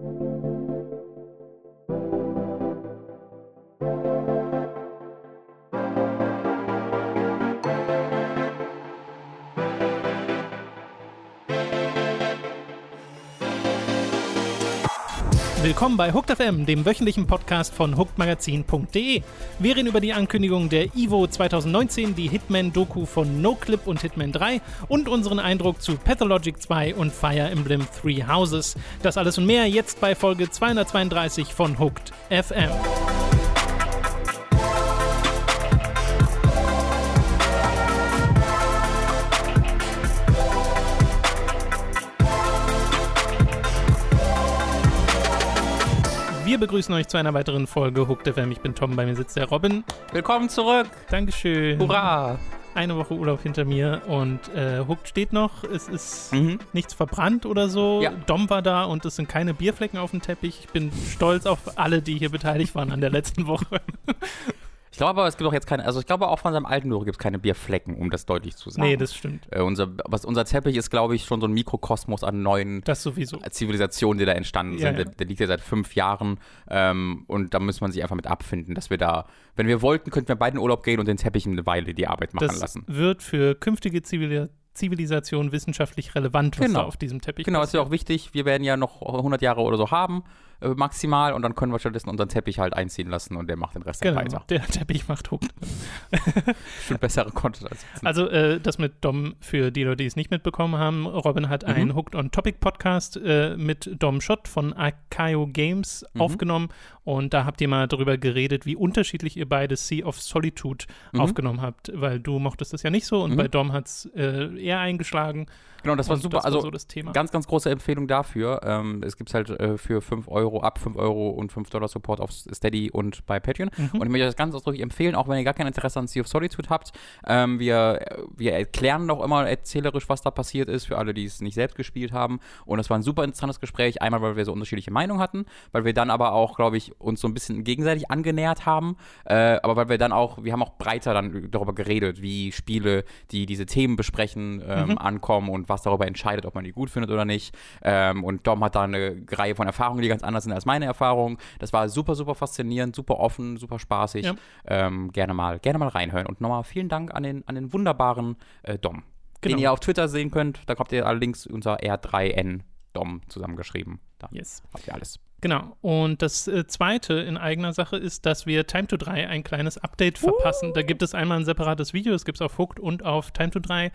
Thank you. Willkommen bei Hooked FM, dem wöchentlichen Podcast von hookedmagazin.de. Wir reden über die Ankündigung der Evo 2019, die Hitman-Doku von NoClip und Hitman 3 und unseren Eindruck zu Pathologic 2 und Fire Emblem Three Houses. Das alles und mehr jetzt bei Folge 232 von Hooked FM. Wir begrüßen euch zu einer weiteren Folge Hooked FM. Ich bin Tom, bei mir sitzt der Robin. Willkommen zurück. Dankeschön. Hurra. Eine Woche Urlaub hinter mir und äh, Hooked steht noch. Es ist Mhm. nichts verbrannt oder so. Ja. Dom war da und es sind keine Bierflecken auf dem Teppich. Ich bin stolz auf alle, die hier beteiligt waren an der letzten Woche. Ich glaube aber, es gibt auch jetzt keine, also ich glaube auch von seinem alten Büro gibt es keine Bierflecken, um das deutlich zu sagen. nee, das stimmt. äh, unser, was, unser Teppich ist, glaube ich, schon so ein Mikrokosmos an neuen Das sowieso. Zivilisationen, die da entstanden sind. ja. Der, der liegt ja seit fünf Jahren ähm, und da muss man sich einfach mit abfinden, dass wir da, wenn wir wollten, könnten wir beide in Urlaub gehen und den Teppich eine Weile die Arbeit machen Das lassen. wird für künftige Zivil Zivilisation wissenschaftlich relevant, was Genau. da auf diesem Teppich Genau, ist ja auch wichtig. Wir werden ja noch 100 Jahre oder so haben, äh, maximal, und dann können wir stattdessen unseren Teppich halt einziehen lassen und der macht den Rest Genau, weiter. der Teppich macht Hooked. Schon bessere Content als jetzt. Also äh, das mit Dom, für die Leute, die es nicht mitbekommen haben, Robin hat Mhm. einen Hooked on Topic Podcast äh, mit Dom Schott von Arcaio Games Mhm. aufgenommen und da habt ihr mal darüber geredet, wie unterschiedlich ihr beide Sea of Solitude Mhm. aufgenommen habt, weil du mochtest das ja nicht so und Mhm. bei Dom hat es äh, eher eingeschlagen. Genau, das war super. Das also war so das Thema. Ganz, ganz große Empfehlung dafür. Ähm, es gibt halt äh, für 5 Euro, ab 5 Euro und 5 Dollar Support auf Steady und bei Patreon. Mhm. Und ich möchte das ganz ausdrücklich empfehlen, auch wenn ihr gar kein Interesse an Sea of Solitude habt. Ähm, wir, wir erklären noch immer erzählerisch, was da passiert ist, für alle, die es nicht selbst gespielt haben. Und es war ein super interessantes Gespräch. Einmal, weil wir so unterschiedliche Meinungen hatten, weil wir dann aber auch, glaube ich, uns so ein bisschen gegenseitig angenähert haben. Äh, aber weil wir dann auch, wir haben auch breiter dann darüber geredet, wie Spiele, die diese Themen besprechen, ähm, Mhm. ankommen und was darüber entscheidet, ob man die gut findet oder nicht. Ähm, und Dom hat da eine Reihe von Erfahrungen, die ganz anders sind als meine Erfahrungen. Das war super, super faszinierend, super offen, super spaßig. Ja. Ähm, gerne mal, gerne mal reinhören. Und nochmal vielen Dank an den, an den wunderbaren äh, Dom, Genau. den ihr auf Twitter sehen könnt. Da kommt ihr alle Links unser R3N Dom zusammengeschrieben. Da Yes. habt ihr alles. Genau. Und das äh, zweite in eigener Sache ist, dass wir Time to 3 ein kleines Update verpassen. Da gibt es einmal ein separates Video, das gibt es auf Hooked und auf Time to 3, äh,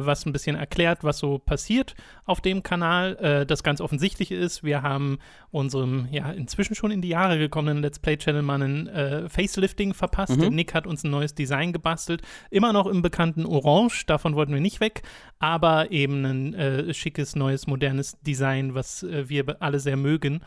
was ein bisschen erklärt, was so passiert auf dem Kanal. Äh, das ganz offensichtliche ist, wir haben unserem, ja, inzwischen schon in die Jahre gekommenen Let's Play-Channel mal ein äh, Facelifting verpasst. Mhm. Nick hat uns ein neues Design gebastelt. Immer noch im bekannten Orange, davon wollten wir nicht weg, aber eben ein äh, schickes, neues, modernes Design, was äh, wir alle sehr mögen.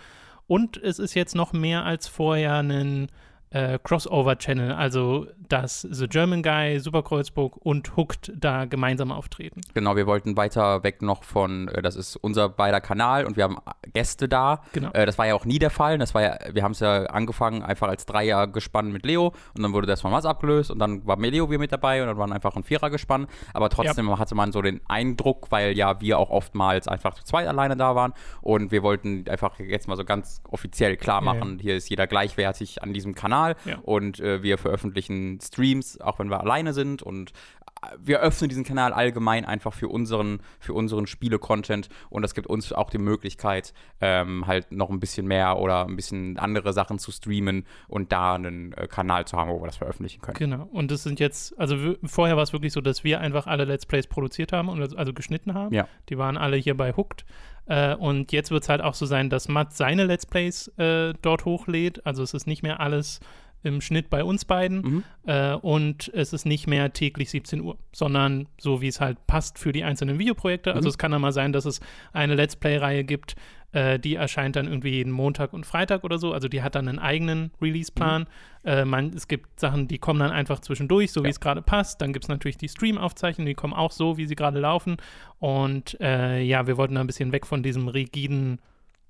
Und es ist jetzt noch mehr als vorher ein äh, Crossover-Channel, also dass The German Guy, Super Kreuzburg und Hooked da gemeinsam auftreten. Genau, wir wollten weiter weg noch von, äh, das ist unser beider Kanal und wir haben Gäste da. Genau. Äh, das war ja auch nie der Fall. Das war ja, wir haben es ja angefangen einfach als Dreier gespann mit Leo und dann wurde das von was abgelöst und dann war Leo wieder mit dabei und dann waren einfach ein Vierer gespann. Aber trotzdem hatte man so den Eindruck, weil ja wir auch oftmals einfach zu zweit alleine da waren und wir wollten einfach jetzt mal so ganz offiziell klar Ja, ja. machen, hier ist jeder gleichwertig an diesem Kanal Ja. und äh, wir veröffentlichen Streams, auch wenn wir alleine sind und äh, wir öffnen diesen Kanal allgemein einfach für unseren, für unseren Spiele-Content und das gibt uns auch die Möglichkeit, ähm, halt noch ein bisschen mehr oder ein bisschen andere Sachen zu streamen und da einen äh, Kanal zu haben, wo wir das veröffentlichen können. Genau. Und das sind jetzt, also vorher war es wirklich so, dass wir einfach alle Let's Plays produziert haben und also geschnitten haben. Ja. Die waren alle hier bei Hooked. Äh, und jetzt wird es halt auch so sein, dass Matt seine Let's Plays äh, dort hochlädt. Also es ist nicht mehr alles im Schnitt bei uns beiden. Mhm. Äh, und es ist nicht mehr täglich 17 Uhr, sondern so, wie es halt passt für die einzelnen Videoprojekte. Also Mhm. es kann dann mal sein, dass es eine Let's Play-Reihe gibt, äh, die erscheint dann irgendwie jeden Montag und Freitag oder so. Also die hat dann einen eigenen Release-Plan. Äh, man, es gibt Sachen, die kommen dann einfach zwischendurch, so wie Ja. es gerade passt. Dann gibt es natürlich die Stream-Aufzeichnungen, die kommen auch so, wie sie gerade laufen. Und äh, ja, wir wollten da ein bisschen weg von diesem rigiden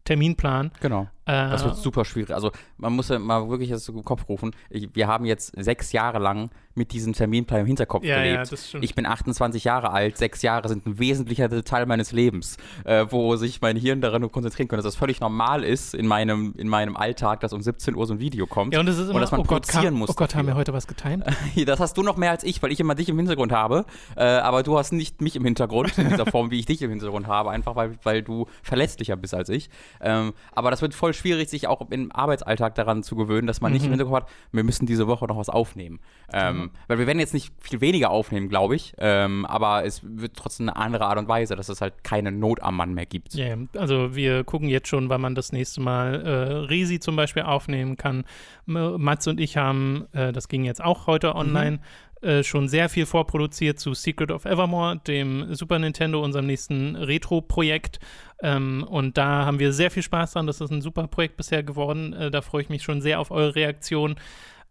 Terminplan. Genau. Das Äh, wird super schwierig. Also man muss ja mal wirklich das im Kopf rufen. Ich, wir haben jetzt sechs Jahre lang mit diesem Terminplan im Hinterkopf Ja, ja, gelebt. das stimmt. Ich bin 28 Jahre alt, sechs Jahre sind ein wesentlicher Teil meines Lebens, äh, wo sich mein Hirn daran nur konzentrieren kann, dass das völlig normal ist in meinem, in meinem Alltag, dass um 17 Uhr so ein Video kommt. ja, und es ist immer, dass man oh Gott, produzieren muss. oh Gott, haben wir dafür. heute was getimt? Das hast du noch mehr als ich, weil ich immer dich im Hintergrund habe. Äh, aber du hast nicht mich im Hintergrund, in dieser Form, wie ich dich im Hintergrund habe, einfach weil, weil du verlässlicher bist als ich. Ähm, aber das wird voll schwierig, sich auch im Arbeitsalltag daran zu gewöhnen, dass man nicht im Hintergrund hat, wir müssen diese Woche noch was aufnehmen. Ähm, Weil wir werden jetzt nicht viel weniger aufnehmen, glaube ich. Ähm, aber es wird trotzdem eine andere Art und Weise, dass es halt keine Not am Mann mehr gibt. Ja, also wir gucken jetzt schon, wann man das nächste Mal äh, Resi zum Beispiel aufnehmen kann. Mats und ich haben, äh, das ging jetzt auch heute online, äh, schon sehr viel vorproduziert zu Secret of Evermore, dem Super Nintendo, unserem nächsten Retro-Projekt. Ähm, und da haben wir sehr viel Spaß dran. Das ist ein super Projekt bisher geworden. Äh, da freue ich mich schon sehr auf eure Reaktion.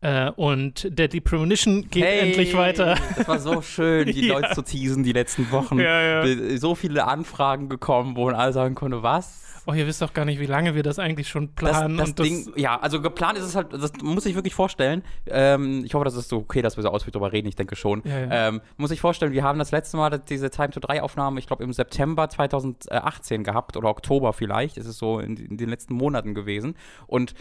Äh, und Deadly Premonition geht endlich weiter. Das war so schön, die Ja. Leute zu teasen die letzten Wochen. Ja, ja. So viele Anfragen gekommen, wo man alle sagen konnte, was? Oh, ihr wisst doch gar nicht, wie lange wir das eigentlich schon Das, planen. das und das, Ding, ja, also geplant ist es halt, das muss ich wirklich vorstellen. Ähm, ich hoffe, das ist so okay, dass wir so ausführlich drüber reden, ich denke schon. Ähm, muss ich vorstellen, wir haben das letzte Mal diese Time to 3 Aufnahme, ich glaube im September 2018 gehabt oder Oktober vielleicht, ist es so in, in den letzten Monaten gewesen. Und äh,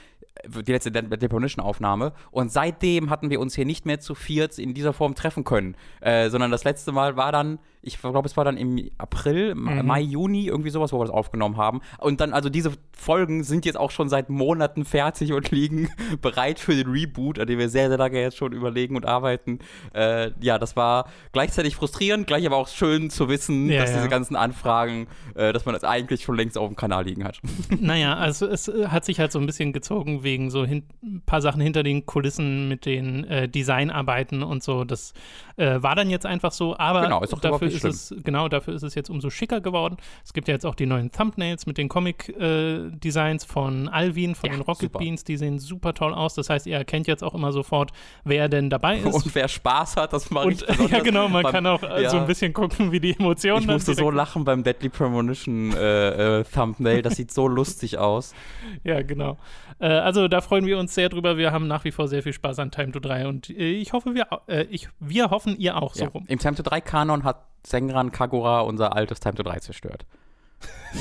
die letzte De Deposition-Aufnahme. Und seitdem hatten wir uns hier nicht mehr zu viert in dieser Form treffen können, äh, sondern das letzte Mal war dann, ich glaube, es war dann im April, Mhm. Mai, Juni, irgendwie sowas, wo wir das aufgenommen haben. Und dann, also diese Folgen sind jetzt auch schon seit Monaten fertig und liegen bereit für den Reboot, an dem wir sehr, sehr lange jetzt schon überlegen und arbeiten. Äh, ja, das war gleichzeitig frustrierend, gleich aber auch schön zu wissen, Ja, dass ja. diese ganzen Anfragen, äh, dass man das eigentlich schon längst auf dem Kanal liegen hat. Naja, also es äh, hat sich halt so ein bisschen gezogen wegen so ein paar Sachen hinter den Kulissen mit den äh, Designarbeiten und so. Das äh, war dann jetzt einfach so, aber Genau, ist doch überhaupt dafür ist es, genau, dafür ist es jetzt umso schicker geworden. Es gibt ja jetzt auch die neuen Thumbnails mit den Comic-Designs von Alvin, von Ja, den Rocket super. Beans, die sehen super toll aus. Das heißt, ihr erkennt jetzt auch immer sofort, wer denn dabei ist. Und wer Spaß hat, das Und, besonders ja, genau, man beim- kann auch äh, ja. so ein bisschen gucken, wie die Emotionen Ich musste so lachen beim Deadly Premonition äh, äh, Thumbnail. Das sieht so lustig aus. Ja, genau. Äh, also da freuen wir uns sehr drüber. Wir haben nach wie vor sehr viel Spaß an Time to 3 und äh, ich hoffe, wir, ich, wir hoffen, ihr auch so Ja. rum. Im Time to 3 Kanon hat Senran Kagura unser altes Time to 3 zerstört.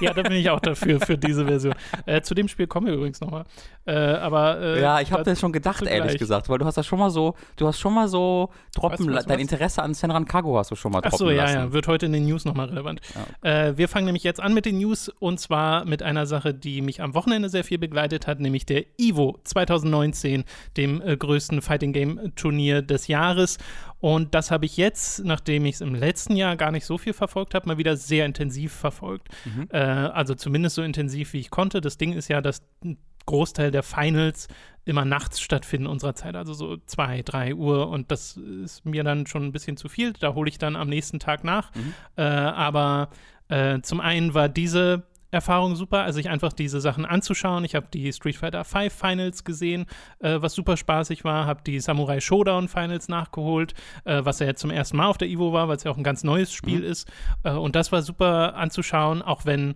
Ja, da bin ich auch dafür, für diese Version. Äh, zu dem Spiel kommen wir übrigens nochmal. Äh, aber äh, ja, ich habe da- das schon gedacht, zugleich. ehrlich gesagt, weil du hast das schon mal so, du hast schon mal so droppen, Was, was, dein was? Interesse an Senran Kagura hast du schon mal Ach droppen so, ja, lassen. ja, wird heute in den News nochmal relevant. Äh, wir fangen nämlich jetzt an mit den News und zwar mit einer Sache, die mich am Wochenende sehr viel begleitet hat, nämlich der Evo 2019, dem äh, größten Fighting Game Turnier des Jahres. Und das habe ich jetzt, nachdem ich es im letzten Jahr gar nicht so viel verfolgt habe, mal wieder sehr intensiv verfolgt. Mhm. Äh, also zumindest so intensiv, wie ich konnte. Das Ding ist ja, dass ein Großteil der Finals immer nachts stattfinden unserer Zeit, also so zwei, drei Uhr und das ist mir dann schon ein bisschen zu viel. Da hole ich dann am nächsten Tag nach. Äh, aber äh, zum einen war diese Erfahrung super, also sich einfach diese Sachen anzuschauen. Ich habe die Street Fighter 5 Finals gesehen, äh, was super spaßig war, habe die Samurai Showdown Finals nachgeholt, äh, was ja jetzt zum ersten Mal auf der Evo war, weil es ja auch ein ganz neues Spiel ist. Äh, und das war super anzuschauen, auch wenn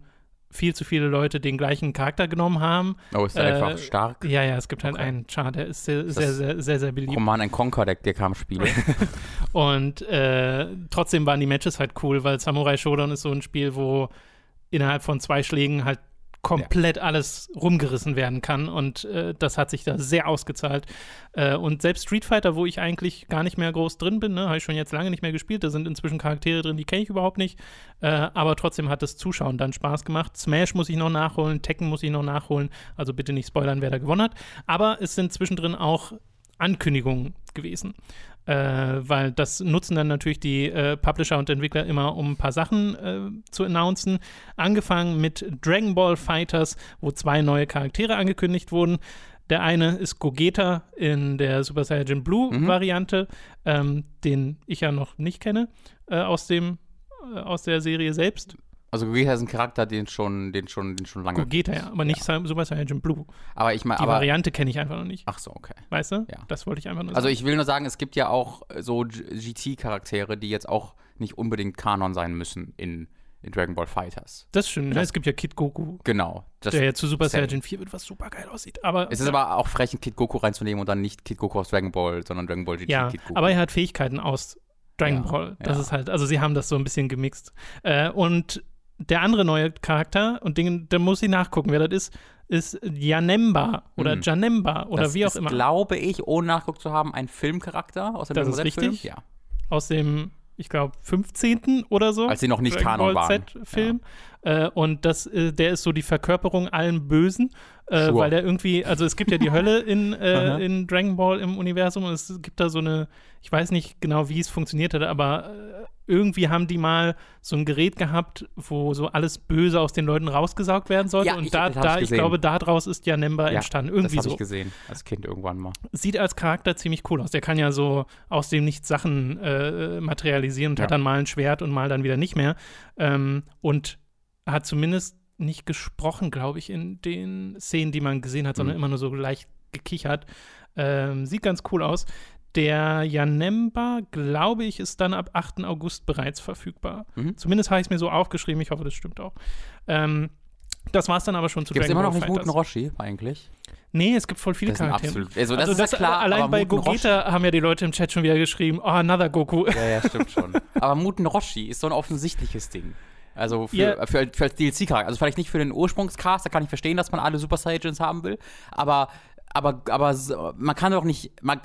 viel zu viele Leute den gleichen Charakter genommen haben. Oh, ist der Äh, einfach stark. Ja, ja, es gibt halt Okay. einen Char, der ist sehr, Ist sehr, sehr, sehr, sehr beliebt. Command Conquer Deck, der kam Spiele. Und äh, trotzdem waren die Matches halt cool, weil Samurai Shodown ist so ein Spiel, wo innerhalb von zwei Schlägen halt komplett alles rumgerissen werden kann und äh, das hat sich da sehr ausgezahlt. Äh, und selbst Street Fighter, wo ich eigentlich gar nicht mehr groß drin bin, ne, habe ich schon jetzt lange nicht mehr gespielt, da sind inzwischen Charaktere drin, die kenne ich überhaupt nicht, äh, aber trotzdem hat das Zuschauen dann Spaß gemacht. Smash muss ich noch nachholen, Tekken muss ich noch nachholen, also bitte nicht spoilern, wer da gewonnen hat. Aber es sind zwischendrin auch Ankündigungen gewesen. Äh, weil das nutzen dann natürlich die äh, Publisher und Entwickler immer, um ein paar Sachen äh, zu announcen. Angefangen mit Dragon Ball Fighters, wo zwei neue Charaktere angekündigt wurden. Der eine ist Gogeta in der Super Saiyan Blue Mhm. Variante, ähm, den ich ja noch nicht kenne äh, aus dem äh, aus der Serie selbst. Also Gogeta ist ein Charakter, den schon, den schon, den schon lange. Gogeta ja, aber nicht Sa- Super Saiyan Blue. Aber ich meine, Die aber. Variante kenne ich einfach noch nicht. Ach so, okay. Weißt du? Ja. Das wollte ich einfach nur Also sagen. ich will nur sagen, es gibt ja auch äh, so GT-Charaktere, die jetzt auch nicht unbedingt Kanon sein müssen in, in Dragon Ball Fighters. Das stimmt. Das- es gibt ja Kid Goku, Genau. Das, der ja zu Super. Saiyan 4 wird, was super geil aussieht. Aber, es ist aber auch frech, einen Kid Goku reinzunehmen und dann nicht Kid Goku aus Dragon Ball, sondern Dragon Ball GT ja, Kid Goku. aber er hat Fähigkeiten aus Dragon Ja, Ball. Das ja. ist halt, also sie haben das so ein bisschen gemixt. Äh, und der andere neue Charakter, und den, da muss ich nachgucken, wer das ist, ist Janemba oder Mhm. Janemba oder das wie auch ist, immer. glaube ich, ohne nachgeguckt zu haben, ein Filmcharakter aus dem Das ist richtig. Ja. aus dem, ich glaube, 15. oder so. Als sie noch nicht Kanon waren. Z-Film. Äh, und das, äh, der ist so die Verkörperung allen Bösen, äh, Sure. weil der irgendwie, also es gibt ja die Hölle in, äh, in Dragon Ball im Universum und es gibt da so eine, ich weiß nicht genau, wie es funktioniert hat, aber äh, irgendwie haben die mal so ein Gerät gehabt, wo so alles Böse aus den Leuten rausgesaugt werden sollte. Ja, und ich- da, das da ich ich glaube, daraus ist ja Nemba Ja, entstanden. Das Irgendwie habe so ich gesehen, als Kind irgendwann mal. sieht als Charakter ziemlich cool aus. Der kann ja so aus dem Nichts Sachen äh, materialisieren und Ja. hat dann mal ein Schwert und mal dann wieder nicht mehr. Ähm, und hat zumindest nicht gesprochen, glaube ich, in den Szenen, die man gesehen hat, sondern Mhm. immer nur so leicht gekichert. Ähm, sieht ganz cool aus. Der Janemba, glaube ich, ist dann ab 8. August bereits verfügbar. Mhm. Zumindest habe ich es mir so aufgeschrieben. Ich hoffe, das stimmt auch. Ähm, das war es dann aber schon zu Gibt es immer noch Muten Fighters. Roshi eigentlich? Nee, es gibt voll viele Das Charaktere. absolut. Also, das also ist ja klar. allein aber bei Muten Gogeta haben ja die Leute im Chat schon wieder geschrieben, oh, another Goku. Roshi, ja, ja, stimmt schon. aber Muten Roshi ist so ein offensichtliches Ding. Also für, Ja. für, für als DLC-Charakter. Also vielleicht nicht für den Ursprungscast, da kann ich verstehen, dass man alle Super Saiyans haben will. Aber, aber, aber man kann doch nicht. Man,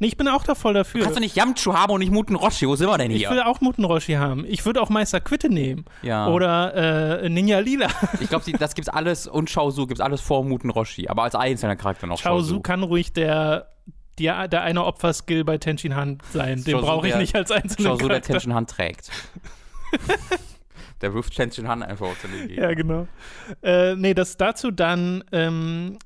Nee, ich bin auch da voll dafür. kannst du nicht Yamchu haben und nicht Muten Roshi? Wo sind wir denn ich hier? will auch Muten Roshi haben. Ich würde auch Meister Quitte nehmen. Ja. Oder äh, Ninja Lila. Ich glaube, das gibt's alles und Shaozu gibt's alles vor Muten Roshi, aber als einzelner Charakter noch Shaozu kann ruhig der, die, der eine Opferskill bei Tenshin Han sein. Den Shaozu, brauche ich der- nicht als einzelnen Shaozu, der Charakter. Tenshin Han trägt. der wirft Tenshin Han einfach aus der Gegend. Ja, genau. Äh, nee, das dazu dann ähm,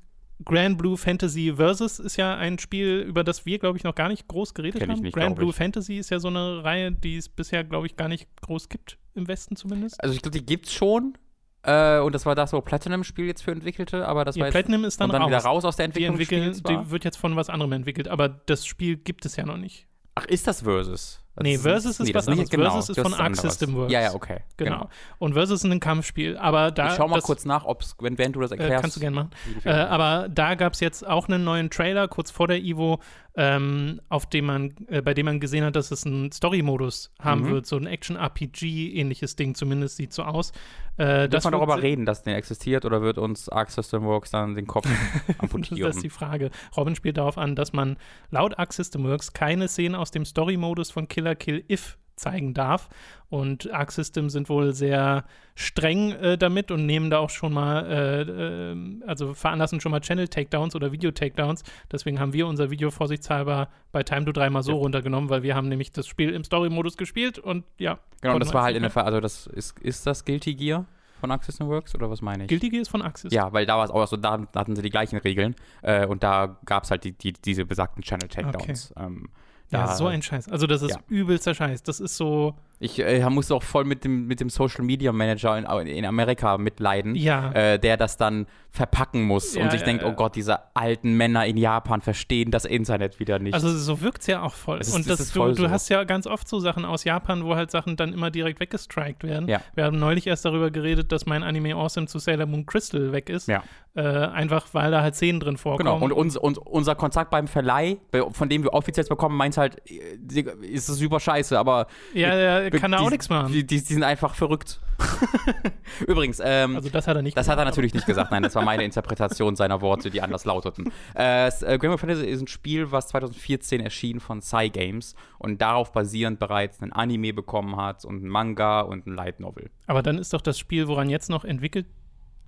Grand Blue Fantasy Versus ist ja ein Spiel, über das wir, glaube ich, noch gar nicht groß geredet Kenn haben. nicht, Grand Blue ich. Fantasy ist ja so eine Reihe, die es bisher, glaube ich, gar nicht groß gibt, im Westen zumindest. Also ich glaube, die gibt's schon. Äh, und das war das, wo Platinum-Spiel jetzt für entwickelte, aber das Ja, war jetzt Platinum ist dann, und dann raus. wieder raus aus der Die, Entwicklung war. die wird jetzt von was anderem entwickelt, aber das Spiel gibt es ja noch nicht. Ach, ist das Versus? Das Nee, Versus ist was das anderes. genau, Versus ist von Arc. System Works. Ja, ja, okay. Genau. Und Versus ist ein Kampfspiel, aber da ich schau mal das, kurz nach, ob's, wenn, wenn du das äh, erklärst. kannst du gerne machen. Äh, aber da gab es jetzt auch einen neuen Trailer kurz vor der Evo, ähm, auf dem man, äh, bei dem man gesehen hat, dass es einen Story-Modus haben Mhm. wird, so ein Action-RPG-ähnliches Ding, zumindest sieht so aus. Äh, Darf man darüber reden, dass der existiert oder wird uns Arc System Works dann den Kopf amputieren? Das ist die Frage. Robin spielt darauf an, dass man laut Arc System Works keine Szenen aus dem Story-Modus von Killer Kill If zeigen darf. Und Arc System sind wohl sehr streng äh, damit und nehmen da auch schon mal, äh, äh, also veranlassen schon mal Channel-Takedowns oder Video-Takedowns. Deswegen haben wir unser Video vorsichtshalber bei Time to 3 mal so Ja. runtergenommen, weil wir haben nämlich das Spiel im Story-Modus gespielt und ja. genau, und das war halt in der Fall, also das ist, ist das Guilty Gear von System Works oder was meine ich? Guilty Gear ist von System. Ja, weil da war es auch so, da hatten sie die gleichen Regeln äh, und da gab es halt die, die, diese besagten Channel Takedowns. Ähm, Ja, so ein Scheiß. Also das ist übelster Scheiß. Das ist so, Ich äh, musste auch voll mit dem, mit dem Social Media Manager in, in Amerika mitleiden, ja. äh, der das dann verpacken muss Ja, und sich ja, denkt, oh Gott, diese alten Männer in Japan verstehen das Internet wieder nicht. Also so wirkt es ja auch voll. Es ist- und es das, du, voll du so. hast ja ganz oft so Sachen aus Japan, wo halt Sachen dann immer direkt weggestrikt werden. Wir haben neulich erst darüber geredet, dass mein Anime Awesome zu Sailor Moon Crystal weg ist. Äh, einfach weil da halt Szenen drin vorkommen. Genau, und, uns, und unser Kontakt beim Verleih, von dem wir offiziell bekommen, meint halt, äh, ist das super scheiße, aber ja, ja, kann die, auch nichts machen. Die, die, die sind einfach verrückt. Übrigens, ähm, also das hat er nicht das hat er gemacht, natürlich nicht gesagt. Nein, das war meine Interpretation seiner Worte, die anders lauteten. Äh, äh, of Fantasy ist ein Spiel, was 2014 erschien von Cygames und darauf basierend bereits einen Anime bekommen hat und einen Manga und ein Light Novel. Aber dann ist doch das Spiel, woran jetzt noch entwickelt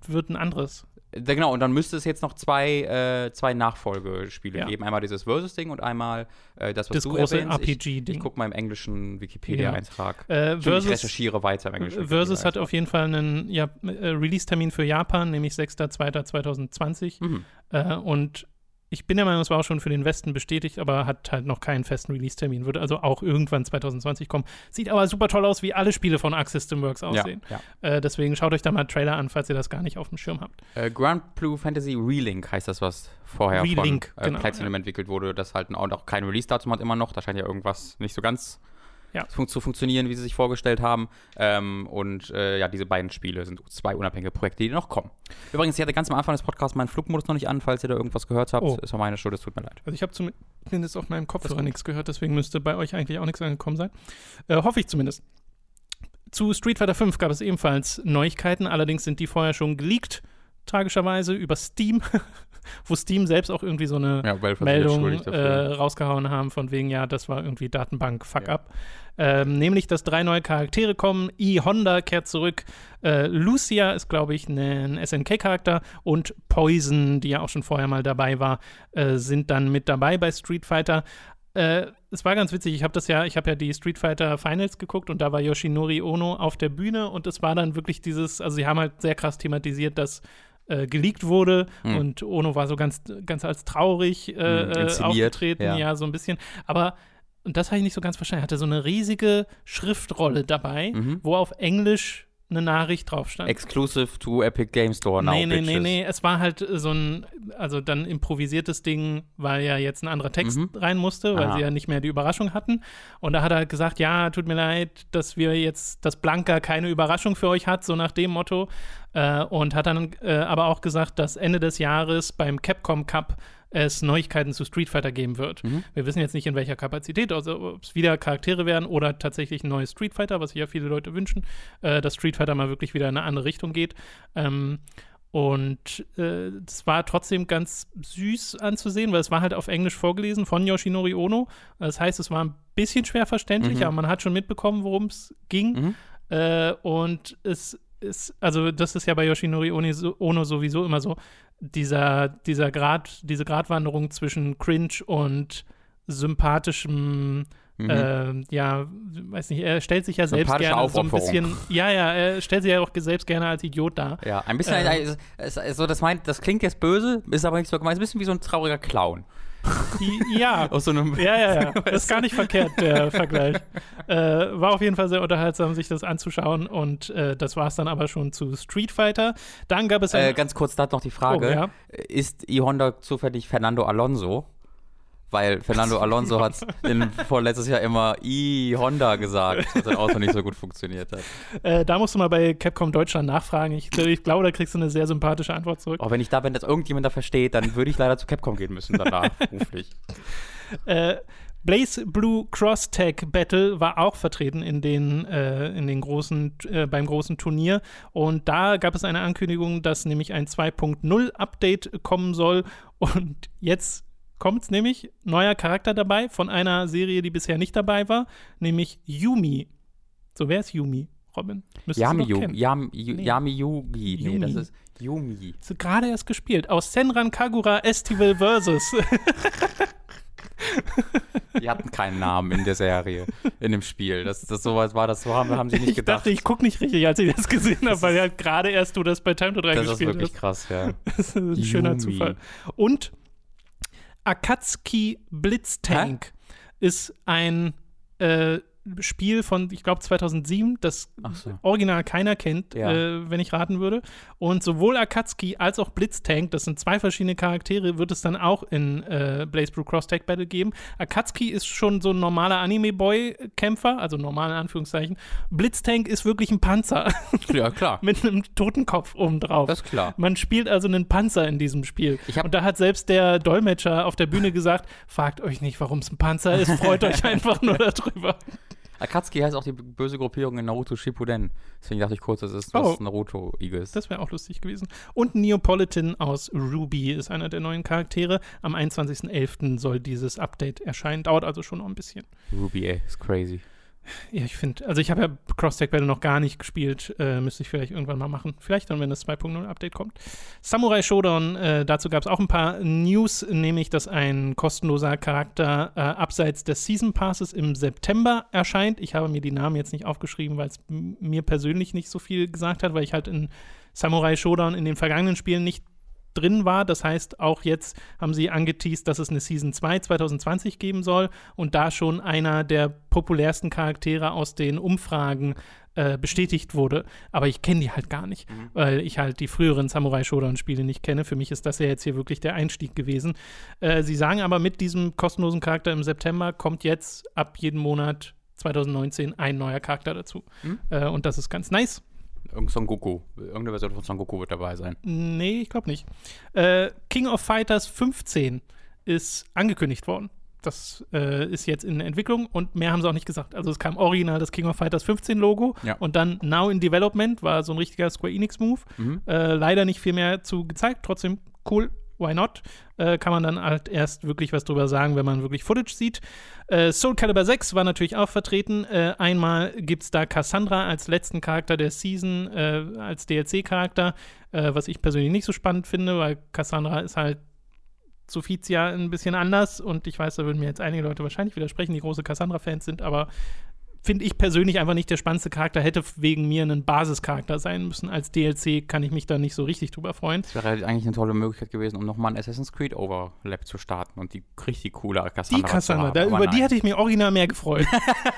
wird, ein anderes. Genau, und dann müsste es jetzt noch zwei, äh, zwei Nachfolgespiele Ja. geben. Einmal dieses Versus-Ding und einmal äh, das, was Das du große erwähnst. Ich, RPG-Ding. ich gucke mal im englischen Wikipedia-Eintrag. Äh, Stimmt, Ich Versus, recherchiere weiter im englischen Versus hat auf jeden Fall einen ja, äh, Release-Termin für Japan, nämlich 6.2.2020. Mhm. Äh, und ich bin der Meinung, es war auch schon für den Westen bestätigt, aber hat halt noch keinen festen Release-Termin. Wird also auch irgendwann 2020 kommen. Sieht aber super toll aus, wie alle Spiele von Arc System Works aussehen. Ja, Äh, deswegen schaut euch da mal Trailer an, falls ihr das gar nicht auf dem Schirm habt. ja. Äh, Grand Blue Fantasy Relink heißt das, was vorher Relink, von äh, genau, Platinum entwickelt wurde, das halt auch noch kein Release-Datum hat immer noch. Da scheint ja irgendwas nicht so ganz Ja. zu funktionieren, wie sie sich vorgestellt haben. Ähm, und äh, ja, diese beiden Spiele sind zwei unabhängige Projekte, die noch kommen. Übrigens, ich hatte ganz am Anfang des Podcasts meinen Flugmodus noch nicht an, falls ihr da irgendwas gehört habt. Oh. Es war meine Schuld, es tut mir leid. Also ich habe zumindest auf meinem Kopfhörer nichts gehört, deswegen müsste bei euch eigentlich auch nichts angekommen sein. Äh, hoffe ich zumindest. Zu Street Fighter 5 gab es ebenfalls Neuigkeiten, allerdings sind die vorher schon geleakt, tragischerweise, über Steam, wo Steam selbst auch irgendwie so eine Ja, Meldung äh, rausgehauen haben, von wegen, ja, das war irgendwie Datenbank, fuck Ja. up. Ähm, nämlich, dass drei neue Charaktere kommen. E. Honda kehrt zurück. Äh, Lucia ist, glaube ich, ein SNK-Charakter. Und Poison, die ja auch schon vorher mal dabei war, äh, sind dann mit dabei bei Street Fighter. Äh, es war ganz witzig, ich habe das ja, ich habe ja die Street Fighter Finals geguckt und da war Yoshinori Ono auf der Bühne und es war dann wirklich dieses, also sie haben halt sehr krass thematisiert, dass äh, geleakt wurde Hm. und Ono war so ganz, ganz als traurig äh, Hm, äh, inszeniert, aufgetreten, ja. ja. so ein bisschen. Aber, und das habe ich nicht so ganz verstanden, er hatte so eine riesige Schriftrolle dabei, Mhm. wo auf Englisch eine Nachricht drauf stand. Exclusive to Epic Game Store now, Nee, nee, nee, bitches. nee. Es war halt äh, so ein, also dann improvisiertes Ding, weil ja jetzt ein anderer Text Mhm. rein musste, weil Aha. sie ja nicht mehr die Überraschung hatten. Und da hat er gesagt, ja, tut mir leid, dass wir jetzt, dass Blanca keine Überraschung für euch hat, so nach dem Motto. Äh, und hat dann äh, aber auch gesagt, dass Ende des Jahres beim Capcom Cup es Neuigkeiten zu Street Fighter geben wird. Mhm. Wir wissen jetzt nicht, in welcher Kapazität, also ob es wieder Charaktere werden oder tatsächlich ein neues Street Fighter, was sich ja viele Leute wünschen, äh, dass Street Fighter mal wirklich wieder in eine andere Richtung geht. Ähm, und äh, es war trotzdem ganz süß anzusehen, weil es war halt auf Englisch vorgelesen von Yoshinori Ono. Das heißt, es war ein bisschen schwer verständlich, Mhm. aber man hat schon mitbekommen, worum es ging. Mhm. Äh, und es ist, also das ist ja bei Yoshinori Ono sowieso immer so, dieser, dieser Grad, diese Gratwanderung zwischen Cringe und sympathischem, Mhm. äh, ja, weiß nicht, er stellt sich ja selbst gerne so ein bisschen, ja, ja, er stellt sich ja auch selbst gerne als Idiot dar. Ja, ein bisschen, äh, es- es- so, das, meint, das klingt jetzt böse, ist aber nicht so gemeint, ist ein bisschen wie so ein trauriger Clown. Ja, Aus so einem, Ja, ja, ja. Das ist gar nicht verkehrt, der Vergleich. Äh, war auf jeden Fall sehr unterhaltsam, sich das anzuschauen. Und äh, das war es dann aber schon zu Street Fighter. Dann gab es äh, ganz kurz da noch die Frage, Oh, ja. ist E-Honda zufällig Fernando Alonso? Weil Fernando Alonso hat in, vorletztes Jahr immer E-Honda gesagt, was sein Auto nicht so gut funktioniert hat. äh, da musst du mal bei Capcom Deutschland nachfragen. Ich, ich glaube, da kriegst du eine sehr sympathische Antwort zurück. Auch wenn ich da, wenn das irgendjemand da versteht, dann würde ich leider zu Capcom gehen müssen danach, beruflich. Äh, Blaze Blue Cross Tag Battle war auch vertreten in den, äh, in den großen, äh, beim großen Turnier. Und da gab es eine Ankündigung, dass nämlich ein 2.0 Update kommen soll. Und jetzt kommt es nämlich, neuer Charakter dabei von einer Serie, die bisher nicht dabei war, nämlich Yumi. So, wer ist Yumi, Robin? Yami, Yu, kennen. Yam, Yu, Nee. Yami Yugi. Nee, Yumi. das ist Yumi. Hast du gerade erst gespielt. Aus Senran Kagura Estival Versus. Die hatten keinen Namen in der Serie, in dem Spiel. Das, das sowas war das, so haben, haben sie nicht ich gedacht. dachte, ich gucke nicht richtig, als ich das gesehen habe, weil halt gerade erst du das bei Time to 3 das ist gespielt wirklich hast. krass, ja. Das ist ein schöner Yumi. Zufall. Und Akatsuki Blitztank ist ein äh, Spiel von, ich glaube, 2007, das so. original keiner kennt, Ja. äh, wenn ich raten würde. Und sowohl Akatsuki als auch Blitztank, das sind zwei verschiedene Charaktere, wird es dann auch in äh, Blaze Blue Cross Tag Battle geben. Akatsuki ist schon so ein normaler Anime-Boy-Kämpfer, also normal in Anführungszeichen. Blitztank ist wirklich ein Panzer Ja, klar. mit einem Totenkopf obendrauf. Das ist klar. Man spielt also einen Panzer in diesem Spiel. Und da hat selbst der Dolmetscher auf der Bühne gesagt: Fragt euch nicht, warum es ein Panzer ist, freut euch einfach nur darüber. Akatsuki heißt auch die böse Gruppierung in Naruto Shippuden. Deswegen dachte ich kurz, das ist was Oh. Naruto-iges. Das wäre auch lustig gewesen. Und Neapolitan aus Ruby ist einer der neuen Charaktere. Am 21.11. soll dieses Update erscheinen. Dauert also schon noch ein bisschen. Ruby, ey, ist crazy. Ja, ich finde, also ich habe ja Cross-Tag Battle noch gar nicht gespielt. Äh, müsste ich vielleicht irgendwann mal machen. Vielleicht dann, wenn das 2.0 Update kommt. Samurai Showdown, äh, dazu gab es auch ein paar News, nämlich, dass ein kostenloser Charakter äh, abseits des Season Passes im September erscheint. Ich habe mir die Namen jetzt nicht aufgeschrieben, weil es mir persönlich nicht so viel gesagt hat, weil ich halt in Samurai Showdown in den vergangenen Spielen nicht drin war. Das heißt, auch jetzt haben sie angeteased, dass es eine Season 2 2020 geben soll und da schon einer der populärsten Charaktere aus den Umfragen äh, bestätigt wurde. Aber ich kenne die halt gar nicht, weil ich halt die früheren Samurai Showdown-Spiele nicht kenne. Für mich ist das ja jetzt hier wirklich der Einstieg gewesen. Äh, sie sagen aber, mit diesem kostenlosen Charakter im September kommt jetzt ab jedem Monat 2019 ein neuer Charakter dazu. Hm? Äh, und das ist ganz nice. Irgend Son Goku. Irgendeine Version von Son Goku wird dabei sein. Nee, ich glaube nicht. Äh, King of Fighters 15 ist angekündigt worden. Das äh, ist jetzt in Entwicklung und mehr haben sie auch nicht gesagt. Also es kam original das King of Fighters 15 Logo Ja. und dann Now in Development war so ein richtiger Square Enix Move. Mhm. Äh, leider nicht viel mehr zu gezeigt, trotzdem cool. Why not? Äh, kann man dann halt erst wirklich was drüber sagen, wenn man wirklich Footage sieht. Äh, Soul Calibur 6 war natürlich auch vertreten. Äh, einmal gibt es da Cassandra als letzten Charakter der Season, äh, als DLC-Charakter, äh, was ich persönlich nicht so spannend finde, weil Cassandra ist halt Sophia ein bisschen anders und ich weiß, da würden mir jetzt einige Leute wahrscheinlich widersprechen, die große Cassandra-Fans sind, aber finde ich persönlich einfach nicht der spannendste Charakter, hätte wegen mir ein Basischarakter sein müssen. Als DLC kann ich mich da nicht so richtig drüber freuen. Das wäre halt eigentlich eine tolle Möglichkeit gewesen, um nochmal ein Assassin's Creed Overlap zu starten und die richtig coole Cassandra Die Cassandra, da, über die nein. hätte ich mir original mehr gefreut.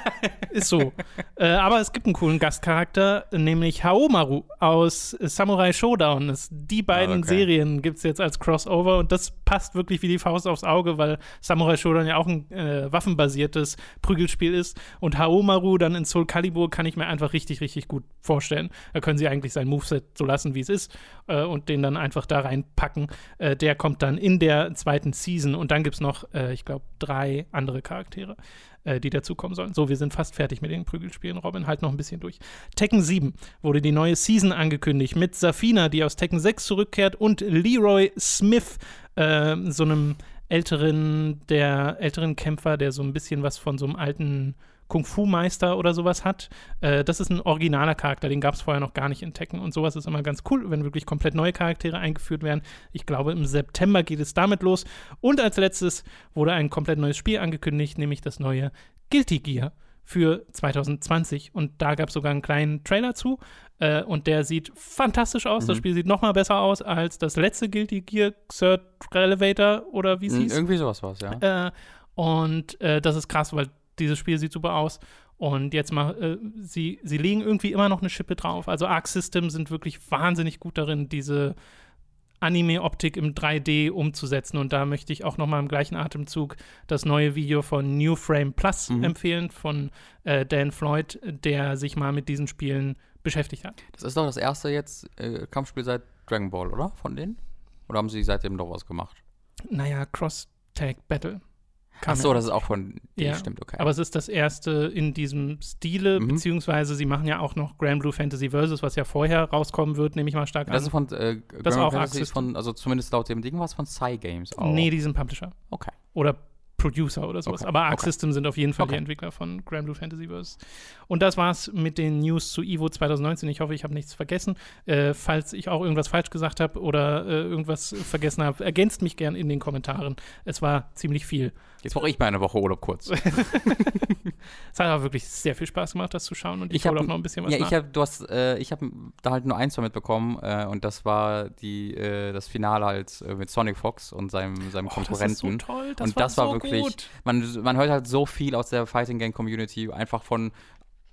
Ist so. Äh, aber es gibt einen coolen Gastcharakter, nämlich Haomaru aus Samurai Showdown. Das, die beiden Ah, okay. Serien gibt es jetzt als Crossover und das passt wirklich wie die Faust aufs Auge, weil Samurai Showdown ja auch ein äh, waffenbasiertes Prügelspiel ist. Und Haomaru dann in Soul Calibur kann ich mir einfach richtig, richtig gut vorstellen. Da können sie eigentlich sein Moveset so lassen, wie es ist äh, und den dann einfach da reinpacken. Äh, der kommt dann in der zweiten Season und dann gibt es noch, äh, ich glaube, drei andere Charaktere, äh, die dazukommen sollen. So, wir sind fast fertig mit den Prügelspielen, Robin, halt noch ein bisschen durch. Tekken 7 wurde die neue Season angekündigt mit Safina, die aus Tekken 6 zurückkehrt und Leroy Smith, äh, so einem älteren, der älteren Kämpfer, der so ein bisschen was von so einem alten Kung-Fu-Meister oder sowas hat. Äh, das ist ein originaler Charakter, den gab es vorher noch gar nicht in Tekken und sowas ist immer ganz cool, wenn wirklich komplett neue Charaktere eingeführt werden. Ich glaube, im September geht es damit los. Und als letztes wurde ein komplett neues Spiel angekündigt, nämlich das neue Guilty Gear für 2020. Und da gab es sogar einen kleinen Trailer zu. Äh, und der sieht fantastisch aus. Das Mhm. Spiel sieht noch mal besser aus als das letzte Guilty Gear Third Elevator oder wie es Mhm, hieß. Irgendwie sowas war es, ja. Äh, und äh, das ist krass, weil dieses Spiel sieht super aus. Und jetzt mal, äh, sie, sie legen irgendwie immer noch eine Schippe drauf. Also Arc System sind wirklich wahnsinnig gut darin, diese Anime-Optik im 3D umzusetzen. Und da möchte ich auch noch mal im gleichen Atemzug das neue Video von New Frame Plus Mhm. empfehlen, von äh, Dan Floyd, der sich mal mit diesen Spielen beschäftigt hat. Das ist doch das erste jetzt äh, Kampfspiel seit Dragon Ball, oder? Von denen? Oder haben sie seitdem noch was gemacht? Naja, Cross-Tag Battle. Ach so, das ist auch von Ja, stimmt, okay. Aber es ist das erste in diesem Stile, Mhm. beziehungsweise sie machen ja auch noch Grand Blue Fantasy Versus, was ja vorher rauskommen wird, nehme ich mal stark das an. ist von äh, Das ist Grand auch Fantasy Arc von, also zumindest laut dem Ding war es von Psy Games auch. Nee, die sind Publisher. Okay. Oder Producer oder sowas. Okay, Aber Arc okay. System sind auf jeden Fall die Okay. Entwickler von Grand Blue Fantasy Versus. Und das war's mit den News zu Evo 2019. Ich hoffe, ich habe nichts vergessen. Äh, falls ich auch irgendwas falsch gesagt habe oder äh, irgendwas vergessen habe, ergänzt mich gern in den Kommentaren. Es war ziemlich viel. Jetzt brauche ich mal eine Woche Urlaub kurz. Es hat aber wirklich sehr viel Spaß gemacht, das zu schauen und ich, Ich hab- auch noch ein bisschen was ja, nach. ich habe, du hast, äh, ich habe da halt nur eins von mitbekommen äh, und das war die, äh, das Finale halt mit Sonic Fox und seinem, seinem Oh, Konkurrenten. Das ist so toll. Das und war das war so wirklich, gut. man, man hört halt so viel aus der Fighting Game Community, einfach von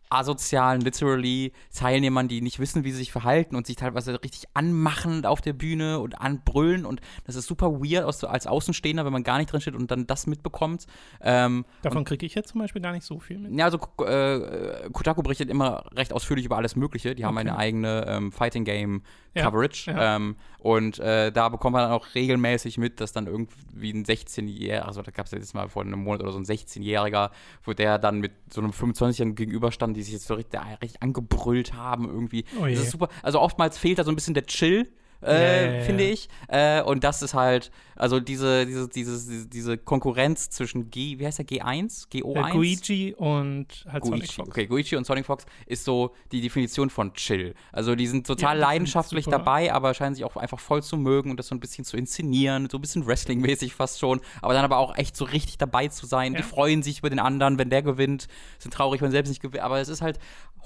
asozialen, literally Teilnehmern, die nicht wissen, wie sie sich verhalten und sich teilweise richtig anmachen auf der Bühne und anbrüllen und das ist super weird aus, als Außenstehender, wenn man gar nicht drin steht und dann das mitbekommt. Ähm, Davon kriege ich jetzt zum Beispiel gar nicht so viel mit. ja, also äh, Kotaku berichtet immer recht ausführlich über alles Mögliche. Die haben Okay. eine eigene ähm, Fighting Game Coverage. ja. Ähm, und äh, da bekommt man dann auch regelmäßig mit, dass dann irgendwie ein 16-Jähriger, also da gab es jetzt mal vor einem Monat oder so ein 16-Jähriger, wo der dann mit so einem 25-Jährigen gegenüberstand, die sich jetzt so richtig, richtig angebrüllt haben irgendwie. Oh das ist super. Also oftmals fehlt da so ein bisschen der Chill. Äh, Ja, ja, finde ich. Äh, und das ist halt, also diese, diese, diese, diese, Konkurrenz zwischen G, wie heißt der, G1? GO1? Äh, Guigi und halt Sonic Guichi. Fox. Okay, Guichi und Sonic Fox ist so die Definition von Chill. Also die sind total Ja, leidenschaftlich dabei, aber scheinen sich auch einfach voll zu mögen und das so ein bisschen zu inszenieren, so ein bisschen Wrestling-mäßig fast schon, aber dann aber auch echt so richtig dabei zu sein. Die freuen sich über den anderen, wenn der gewinnt, sind traurig, wenn selbst nicht gewinnt, aber es ist halt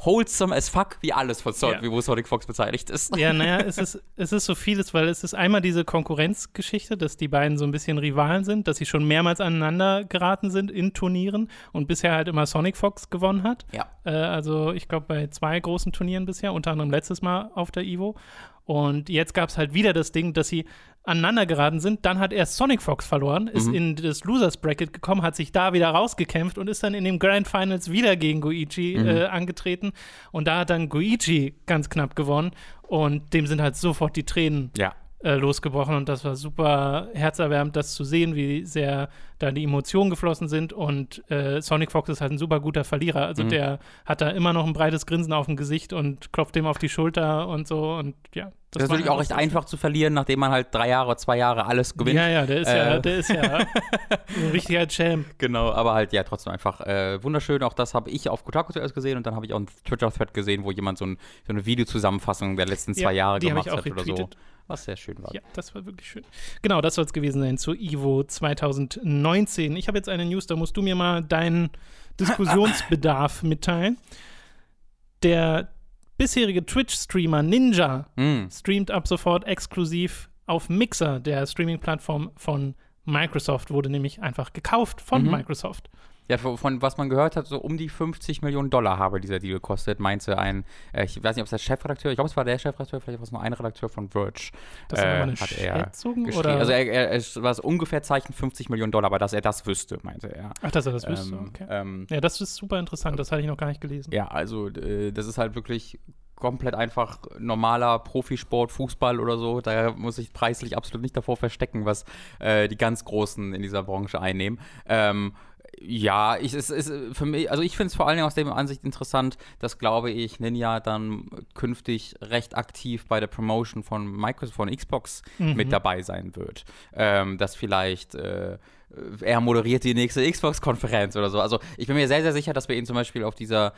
wholesome as fuck, wie alles von Sonic, wie wo Sonic Fox beteiligt ist. Ja, naja, es ist, es ist so vieles, weil es ist einmal diese Konkurrenzgeschichte, dass die beiden so ein bisschen Rivalen sind, dass sie schon mehrmals aneinander geraten sind in Turnieren und bisher halt immer Sonic Fox gewonnen hat. Ja. Äh, also ich glaube bei zwei großen Turnieren bisher, unter anderem letztes Mal auf der Evo. Und jetzt gab es halt wieder das Ding, dass sie aneinander geraten sind. Dann hat er Sonic Fox verloren, ist Mhm. in das Losers Bracket gekommen, hat sich da wieder rausgekämpft und ist dann in den Grand Finals wieder gegen Goichi Mhm. äh, angetreten. Und da hat dann Goichi ganz knapp gewonnen und dem sind halt sofort die Tränen Ja. Äh, losgebrochen und das war super herzerwärmend, das zu sehen, wie sehr da die Emotionen geflossen sind und äh, Sonic Fox ist halt ein super guter Verlierer, also Mhm. der hat da immer noch ein breites Grinsen auf dem Gesicht und klopft dem auf die Schulter und so und ja. Das, ist war natürlich auch recht einfach zu verlieren, nachdem man halt drei Jahre, zwei Jahre alles gewinnt. Ja, ja, der ist ja, Äh. der ist ja ein richtiger Champ. Genau, aber halt ja trotzdem einfach äh, wunderschön. Auch das habe ich auf Kotaku zuerst gesehen und dann habe ich auch einen Twitter-Thread gesehen, wo jemand so, ein, so eine Videozusammenfassung der letzten zwei Ja, Jahre gemacht hat oder so. Was sehr schön war. Ja, das war wirklich schön. Genau, das soll es gewesen sein zu Ivo 2019. Ich habe jetzt eine News, da musst du mir mal deinen Diskussionsbedarf mitteilen. Der bisherige Twitch-Streamer Ninja Mm. streamt ab sofort exklusiv auf Mixer, der Streaming-Plattform von Microsoft, wurde nämlich einfach gekauft von Mhm. Microsoft. Ja, von, was man gehört hat, so um die 50 Millionen Dollar habe dieser Deal gekostet, meinte ein, äh, ich weiß nicht, ob es der Chefredakteur, ich glaube, es war der Chefredakteur, vielleicht war es nur ein Redakteur von Verge. Das aber eine hat er oder? Also er, er, es war es ungefähr Zeichen 50 Millionen Dollar, aber dass er das wüsste, meinte er. Ach, dass er das wüsste, Ähm, okay. ähm, Ja, das ist super interessant, das hatte ich noch gar nicht gelesen. Ja, also äh, das ist halt wirklich komplett einfach normaler Profisport, Fußball oder so. Da muss sich preislich absolut nicht davor verstecken, was äh, die ganz Großen in dieser Branche einnehmen. Ähm, ja, ich, es ist für mich, also ich finde es vor allen Dingen aus der Ansicht interessant, dass, glaube ich, Ninja dann künftig recht aktiv bei der Promotion von Microsoft, von Xbox Mhm. mit dabei sein wird. Ähm, dass vielleicht äh, er moderiert die nächste Xbox-Konferenz oder so. Also ich bin mir sehr, sehr sicher, dass wir ihn zum Beispiel auf dieser,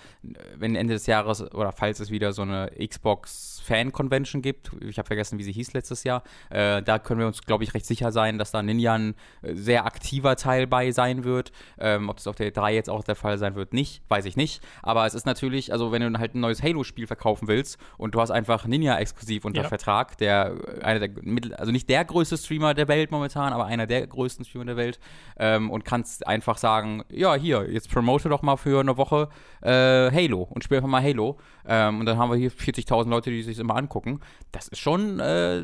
wenn Ende des Jahres oder falls es wieder so eine Xbox-Fan-Convention gibt, ich habe vergessen, wie sie hieß letztes Jahr, äh, da können wir uns, glaube ich, recht sicher sein, dass da Ninja ein äh, sehr aktiver Teil bei sein wird. Ähm, ob das auf der 3 jetzt auch der Fall sein wird, nicht, weiß ich nicht. Aber es ist natürlich, also wenn du halt ein neues Halo-Spiel verkaufen willst und du hast einfach Ninja exklusiv unter Ja. Vertrag, der äh, einer der mittel, also nicht der größte Streamer der Welt momentan, aber einer der größten Streamer der Welt ähm, und kannst einfach sagen, ja hier, jetzt promote doch mal für eine Woche äh, Halo und spiel einfach mal Halo ähm, und dann haben wir hier 40.000 Leute, die sich immer angucken. Das ist schon, äh,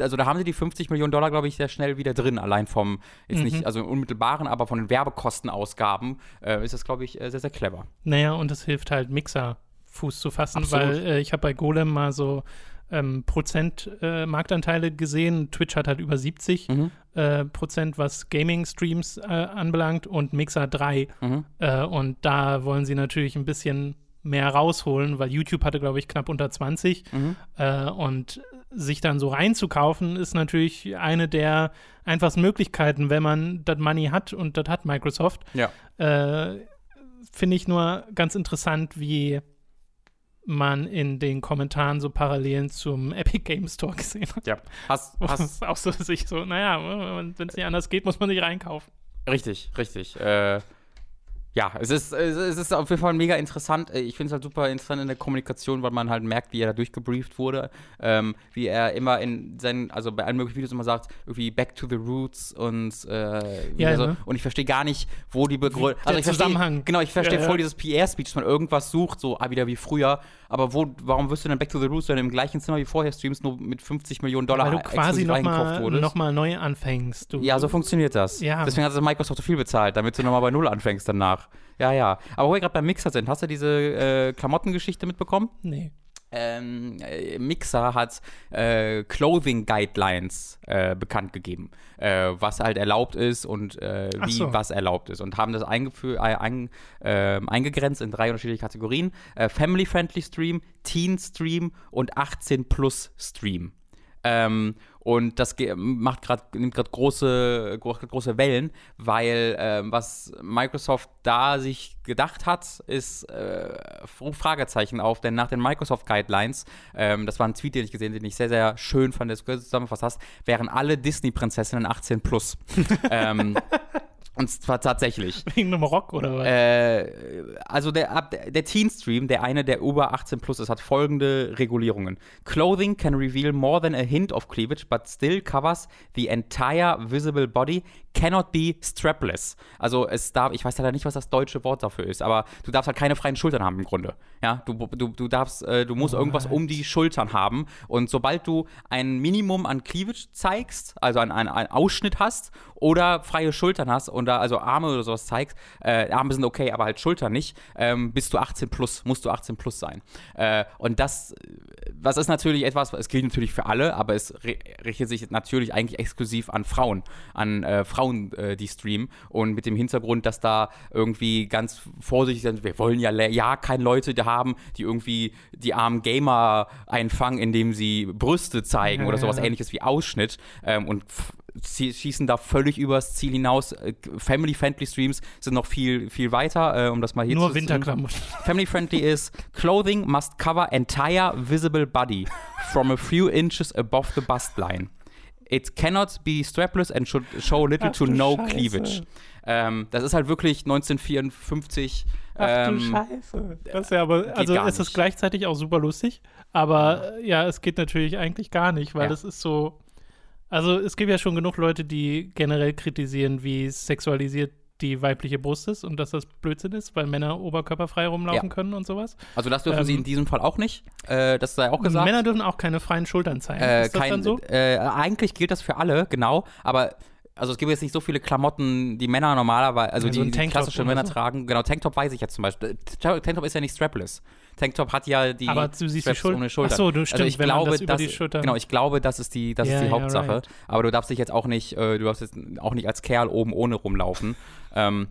also da haben sie die 50 Millionen Dollar, glaube ich, sehr schnell wieder drin, allein vom, jetzt Mhm. nicht, also unmittelbaren, aber von den Werbekostenausgaben äh, ist das, glaube ich, äh, sehr, sehr clever. Naja, und es hilft halt, Mixer Fuß zu fassen, Absolut. weil äh, ich habe bei Golem mal so ähm, Prozent äh, Marktanteile gesehen. Twitch hat halt über 70 Mhm. äh, Prozent, was Gaming-Streams äh, anbelangt und Mixer 3. Mhm. Äh, und da wollen sie natürlich ein bisschen mehr rausholen, weil YouTube hatte, glaube ich, knapp unter 20. Mhm. Äh, und sich dann so reinzukaufen, ist natürlich eine der einfachsten Möglichkeiten, wenn man das Money hat und das hat Microsoft. Ja. Äh, Finde ich nur ganz interessant, wie man in den Kommentaren so Parallelen zum Epic Game Store gesehen hat. Ja. Hast, hast, auch so sich so, naja, wenn es nicht anders geht, muss man sich reinkaufen. Richtig, richtig. Äh, ja, es ist, es ist auf jeden Fall mega interessant. Äh, Ich finde es halt super interessant in der Kommunikation, weil man halt merkt, wie er da durchgebrieft wurde. Ähm, wie er immer in seinen, also bei allen möglichen Videos immer sagt, irgendwie back to the roots und äh, Ja, also, ne? und ich verstehe gar nicht, wo die Begründung. der ich verstehe- Zusammenhang. Genau, ich verstehe Ja, ja. voll dieses PR-Speech, dass man irgendwas sucht, so ah, wieder wie früher. Aber wo, warum wirst du denn back to the roots, wenn du im gleichen Zimmer wie vorher streamst, nur mit 50 Millionen Dollar Weil du quasi nochmal noch mal neu anfängst. Du, Ja, so funktioniert das. Ja. Deswegen hat das Microsoft so viel bezahlt, damit du nochmal bei Null anfängst danach. Ja, ja. Aber wo wir gerade beim Mixer sind, hast du diese äh, Klamottengeschichte mitbekommen? Nee. Ähm, äh, Mixer hat äh, Clothing Guidelines äh, bekannt gegeben, äh, was halt erlaubt ist und äh, wie so. was erlaubt ist und haben das äh, ein, äh, eingegrenzt in drei unterschiedliche Kategorien: äh, Family Friendly Stream, Teen Stream und 18 Plus Stream. Ähm, und das macht grad, nimmt gerade große, gro- große Wellen, weil ähm, was Microsoft da sich gedacht hat, ist äh, Fragezeichen auf, denn nach den Microsoft Guidelines, ähm, das war ein Tweet, den ich gesehen habe, den ich sehr, sehr schön fand, der du zusammengefasst hast, wären alle Disney-Prinzessinnen 18 plus. ähm, und zwar tatsächlich. Wegen einem Rock oder was? Äh, also der, ab- der Teen Stream, der eine, der über 18 plus ist, hat folgende Regulierungen. Clothing can reveal more than a hint of cleavage, but still covers the entire visible body. Cannot be strapless. Also es darf, ich weiß leider nicht, was das deutsche Wort dafür ist, aber du darfst halt keine freien Schultern haben im Grunde. Ja, du, du, du darfst, äh, du musst irgendwas um die Schultern haben und sobald du ein Minimum an Cleavage zeigst, also einen ein Ausschnitt hast oder freie Schultern hast und da also Arme oder sowas zeigst, äh, Arme sind okay, aber halt Schultern nicht, ähm, bist du 18 plus, musst du 18 plus sein. Äh, und das, was ist natürlich etwas, es gilt natürlich für alle, aber es richtet sich natürlich eigentlich exklusiv an Frauen, an äh, Frauen, äh, die streamen und mit dem Hintergrund, dass da irgendwie ganz vorsichtig sind, wir wollen ja, ja keine Leute haben, die irgendwie die armen Gamer einfangen, indem sie Brüste zeigen ja, oder sowas ja. ähnliches wie Ausschnitt ähm, und schießen da völlig übers Ziel hinaus. Äh, Family-friendly Streams sind noch viel, viel weiter, äh, um das mal hier Nur zu Winterklamotten. Family-friendly ist Clothing must cover entire visible body from a few inches above the bust line. It cannot be strapless and should show little Ach, to no Scheiße. cleavage. Ähm, das ist halt wirklich 1954. Ach ähm, du Scheiße. Das ist ja aber, also es ist gleichzeitig auch super lustig, aber ja, ja es geht natürlich eigentlich gar nicht, weil ja. das ist so also es gibt ja schon genug Leute, die generell kritisieren, wie sexualisiert die weibliche Brust ist und dass das Blödsinn ist, weil Männer oberkörperfrei rumlaufen ja. können und sowas. Also das dürfen ähm, sie in diesem Fall auch nicht. Äh, das sei auch gesagt. Männer dürfen auch keine freien Schultern zeigen. Äh, ist das kein, dann so? Äh, eigentlich gilt das für alle, genau. Aber also es gibt jetzt nicht so viele Klamotten, die Männer normalerweise, also ja, die, die klassische Männer so. tragen. Genau, Tanktop weiß ich jetzt zum Beispiel. Tanktop ist ja nicht strapless. Tanktop hat ja die aber du siehst die Schul ohne Schulter. Ach so, du stimmt, also ich glaube, das das, genau, ich glaube, das ist die, das yeah, ist die Hauptsache. Yeah, right. Aber du darfst dich jetzt auch nicht, äh, du darfst jetzt auch nicht als Kerl oben ohne rumlaufen. Ähm,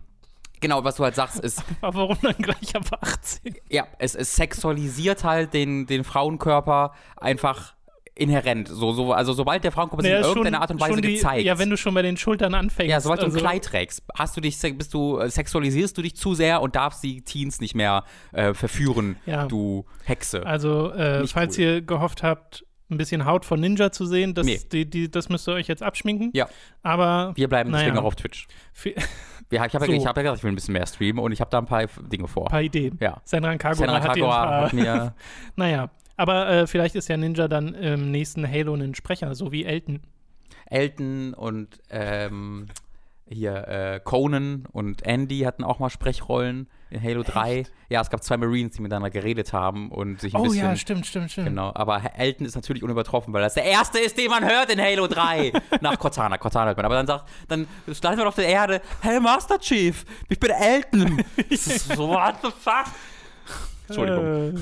Genau, was du halt sagst, ist. Aber warum dann gleich ab 18? Ja, es, es sexualisiert halt den, den Frauenkörper einfach inhärent. So, so, also sobald der Frauenkörper naja, sich in irgendeiner Art und Weise die, gezeigt. Ja, wenn du schon bei den Schultern anfängst. Ja, sobald also, du ein Kleid trägst, hast du dich, bist du, äh, sexualisierst du dich zu sehr und darfst die Teens nicht mehr äh, verführen, ja. du Hexe. Also, äh, falls cool. ihr gehofft habt, ein bisschen Haut von Ninja zu sehen, das, nee. die, die, das müsst ihr euch jetzt abschminken. Ja. Aber. Wir bleiben naja. deswegen auch auf Twitch. Ja, ich habe so. ja, hab ja gesagt, ich will ein bisschen mehr streamen und ich habe da ein paar Dinge vor. Ein paar Ideen. Ja. Senran Kagura, Senran Kagura hat, hat mir. naja, aber äh, vielleicht ist ja Ninja dann im nächsten Halo ein Sprecher, so wie Elton. Elton und ähm, hier äh, Conan und Andy hatten auch mal Sprechrollen in Halo Echt? 3. Ja, es gab zwei Marines, die miteinander geredet haben und sich ein oh, bisschen. Oh ja, stimmt, stimmt, stimmt. Genau, aber Elton ist natürlich unübertroffen, weil das der erste ist, den man hört in Halo 3. Nach Cortana. Cortana hört man. Aber dann sagt, dann stand man auf der Erde, hey Master Chief, ich bin Elton. so, what the fuck? Entschuldigung. Äh.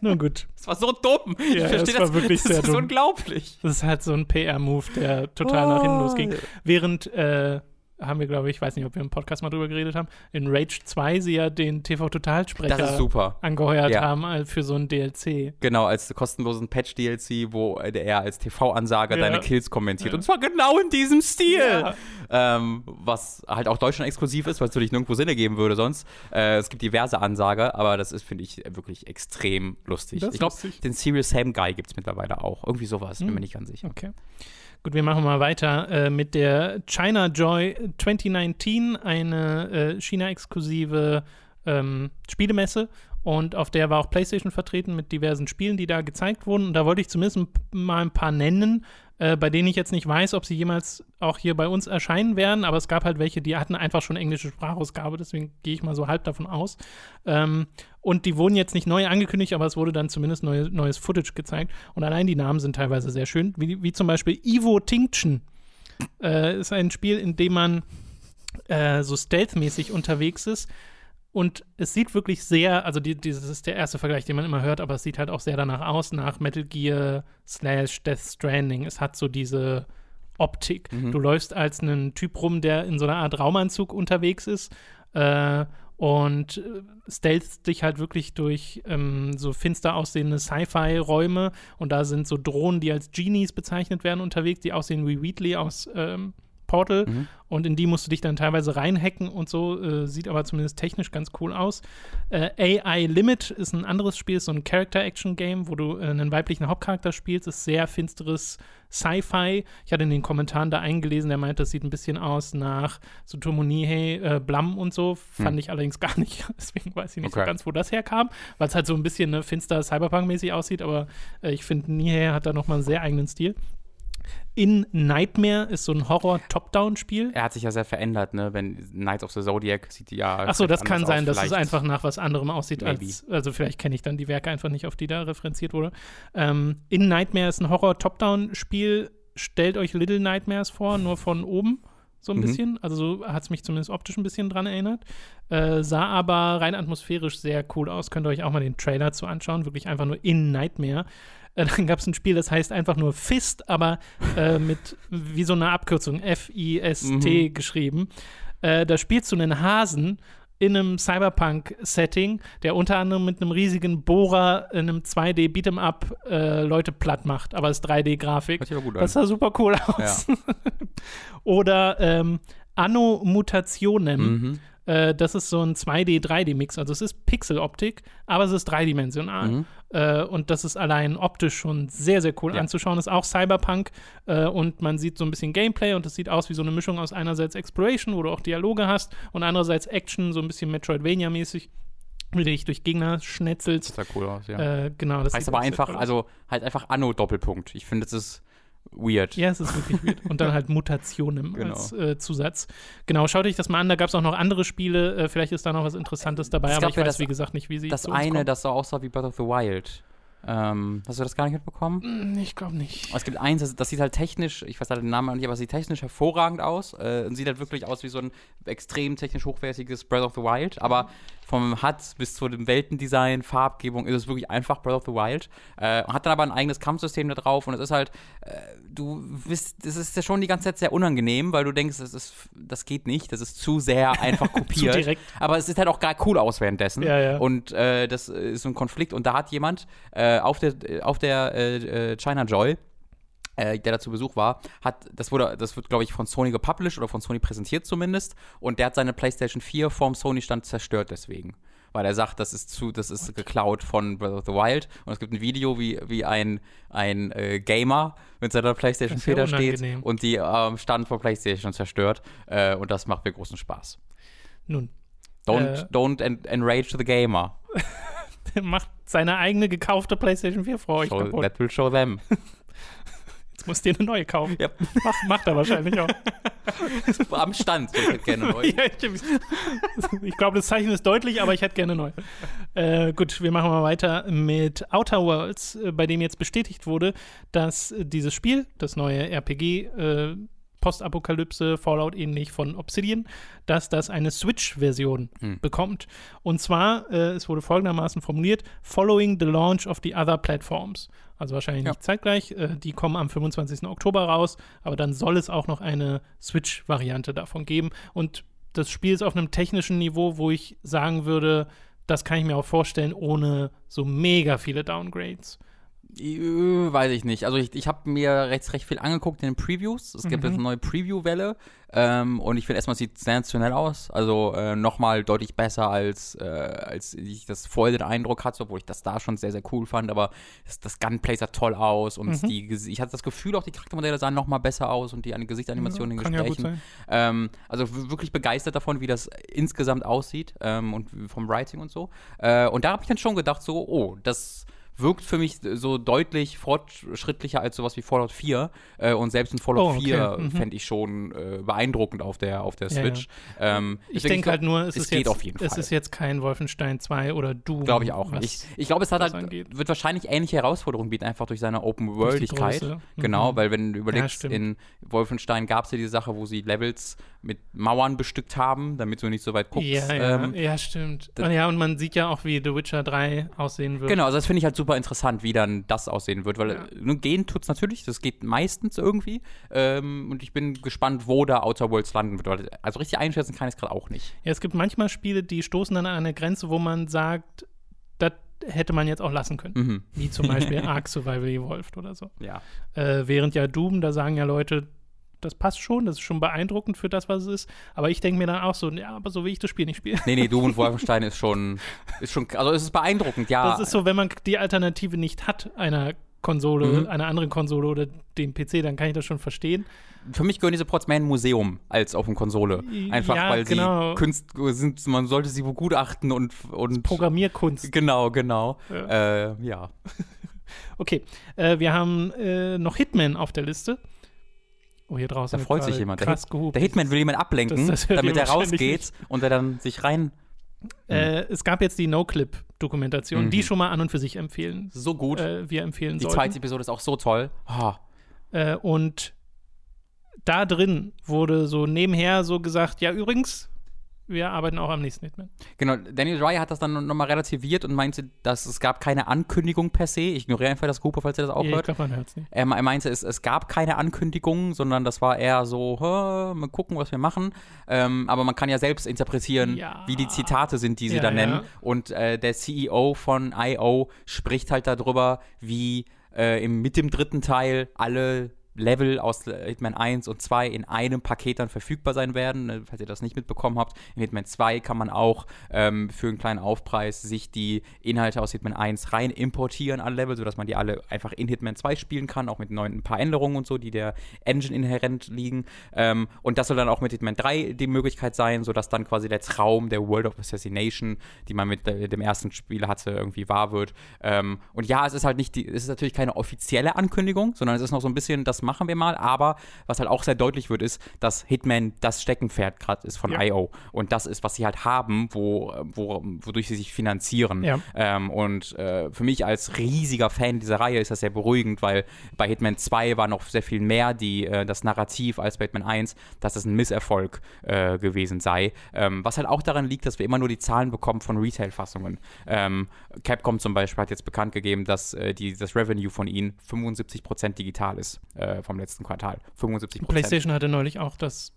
Nun gut. Das war so dumm. Ja, ich verstehe das. War wirklich das sehr ist dumm. unglaublich. Das ist halt so ein PR-Move, der total oh. nach hinten losging. Während äh, haben wir, glaube ich, ich weiß nicht, ob wir im Podcast mal drüber geredet haben, in Rage 2 sie ja den TV-Totalsprecher angeheuert ja. haben äh, für so ein DLC. Genau, als kostenlosen Patch-DLC, wo er als TV-Ansager ja. deine Kills kommentiert. Ja. Und zwar genau in diesem Stil. Ähm, was halt auch Deutschland exklusiv ist, weil es natürlich nirgendwo Sinn ergeben würde sonst. Äh, es gibt diverse Ansager, aber das ist, finde ich, wirklich extrem lustig. Das ich glaube, den Serious Sam Guy gibt es mittlerweile auch. Irgendwie sowas, hm. bin mir nicht ganz sicher. Okay. Gut, wir machen mal weiter äh, mit der China Joy 2019, eine äh, China-exklusive ähm, Spielemesse. Und auf der war auch PlayStation vertreten mit diversen Spielen, die da gezeigt wurden. Und da wollte ich zumindest mal ein paar nennen, äh, bei denen ich jetzt nicht weiß, ob sie jemals auch hier bei uns erscheinen werden, aber es gab halt welche, die hatten einfach schon englische Sprachausgabe, deswegen gehe ich mal so halb davon aus. Ähm, und die wurden jetzt nicht neu angekündigt, aber es wurde dann zumindest neu, neues Footage gezeigt. Und allein die Namen sind teilweise sehr schön, wie, wie zum Beispiel Ivo Tinction. Äh, ist ein Spiel, in dem man äh, so stealth-mäßig unterwegs ist und es sieht wirklich sehr, also die, dieses ist der erste Vergleich, den man immer hört, aber es sieht halt auch sehr danach aus, nach Metal Gear slash Death Stranding. Es hat so diese Optik. Mhm. Du läufst als einen Typ rum, der in so einer Art Raumanzug unterwegs ist äh, und äh, stellst dich halt wirklich durch ähm, so finster aussehende Sci-Fi-Räume und da sind so Drohnen, die als Genies bezeichnet werden, unterwegs, die aussehen wie Wheatley aus ähm, Portal mhm. und in die musst du dich dann teilweise reinhacken und so, äh, sieht aber zumindest technisch ganz cool aus. Äh, AI Limit ist ein anderes Spiel, ist so ein Character-Action-Game, wo du äh, einen weiblichen Hauptcharakter spielst, ist sehr finsteres Sci-Fi. Ich hatte in den Kommentaren da eingelesen, der meinte, das sieht ein bisschen aus nach so Tomonihei, äh, Blam und so, fand hm. ich allerdings gar nicht, deswegen weiß ich nicht okay. so ganz, wo das herkam, weil es halt so ein bisschen ne, finster Cyberpunk-mäßig aussieht, aber äh, ich finde, Nihei hat da nochmal einen sehr eigenen Stil. In Nightmare ist so ein Horror-Top-Down-Spiel. Er hat sich ja sehr verändert, ne? Wenn Knights of the Zodiac sieht ja. Achso, das kann sein, aus, dass es einfach nach was anderem aussieht. Als, also vielleicht kenne ich dann die Werke einfach nicht, auf die da referenziert wurde. Ähm, In Nightmare ist ein Horror-Top-Down-Spiel. Stellt euch Little Nightmares vor, nur von oben so ein Mhm. bisschen. Also so hat es mich zumindest optisch ein bisschen dran erinnert. Äh, sah aber rein atmosphärisch sehr cool aus. Könnt ihr euch auch mal den Trailer zu anschauen. Wirklich einfach nur In Nightmare. Äh, dann gab es ein Spiel, das heißt einfach nur Fist, aber äh, mit wie so eine Abkürzung F-I-S-T geschrieben. Äh, da spielst du einen Hasen in einem Cyberpunk-Setting, der unter anderem mit einem riesigen Bohrer in einem 2D-Beat'em-up äh, Leute platt macht, aber es ist 3D-Grafik. Hört sich aber gut an. Das sah super cool aus. Oder ähm, Anno Mutationem. Mhm. Äh, das ist so ein 2D-3D-Mix. Also es ist Pixeloptik, aber es ist dreidimensional. Mhm. Äh, und das ist allein optisch schon sehr, sehr cool Ja. anzuschauen. Ist auch Cyberpunk äh, und man sieht so ein bisschen Gameplay und es sieht aus wie so eine Mischung aus einerseits Exploration, wo du auch Dialoge hast, und andererseits Action, so ein bisschen Metroidvania-mäßig, wie du dich durch Gegner schnetzelst. Das sah cool aus, ja. Äh, genau, das heißt aber einfach, also halt einfach Anno-Doppelpunkt. Ich finde, das ist weird. Ja, es ist wirklich weird. Und dann halt Mutationen Genau. als äh, Zusatz. Genau, schaut euch das mal an. Da gab es auch noch andere Spiele. Äh, vielleicht ist da noch was Interessantes dabei, Es aber ich weiß, das- wie gesagt, nicht, wie sie Das eine, kommen. das so aussah wie Breath of the Wild. Ähm, hast du das gar nicht mitbekommen? Hm, Ich glaube nicht. Es gibt eins, das, das sieht halt technisch, ich weiß halt den Namen nicht, aber es sieht technisch hervorragend aus. Äh, und sieht halt wirklich aus wie so ein extrem technisch hochwertiges Breath of the Wild. Aber vom HUD bis zu dem Weltendesign, Farbgebung ist es wirklich einfach Breath of the Wild. Äh, hat dann aber ein eigenes Kampfsystem da drauf und es ist halt, äh, du bist, es ist ja schon die ganze Zeit sehr unangenehm, weil du denkst, das, ist, das geht nicht, das ist zu sehr einfach kopiert. direkt. Aber es sieht halt auch gar cool aus währenddessen. Ja, ja. Und äh, das ist so ein Konflikt. Und da hat jemand äh, auf der, auf der äh, äh, China Joy, äh, der da zu Besuch war, hat, das wurde, das wird, glaube ich, von Sony gepublished oder von Sony präsentiert zumindest. Und der hat seine PlayStation 4 vorm Sony-Stand zerstört deswegen. Weil er sagt, das ist zu, das ist geklaut von Breath of the Wild. Und es gibt ein Video, wie, wie ein, ein äh, Gamer mit seiner PlayStation Das ist ja 4 da steht und die ähm, Stand von PlayStation zerstört. Äh, und das macht mir großen Spaß. Nun, Don't, Äh. don't en enrage the gamer. der macht seine eigene gekaufte PlayStation 4 vor euch Show, kaputt. that will show them. Jetzt musst du dir eine neue kaufen. Ja. Macht, macht er wahrscheinlich auch. Am Stand. Ich hätte gerne neu. ja, ich glaube, das Zeichen ist deutlich, aber ich hätte gerne neu. Äh, gut, wir machen mal weiter mit Outer Worlds, äh, bei dem jetzt bestätigt wurde, dass äh, dieses Spiel, das neue RPG, äh, Postapokalypse, Fallout ähnlich von Obsidian, dass das eine Switch-Version Hm. bekommt. Und zwar, äh, es wurde folgendermaßen formuliert: Following the launch of the other platforms. Also wahrscheinlich Ja. nicht zeitgleich. Äh, die kommen am 25. Oktober raus, aber dann soll es auch noch eine Switch-Variante davon geben. Und das Spiel ist auf einem technischen Niveau, wo ich sagen würde, das kann ich mir auch vorstellen, ohne so mega viele Downgrades. Äh, Weiß ich nicht. Also ich, ich habe mir recht, recht viel angeguckt in den Previews. Es gibt Mhm. jetzt eine neue Preview-Welle. Ähm, und ich finde erstmal, es sieht sensationell aus. Also äh, nochmal deutlich besser, als, äh, als ich das vorher den Eindruck hatte, obwohl ich das da schon sehr, sehr cool fand. Aber das, das Gunplay sah toll aus. Und Mhm. die, ich hatte das Gefühl, auch die Charaktermodelle sahen nochmal besser aus und die an- Gesichtsanimationen in ja gut Gesprächen. sein. Ähm, also wirklich begeistert davon, wie das insgesamt aussieht ähm, und vom Writing und so. Äh, und da habe ich dann schon gedacht, so, oh, das wirkt für mich so deutlich fortschrittlicher als sowas wie Fallout 4. Äh, und selbst ein Fallout Oh, okay. 4 Mhm. fände ich schon äh, beeindruckend auf der, auf der Ja, Switch. Ähm, Ich denke halt nur, es, es ist geht jetzt, auf jeden es Fall. ist jetzt kein Wolfenstein 2 oder Doom. Glaube ich auch nicht. Ich, ich glaube, es hat halt, angeht. wird wahrscheinlich ähnliche Herausforderungen bieten, einfach durch seine Open-Worldigkeit. Genau, Mhm. weil wenn du überlegst, stimmt. in Wolfenstein gab es ja die Sache, wo sie Levels mit Mauern bestückt haben, damit du nicht so weit guckst. Ja, ja, Ähm, ja, stimmt. Und ja, und man sieht ja auch, wie The Witcher 3 aussehen wird. Genau, also das finde ich halt super interessant, wie dann das aussehen wird, weil Ja. äh, gehen tut's natürlich, das geht meistens irgendwie ähm, und ich bin gespannt, wo da Outer Worlds landen wird. Also richtig einschätzen kann ich es gerade auch nicht. Ja, es gibt manchmal Spiele, die stoßen dann an eine Grenze, wo man sagt, das hätte man jetzt auch lassen können. Mhm. Wie zum Beispiel Ark Survival Evolved oder so. Ja. Äh, während ja Doom, da sagen ja Leute, das passt schon, das ist schon beeindruckend für das, was es ist. Aber ich denke mir dann auch so, ja, aber so will ich das Spiel nicht spielen. Nee, nee, Doom und Wolfenstein ist schon, ist schon, also es ist beeindruckend, ja. Das ist so, wenn man die Alternative nicht hat, einer Konsole, Mhm. einer anderen Konsole oder dem PC, dann kann ich das schon verstehen. Für mich gehören diese Ports mehr in ein Museum als auf eine Konsole. Einfach Ja, weil genau. sie Kunst sind, man sollte sie begutachten und, und Programmierkunst. Genau, genau. Ja. Äh, ja. Okay, äh, wir haben äh, noch Hitman auf der Liste. Oh, hier draußen. Da freut sich jemand. Der, Krass Hit, gehupt. der Hitman will jemand ablenken, Das- das damit er rausgeht und er dann sich rein. Äh, es gab jetzt die No-Clip-Dokumentation, die Mhm. schon mal an und für sich empfehlen. So gut. Äh, wir empfehlen Die sollten. zweite Episode ist auch so toll. Ah, Äh, und da drin wurde so nebenher so gesagt, ja übrigens, wir arbeiten auch am nächsten Hitman. Genau, Daniel Dry hat das dann nochmal relativiert und meinte, dass es gab keine Ankündigung per se. Ich ignoriere einfach das Gruppe, falls ihr das auch Ja, ich hört. glaube, man hört es nicht. Er, er meinte, es, es gab keine Ankündigung, sondern das war eher so, "Hä, mal gucken, was wir machen. Ähm, aber man kann ja selbst interpretieren, Ja. wie die Zitate sind, die sie Ja, da nennen. Und äh, der CEO von I.O. spricht halt darüber, wie äh, im, mit dem dritten Teil alle Level aus Hitman 1 und 2 in einem Paket dann verfügbar sein werden. Äh, Falls ihr das nicht mitbekommen habt, in Hitman 2 kann man auch ähm, für einen kleinen Aufpreis sich die Inhalte aus Hitman 1 rein importieren, alle Level, sodass man die alle einfach in Hitman 2 spielen kann, auch mit neuen ein paar Änderungen und so, die der Engine inhärent liegen. Ähm, und das soll dann auch mit Hitman 3 die Möglichkeit sein, sodass dann quasi der Traum der World of Assassination, die man mit äh, dem ersten Spiel hatte, irgendwie wahr wird. Ähm, und ja, es ist halt nicht die, es ist natürlich keine offizielle Ankündigung, sondern es ist noch so ein bisschen, das machen wir mal, aber was halt auch sehr deutlich wird, ist, dass Hitman das Steckenpferd gerade ist von Ja. IO. Und das ist, was sie halt haben, wo, wo, wodurch sie sich finanzieren. Ja. Ähm, und äh, für mich als riesiger Fan dieser Reihe ist das sehr beruhigend, weil bei Hitman 2 war noch sehr viel mehr die, äh, das Narrativ als bei Hitman 1, dass es ein Misserfolg äh, gewesen sei. Ähm, was halt auch daran liegt, dass wir immer nur die Zahlen bekommen von Retail-Fassungen. Ähm, Capcom zum Beispiel hat jetzt bekannt gegeben, dass äh, die, das Revenue von ihnen 75% digital ist äh, vom letzten Quartal. 75%. PlayStation hatte neulich auch, dass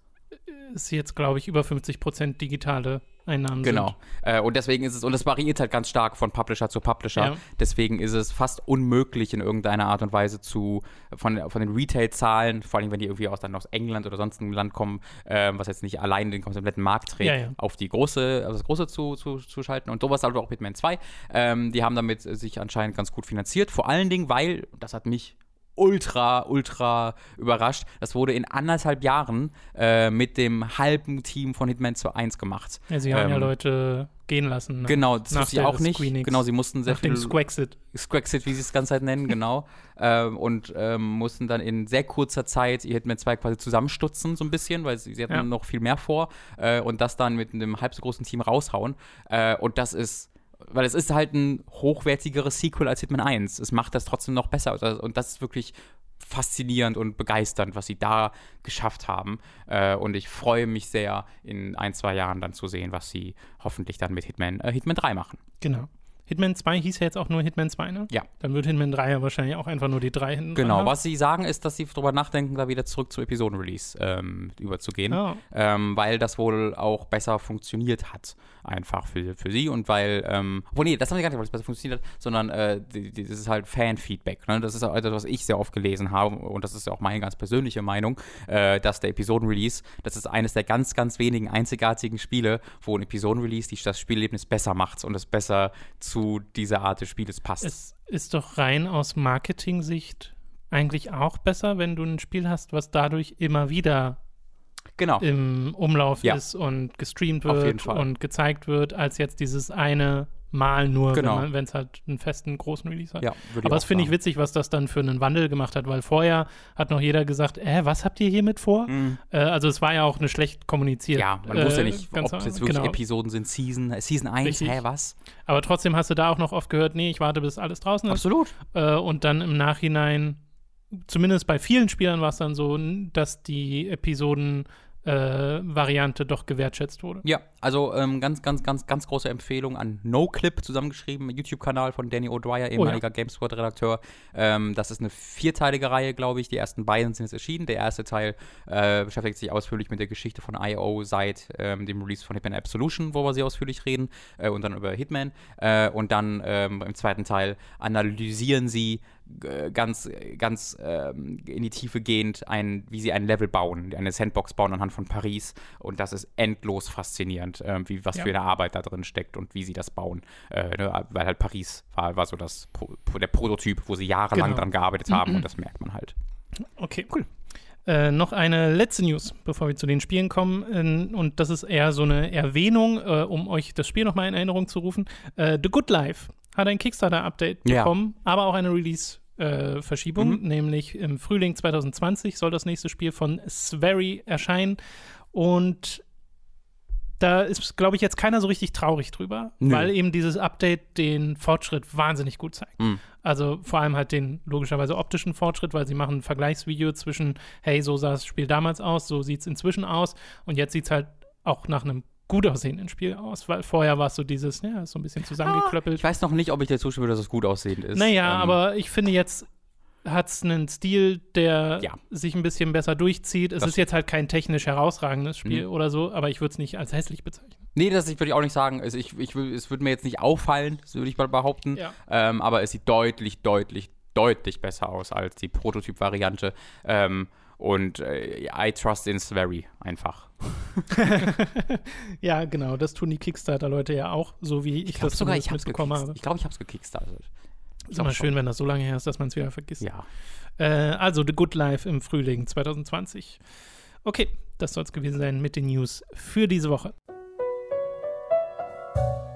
es jetzt, glaube ich, über 50% digitale Einnahmen Genau. sind. Äh, und deswegen ist es, und es variiert halt ganz stark von Publisher zu Publisher. Ja. Deswegen ist es fast unmöglich in irgendeiner Art und Weise zu, von, von den Retail-Zahlen, vor allem wenn die irgendwie aus, dann aus England oder sonst einem Land kommen, äh, was jetzt nicht allein den kompletten Markt trägt, Ja, ja. auf die große, auf das große zu, zu, zu schalten. Und sowas halt auch mit Man 2. Ähm, die haben damit sich anscheinend ganz gut finanziert. Vor allen Dingen, weil, das hat mich ultra, ultra überrascht. Das wurde in anderthalb Jahren äh, mit dem halben Team von Hitman 2 1 gemacht. Ja, sie haben ja Ähm, Leute gehen lassen. ne? Genau, das wusste ich auch nicht. Screenings. Genau, sie mussten sehr Nach dem viel Squaxit. Squaxit, wie sie es ganze Zeit nennen, genau. ähm, und ähm, mussten dann in sehr kurzer Zeit ihr Hitman 2 quasi zusammenstutzen, so ein bisschen, weil sie, sie hatten Ja. noch viel mehr vor äh, und das dann mit einem halb so großen Team raushauen. Äh, und das ist, weil es ist halt ein hochwertigeres Sequel als Hitman 1. Es macht das trotzdem noch besser und das ist wirklich faszinierend und begeisternd, was sie da geschafft haben. Äh, und ich freue mich sehr, in ein, zwei Jahren dann zu sehen, was sie hoffentlich dann mit Hitman, äh, Hitman 3 machen. Genau. Hitman 2 hieß ja jetzt auch nur Hitman 2, ne? Ja. Dann wird Hitman 3 ja wahrscheinlich auch einfach nur die 3 hinten Genau, was sie sagen, ist, dass sie darüber nachdenken, da wieder zurück zu Episoden-Release ähm, überzugehen, Ah. ähm, weil das wohl auch besser funktioniert hat, einfach für, für sie und weil, ähm, obwohl, nee, das haben sie gar nicht, weil es besser funktioniert hat, sondern äh, das ist halt Fan-Feedback, ne? das ist etwas, was ich sehr oft gelesen habe und das ist ja auch meine ganz persönliche Meinung, äh, dass der Episoden-Release, das ist eines der ganz, ganz wenigen einzigartigen Spiele, wo ein Episoden-Release die, das Spielerlebnis besser macht und es besser zu dieser Art des Spieles passt. Es ist doch rein aus Marketing-Sicht eigentlich auch besser, wenn du ein Spiel hast, was dadurch immer wieder genau. im Umlauf Ja. ist und gestreamt wird und gezeigt wird, als jetzt dieses eine Mal nur, Genau. wenn es halt einen festen großen Release hat. Ja, Aber das finde ich witzig, was das dann für einen Wandel gemacht hat, weil vorher hat noch jeder gesagt, äh, was habt ihr hiermit vor? Mhm. Äh, also es war ja auch eine schlecht kommuniziert. Ja, man äh, wusste ja nicht, ganz ob es jetzt genau. wirklich Episoden sind, Season, äh, Season 1, Richtig. hä, was? Aber trotzdem hast du da auch noch oft gehört, nee, ich warte, bis alles draußen ist. Absolut. Äh, und dann im Nachhinein, zumindest bei vielen Spielern war es dann so, dass die Episoden-Variante doch gewertschätzt wurde. Ja, also ähm, ganz, ganz, ganz, ganz große Empfehlung an NoClip zusammengeschrieben, YouTube-Kanal von Danny O'Dwyer, ehemaliger GameSpot-Redakteur. Ähm, das ist eine vierteilige Reihe, glaube ich. Die ersten beiden sind jetzt erschienen. Der erste Teil äh, beschäftigt sich ausführlich mit der Geschichte von I.O. seit ähm, dem Release von Hitman Absolution, wo wir sehr ausführlich reden, äh, und dann über Hitman. Äh, und dann ähm, im zweiten Teil analysieren sie äh, ganz, ganz ähm, in die Tiefe gehend, ein, wie sie ein Level bauen, eine Sandbox bauen anhand von Paris. Und das ist endlos faszinierend, ähm, wie, was Ja. für eine Arbeit da drin steckt und wie sie das bauen. Äh, ne, weil halt Paris war, war so das, der Prototyp, wo sie jahrelang Genau. dran gearbeitet haben und das merkt man halt. Okay, cool. Äh, noch eine letzte News, bevor wir zu den Spielen kommen. Ähm, und das ist eher so eine Erwähnung, äh, um euch das Spiel nochmal in Erinnerung zu rufen. Äh, The Good Life hat ein Kickstarter-Update Ja. bekommen, aber auch eine Release-Verschiebung, Mhm. nämlich im Frühling 2020 soll das nächste Spiel von Sverry erscheinen. Und da ist, glaube ich, jetzt keiner so richtig traurig drüber, Nö. weil eben dieses Update den Fortschritt wahnsinnig gut zeigt. Mhm. Also vor allem halt den logischerweise optischen Fortschritt, weil sie machen ein Vergleichsvideo zwischen, hey, so sah das Spiel damals aus, so sieht es inzwischen aus und jetzt sieht es halt auch nach einem gut aussehenden Spiel aus, weil vorher war es so dieses, ja, so ein bisschen zusammengeklöppelt. Ich weiß noch nicht, ob ich dir zustimme, dass es gut aussehend ist. Naja, Ähm, aber ich finde jetzt hat es einen Stil, der Ja. sich ein bisschen besser durchzieht. Es Das- ist jetzt halt kein technisch herausragendes Spiel Mhm. oder so, aber ich würde es nicht als hässlich bezeichnen. Nee, das würde ich auch nicht sagen. Also ich, ich, es würde mir jetzt nicht auffallen, würde ich mal behaupten. Ja. Ähm, aber es sieht deutlich, deutlich, deutlich besser aus als die Prototyp-Variante. Ähm, und äh, I trust in Sverry einfach. Ja, genau, das tun die Kickstarter-Leute ja auch, so wie ich, glaub das sogar, ich mitbekommen habe. Ich glaube, ich habe es gekickstartet. Ist immer schön, wenn das so lange her ist, dass man es wieder vergisst. Ja. Äh, also The Good Life im Frühling 2020. Okay, das soll es gewesen sein mit den News für diese Woche.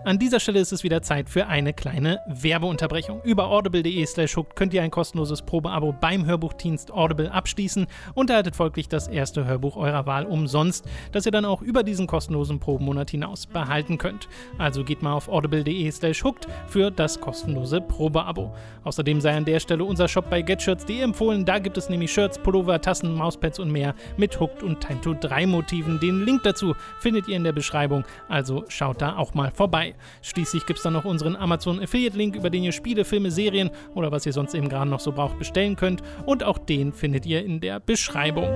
An dieser Stelle ist es wieder Zeit für eine kleine Werbeunterbrechung. Über audible.de slash hooked könnt ihr ein kostenloses Probeabo beim Hörbuchdienst Audible abschließen und erhaltet folglich das erste Hörbuch eurer Wahl umsonst, das ihr dann auch über diesen kostenlosen Probemonat hinaus behalten könnt. Also geht mal auf audible.de slash hooked für das kostenlose Probeabo. Außerdem sei an der Stelle unser Shop bei getshirts.de empfohlen. Da gibt es nämlich Shirts, Pullover, Tassen, Mauspads und mehr mit Hooked und Time to 3 Motiven. Den Link dazu findet ihr in der Beschreibung, also schaut da auch mal vorbei. Schließlich gibt es dann noch unseren Amazon Affiliate Link, über den ihr Spiele, Filme, Serien oder was ihr sonst eben gerade noch so braucht bestellen könnt und auch den findet ihr in der Beschreibung.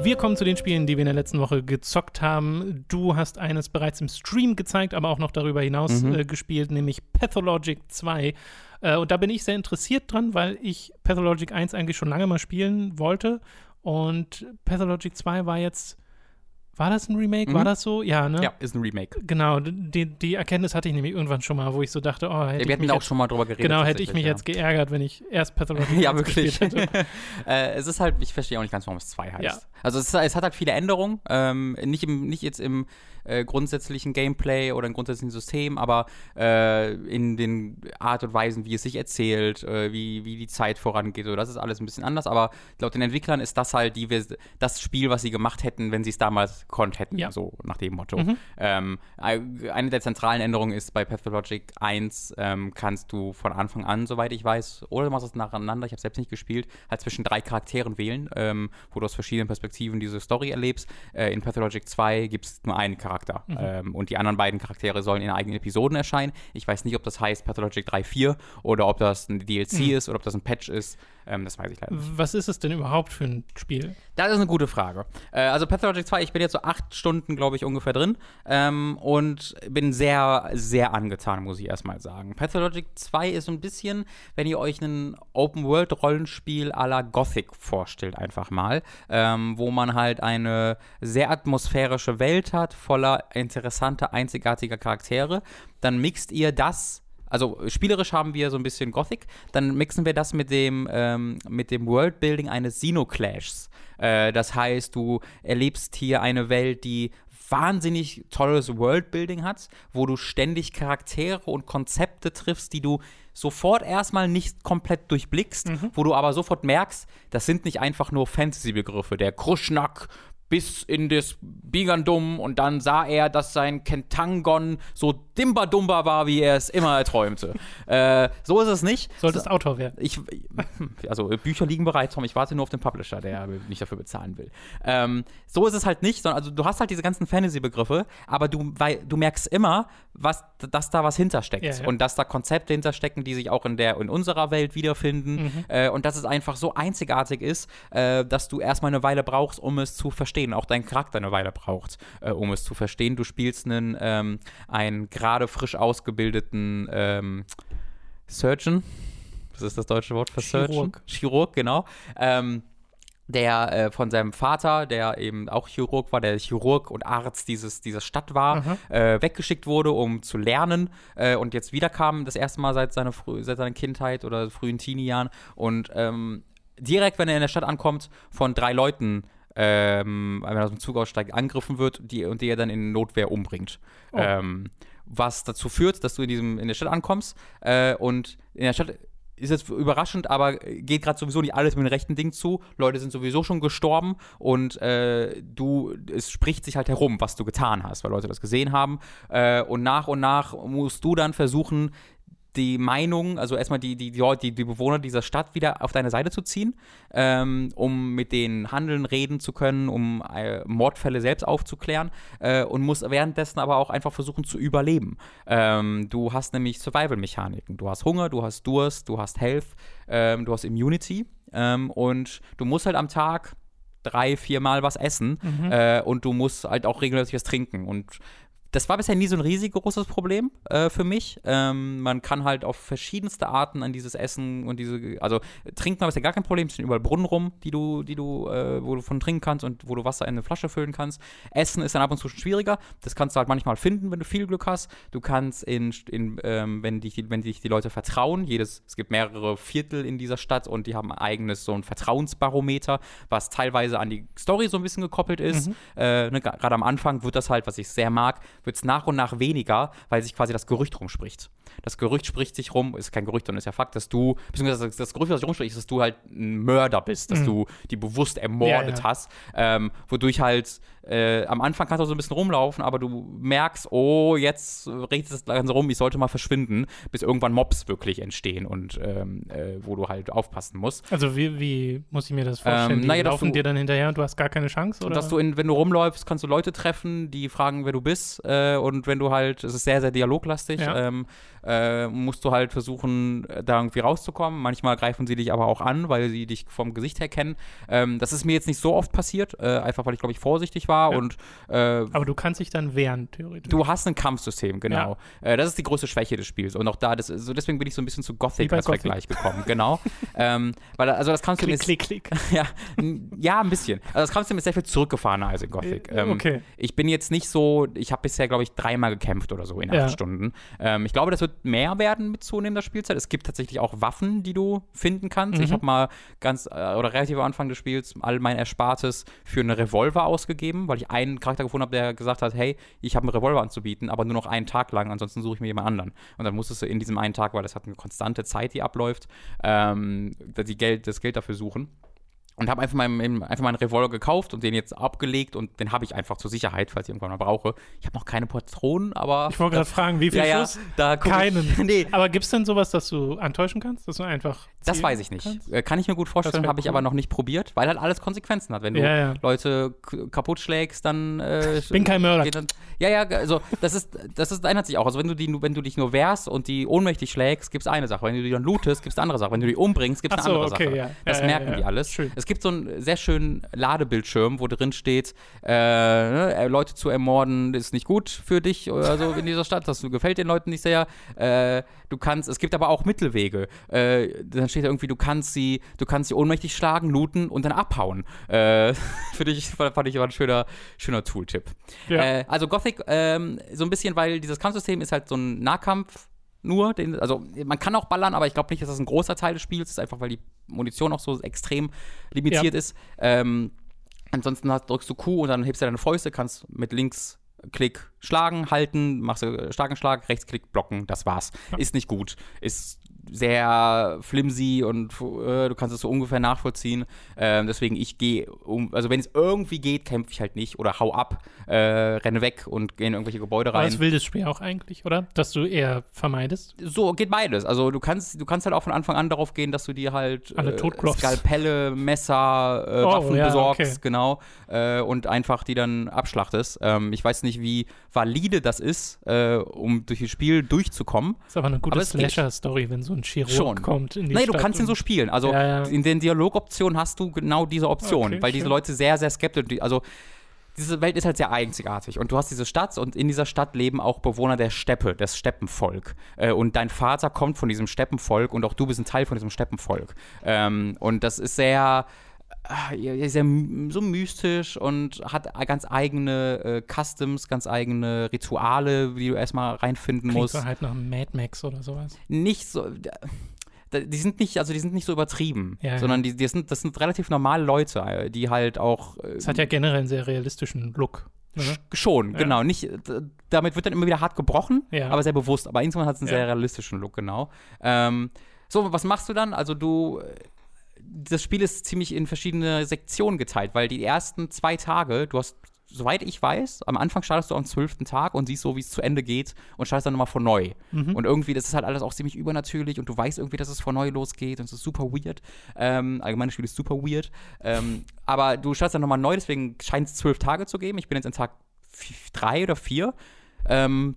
Wir kommen zu den Spielen, die wir in der letzten Woche gezockt haben. Du hast eines bereits im Stream gezeigt, aber auch noch darüber hinaus Mhm. äh, gespielt, nämlich Pathologic 2. Äh, und da bin ich sehr interessiert dran, weil ich Pathologic 1 eigentlich schon lange mal spielen wollte. Und Pathologic 2 war jetzt. War das ein Remake? Mhm. War das so? Ja, ne? Ja, ist ein Remake. Genau, die, die Erkenntnis hatte ich nämlich irgendwann schon mal, wo ich so dachte, oh, hätte Wir ich mich auch jetzt, schon mal drüber geredet. genau, hätte ich mich tatsächlich, jetzt geärgert, wenn ich erst Pathologic Ja, 1 wirklich. hätte. äh, es ist halt, ich verstehe auch nicht ganz, warum es 2 heißt. Ja. Also es, es hat halt viele Änderungen, ähm, nicht, im, nicht jetzt im äh, grundsätzlichen Gameplay oder im grundsätzlichen System, aber äh, in den Art und Weisen, wie es sich erzählt, äh, wie, wie die Zeit vorangeht. So, das ist alles ein bisschen anders, aber laut den Entwicklern ist das halt die, das Spiel, was sie gemacht hätten, wenn sie es damals konnt hätten, Ja. so nach dem Motto. Mhm. Ähm, eine der zentralen Änderungen ist bei Pathologic 1 ähm, kannst du von Anfang an, soweit ich weiß, oder du machst es nacheinander, ich habe selbst nicht gespielt, halt zwischen drei Charakteren wählen, ähm, wo du aus verschiedenen Perspektiven diese Story erlebst. Äh, in Pathologic 2 gibt es nur einen Charakter ähm, und die anderen beiden Charaktere sollen in eigenen Episoden erscheinen. Ich weiß nicht, ob das heißt Pathologic 3, 4 oder ob das ein DLC ist oder ob das ein Patch ist. Ähm, das weiß ich leider nicht. Was ist es denn überhaupt für ein Spiel? Das ist eine gute Frage. Äh, also Pathologic 2, ich bin jetzt so acht Stunden, glaube ich, ungefähr drin ähm, und bin sehr, sehr angetan, muss ich erstmal sagen. Pathologic 2 ist so ein bisschen, wenn ihr euch ein Open-World-Rollenspiel à la Gothic vorstellt, einfach mal, ähm, wo man halt eine sehr atmosphärische Welt hat, voller interessanter, einzigartiger Charaktere. Dann mixt ihr das also spielerisch haben wir so ein bisschen Gothic, dann mixen wir das mit dem, ähm, mit dem Worldbuilding eines Xenoclashs. Äh, das heißt, du erlebst hier eine Welt, die wahnsinnig tolles Worldbuilding hat, wo du ständig Charaktere und Konzepte triffst, die du sofort erstmal nicht komplett durchblickst, wo du aber sofort merkst, das sind nicht einfach nur Fantasy-Begriffe. Der Kruschnack bis in das Bigandum und dann sah er, dass sein Kentangon so dimba-dumba war, wie er es immer erträumte. äh, so ist es nicht. Solltest Autor werden. Ich, also Bücher liegen bereit, Tom. Ich warte nur auf den Publisher, der nicht dafür bezahlen will. Ähm, so ist es halt nicht, sondern also du hast halt diese ganzen Fantasy-Begriffe, aber du, weil, du merkst immer, was, dass da was hintersteckt Ja, ja. und dass da Konzepte hinterstecken, die sich auch in der in unserer Welt wiederfinden äh, und dass es einfach so einzigartig ist, äh, dass du erstmal eine Weile brauchst, um es zu verstehen. Auch dein Charakter eine Weile braucht, äh, um es zu verstehen. Du spielst einen, ähm, einen gerade frisch ausgebildeten ähm, Surgeon. Was ist das deutsche Wort für Surgeon? Chirurg. Chirurg, genau. Ähm, der äh, von seinem Vater, der eben auch Chirurg war, der Chirurg und Arzt dieses, dieser Stadt war, äh, weggeschickt wurde, um zu lernen äh, und jetzt wiederkam, das erste Mal seit seiner, frü seit seiner Kindheit oder frühen Teenie-Jahren und ähm, direkt, wenn er in der Stadt ankommt, von drei Leuten ähm, wenn er aus dem Zug aussteigt, angegriffen wird die, und die er dann in Notwehr umbringt. Oh. Ähm, was dazu führt, dass du in, diesem, in der Stadt ankommst. Äh, und in der Stadt ist jetzt überraschend, aber geht gerade sowieso nicht alles mit dem rechten Ding zu. Leute sind sowieso schon gestorben und äh, du, es spricht sich halt herum, was du getan hast, weil Leute das gesehen haben. Äh, und nach und nach musst du dann versuchen, die Meinung, also erstmal die, die, die, die Bewohner dieser Stadt wieder auf deine Seite zu ziehen, ähm, um mit denen handeln, reden zu können, um äh, Mordfälle selbst aufzuklären äh, und muss währenddessen aber auch einfach versuchen zu überleben. Ähm, du hast nämlich Survival-Mechaniken. Du hast Hunger, du hast Durst, du hast Health, ähm, du hast Immunity ähm, und du musst halt am Tag drei, viermal was essen mhm. äh, und du musst halt auch regelmäßig was trinken. Und das war bisher nie so ein riesig großes Problem äh, für mich. Ähm, man kann halt auf verschiedenste Arten an dieses Essen und diese, also trinken ist ja gar kein Problem, es stehen überall Brunnen rum, die du, die du, äh, wo du von trinken kannst und wo du Wasser in eine Flasche füllen kannst. Essen ist dann ab und zu schwieriger. Das kannst du halt manchmal finden, wenn du viel Glück hast. Du kannst in, in ähm, wenn dich, wenn dich die Leute vertrauen, jedes, es gibt mehrere Viertel in dieser Stadt und die haben ein eigenes so ein Vertrauensbarometer, was teilweise an die Story so ein bisschen gekoppelt ist. Mhm. Äh, ne, Gerade am Anfang wird das halt, was ich sehr mag, wird es nach und nach weniger, weil sich quasi das Gerücht rumspricht. Das Gerücht spricht sich rum, ist kein Gerücht, sondern ist ja Fakt, dass du, beziehungsweise das Gerücht, was sich rumspricht, ist, dass du halt ein Mörder bist, dass mhm. du die bewusst ermordet ja, ja. hast, ähm, wodurch halt äh, am Anfang kannst du so ein bisschen rumlaufen, aber du merkst, oh, jetzt redet es Ganze rum, ich sollte mal verschwinden, bis irgendwann Mobs wirklich entstehen und ähm, äh, wo du halt aufpassen musst. Also wie, wie muss ich mir das vorstellen? Ähm, naja, die laufen du, dir dann hinterher und du hast gar keine Chance? Oder? Dass du, in, wenn du rumläufst, kannst du Leute treffen, die fragen, wer du bist äh, und wenn du halt, es ist sehr, sehr dialoglastig, ja. ähm, äh, musst du halt versuchen, da irgendwie rauszukommen. Manchmal greifen sie dich aber auch an, weil sie dich vom Gesicht her kennen. Ähm, das ist mir jetzt nicht so oft passiert, äh, einfach weil ich, glaube ich, vorsichtig war ja. und äh, Aber du kannst dich dann wehren, theoretisch. Du hast ein Kampfsystem, genau. Ja. Äh, das ist die größte Schwäche des Spiels. Und auch da, das, also deswegen bin ich so ein bisschen zu Gothic als Gothic. Vergleich gekommen, genau. ähm, weil, also das Kampfsystem ist. Klick, klick. ja, ja, ein bisschen. Also das Kampfsystem ist sehr viel zurückgefahrener als in Gothic. Äh, ähm, okay. Ich bin jetzt nicht so, ich habe bisher, glaube ich, dreimal gekämpft oder so in acht Stunden. Ähm, ich glaube, das wird mehr werden mit zunehmender Spielzeit. Es gibt tatsächlich auch Waffen, die du finden kannst. Mhm. Ich habe mal ganz äh, oder relativ am Anfang des Spiels all mein Erspartes für eine Revolver ausgegeben, weil ich einen Charakter gefunden habe, der gesagt hat, hey, ich habe einen Revolver anzubieten, aber nur noch einen Tag lang, ansonsten suche ich mir jemand anderen. Und dann musstest du in diesem einen Tag, weil das hat eine konstante Zeit, die abläuft, ähm, die Geld, das Geld dafür suchen und habe einfach meinen, einfach meinen Revolver gekauft und den jetzt abgelegt und den habe ich einfach zur Sicherheit, falls ich irgendwann mal brauche. Ich habe noch keine Patronen, aber. Ich wollte gerade fragen, wie viel ja, Schuss? Ja, Keinen. Ich, nee. Aber gibt es denn sowas, dass du antäuschen kannst? Dass du einfach. Das weiß ich nicht. Kannst? Äh, kann ich mir gut vorstellen, habe cool. ich aber noch nicht probiert, weil halt alles Konsequenzen hat. Wenn du ja, Leute kaputt schlägst, dann. Äh, ich bin kein Mörder. Dann, ja, ja, also das ist, das ist, ändert sich auch. Also wenn du, die, wenn du dich nur wehrst und die ohnmächtig schlägst, gibt es eine Sache. Wenn du die dann lootest, gibt es eine andere Sache. Wenn du die umbringst, gibt es eine so, andere okay, Sache. Das merken die alles. Schön. Es gibt so ein sehr schönen Ladebildschirm, wo drin steht, äh, ne, Leute zu ermorden ist nicht gut für dich oder so in dieser Stadt. Das gefällt den Leuten nicht sehr. Äh, du kannst, es gibt aber auch Mittelwege. Äh, dann steht da irgendwie, du kannst sie, du kannst sie ohnmächtig schlagen, looten und dann abhauen. Äh, für dich fand ich aber ein schöner, schöner Tooltip. Ja. Äh, also Gothic, ähm, so ein bisschen, weil dieses Kampfsystem ist halt so ein Nahkampf nur. Den, also man kann auch ballern, aber ich glaube nicht, dass das ein großer Teil des Spiels ist, einfach weil die Munition auch so extrem limitiert ja. ist. Ähm, ansonsten hast, drückst du Q und dann hebst du deine Fäuste, kannst mit links Klick schlagen, halten, machst du starken Schlag, Rechtsklick blocken, das war's. Ja. Ist nicht gut. Ist sehr flimsy und äh, du kannst es so ungefähr nachvollziehen. Ähm, deswegen, ich gehe um, also wenn es irgendwie geht, kämpfe ich halt nicht oder hau ab, äh, renne weg und gehe in irgendwelche Gebäude rein. Aber das will das Spiel auch eigentlich, oder? Dass du eher vermeidest? So geht beides. Also du kannst, du kannst halt auch von Anfang an darauf gehen, dass du dir halt Alle äh, Skalpelle, Messer, äh, oh, Waffen ja, besorgst, okay. genau, äh, und einfach die dann abschlachtest. Ähm, ich weiß nicht, wie valide das ist, äh, um durch das Spiel durchzukommen. Das ist aber eine gute Slasher-Story, wenn so ein Chirurg Schon. kommt in die Nee, Stadt du kannst ihn so spielen. Also ja, ja. in den Dialogoptionen hast du genau diese Option, okay, weil diese Leute sehr, sehr skeptisch sind. Also diese Welt ist halt sehr einzigartig und du hast diese Stadt und in dieser Stadt leben auch Bewohner der Steppe, das Steppenvolk. Äh, und dein Vater kommt von diesem Steppenvolk und auch du bist ein Teil von diesem Steppenvolk. Ähm, und das ist sehr sehr so mystisch und hat ganz eigene äh, Customs, ganz eigene Rituale, die du erstmal reinfinden Klingt musst. So halt nach Mad Max oder sowas. Nicht so. Die sind nicht, also die sind nicht so übertrieben, ja, sondern die, die sind, das sind relativ normale Leute, die halt auch. Es hat ja generell einen sehr realistischen Look. Ne? Schon, Ja. genau. Nicht, d- damit wird dann immer wieder hart gebrochen, Ja. aber sehr bewusst. Aber insgesamt hat es einen sehr realistischen Look, genau. Ähm, so, was machst du dann? Also du, das Spiel ist ziemlich in verschiedene Sektionen geteilt, weil die ersten zwei Tage, du hast, soweit ich weiß, am Anfang startest du am zwölften Tag und siehst so, wie es zu Ende geht und startest dann nochmal von neu. Mhm. Und irgendwie, das ist halt alles auch ziemlich übernatürlich und du weißt irgendwie, dass es von neu losgeht und es ist super weird. Ähm, allgemein das Spiel ist super weird. Ähm, aber du startest dann nochmal neu, deswegen scheint es zwölf Tage zu geben. Ich bin jetzt in Tag drei oder vier. Ähm,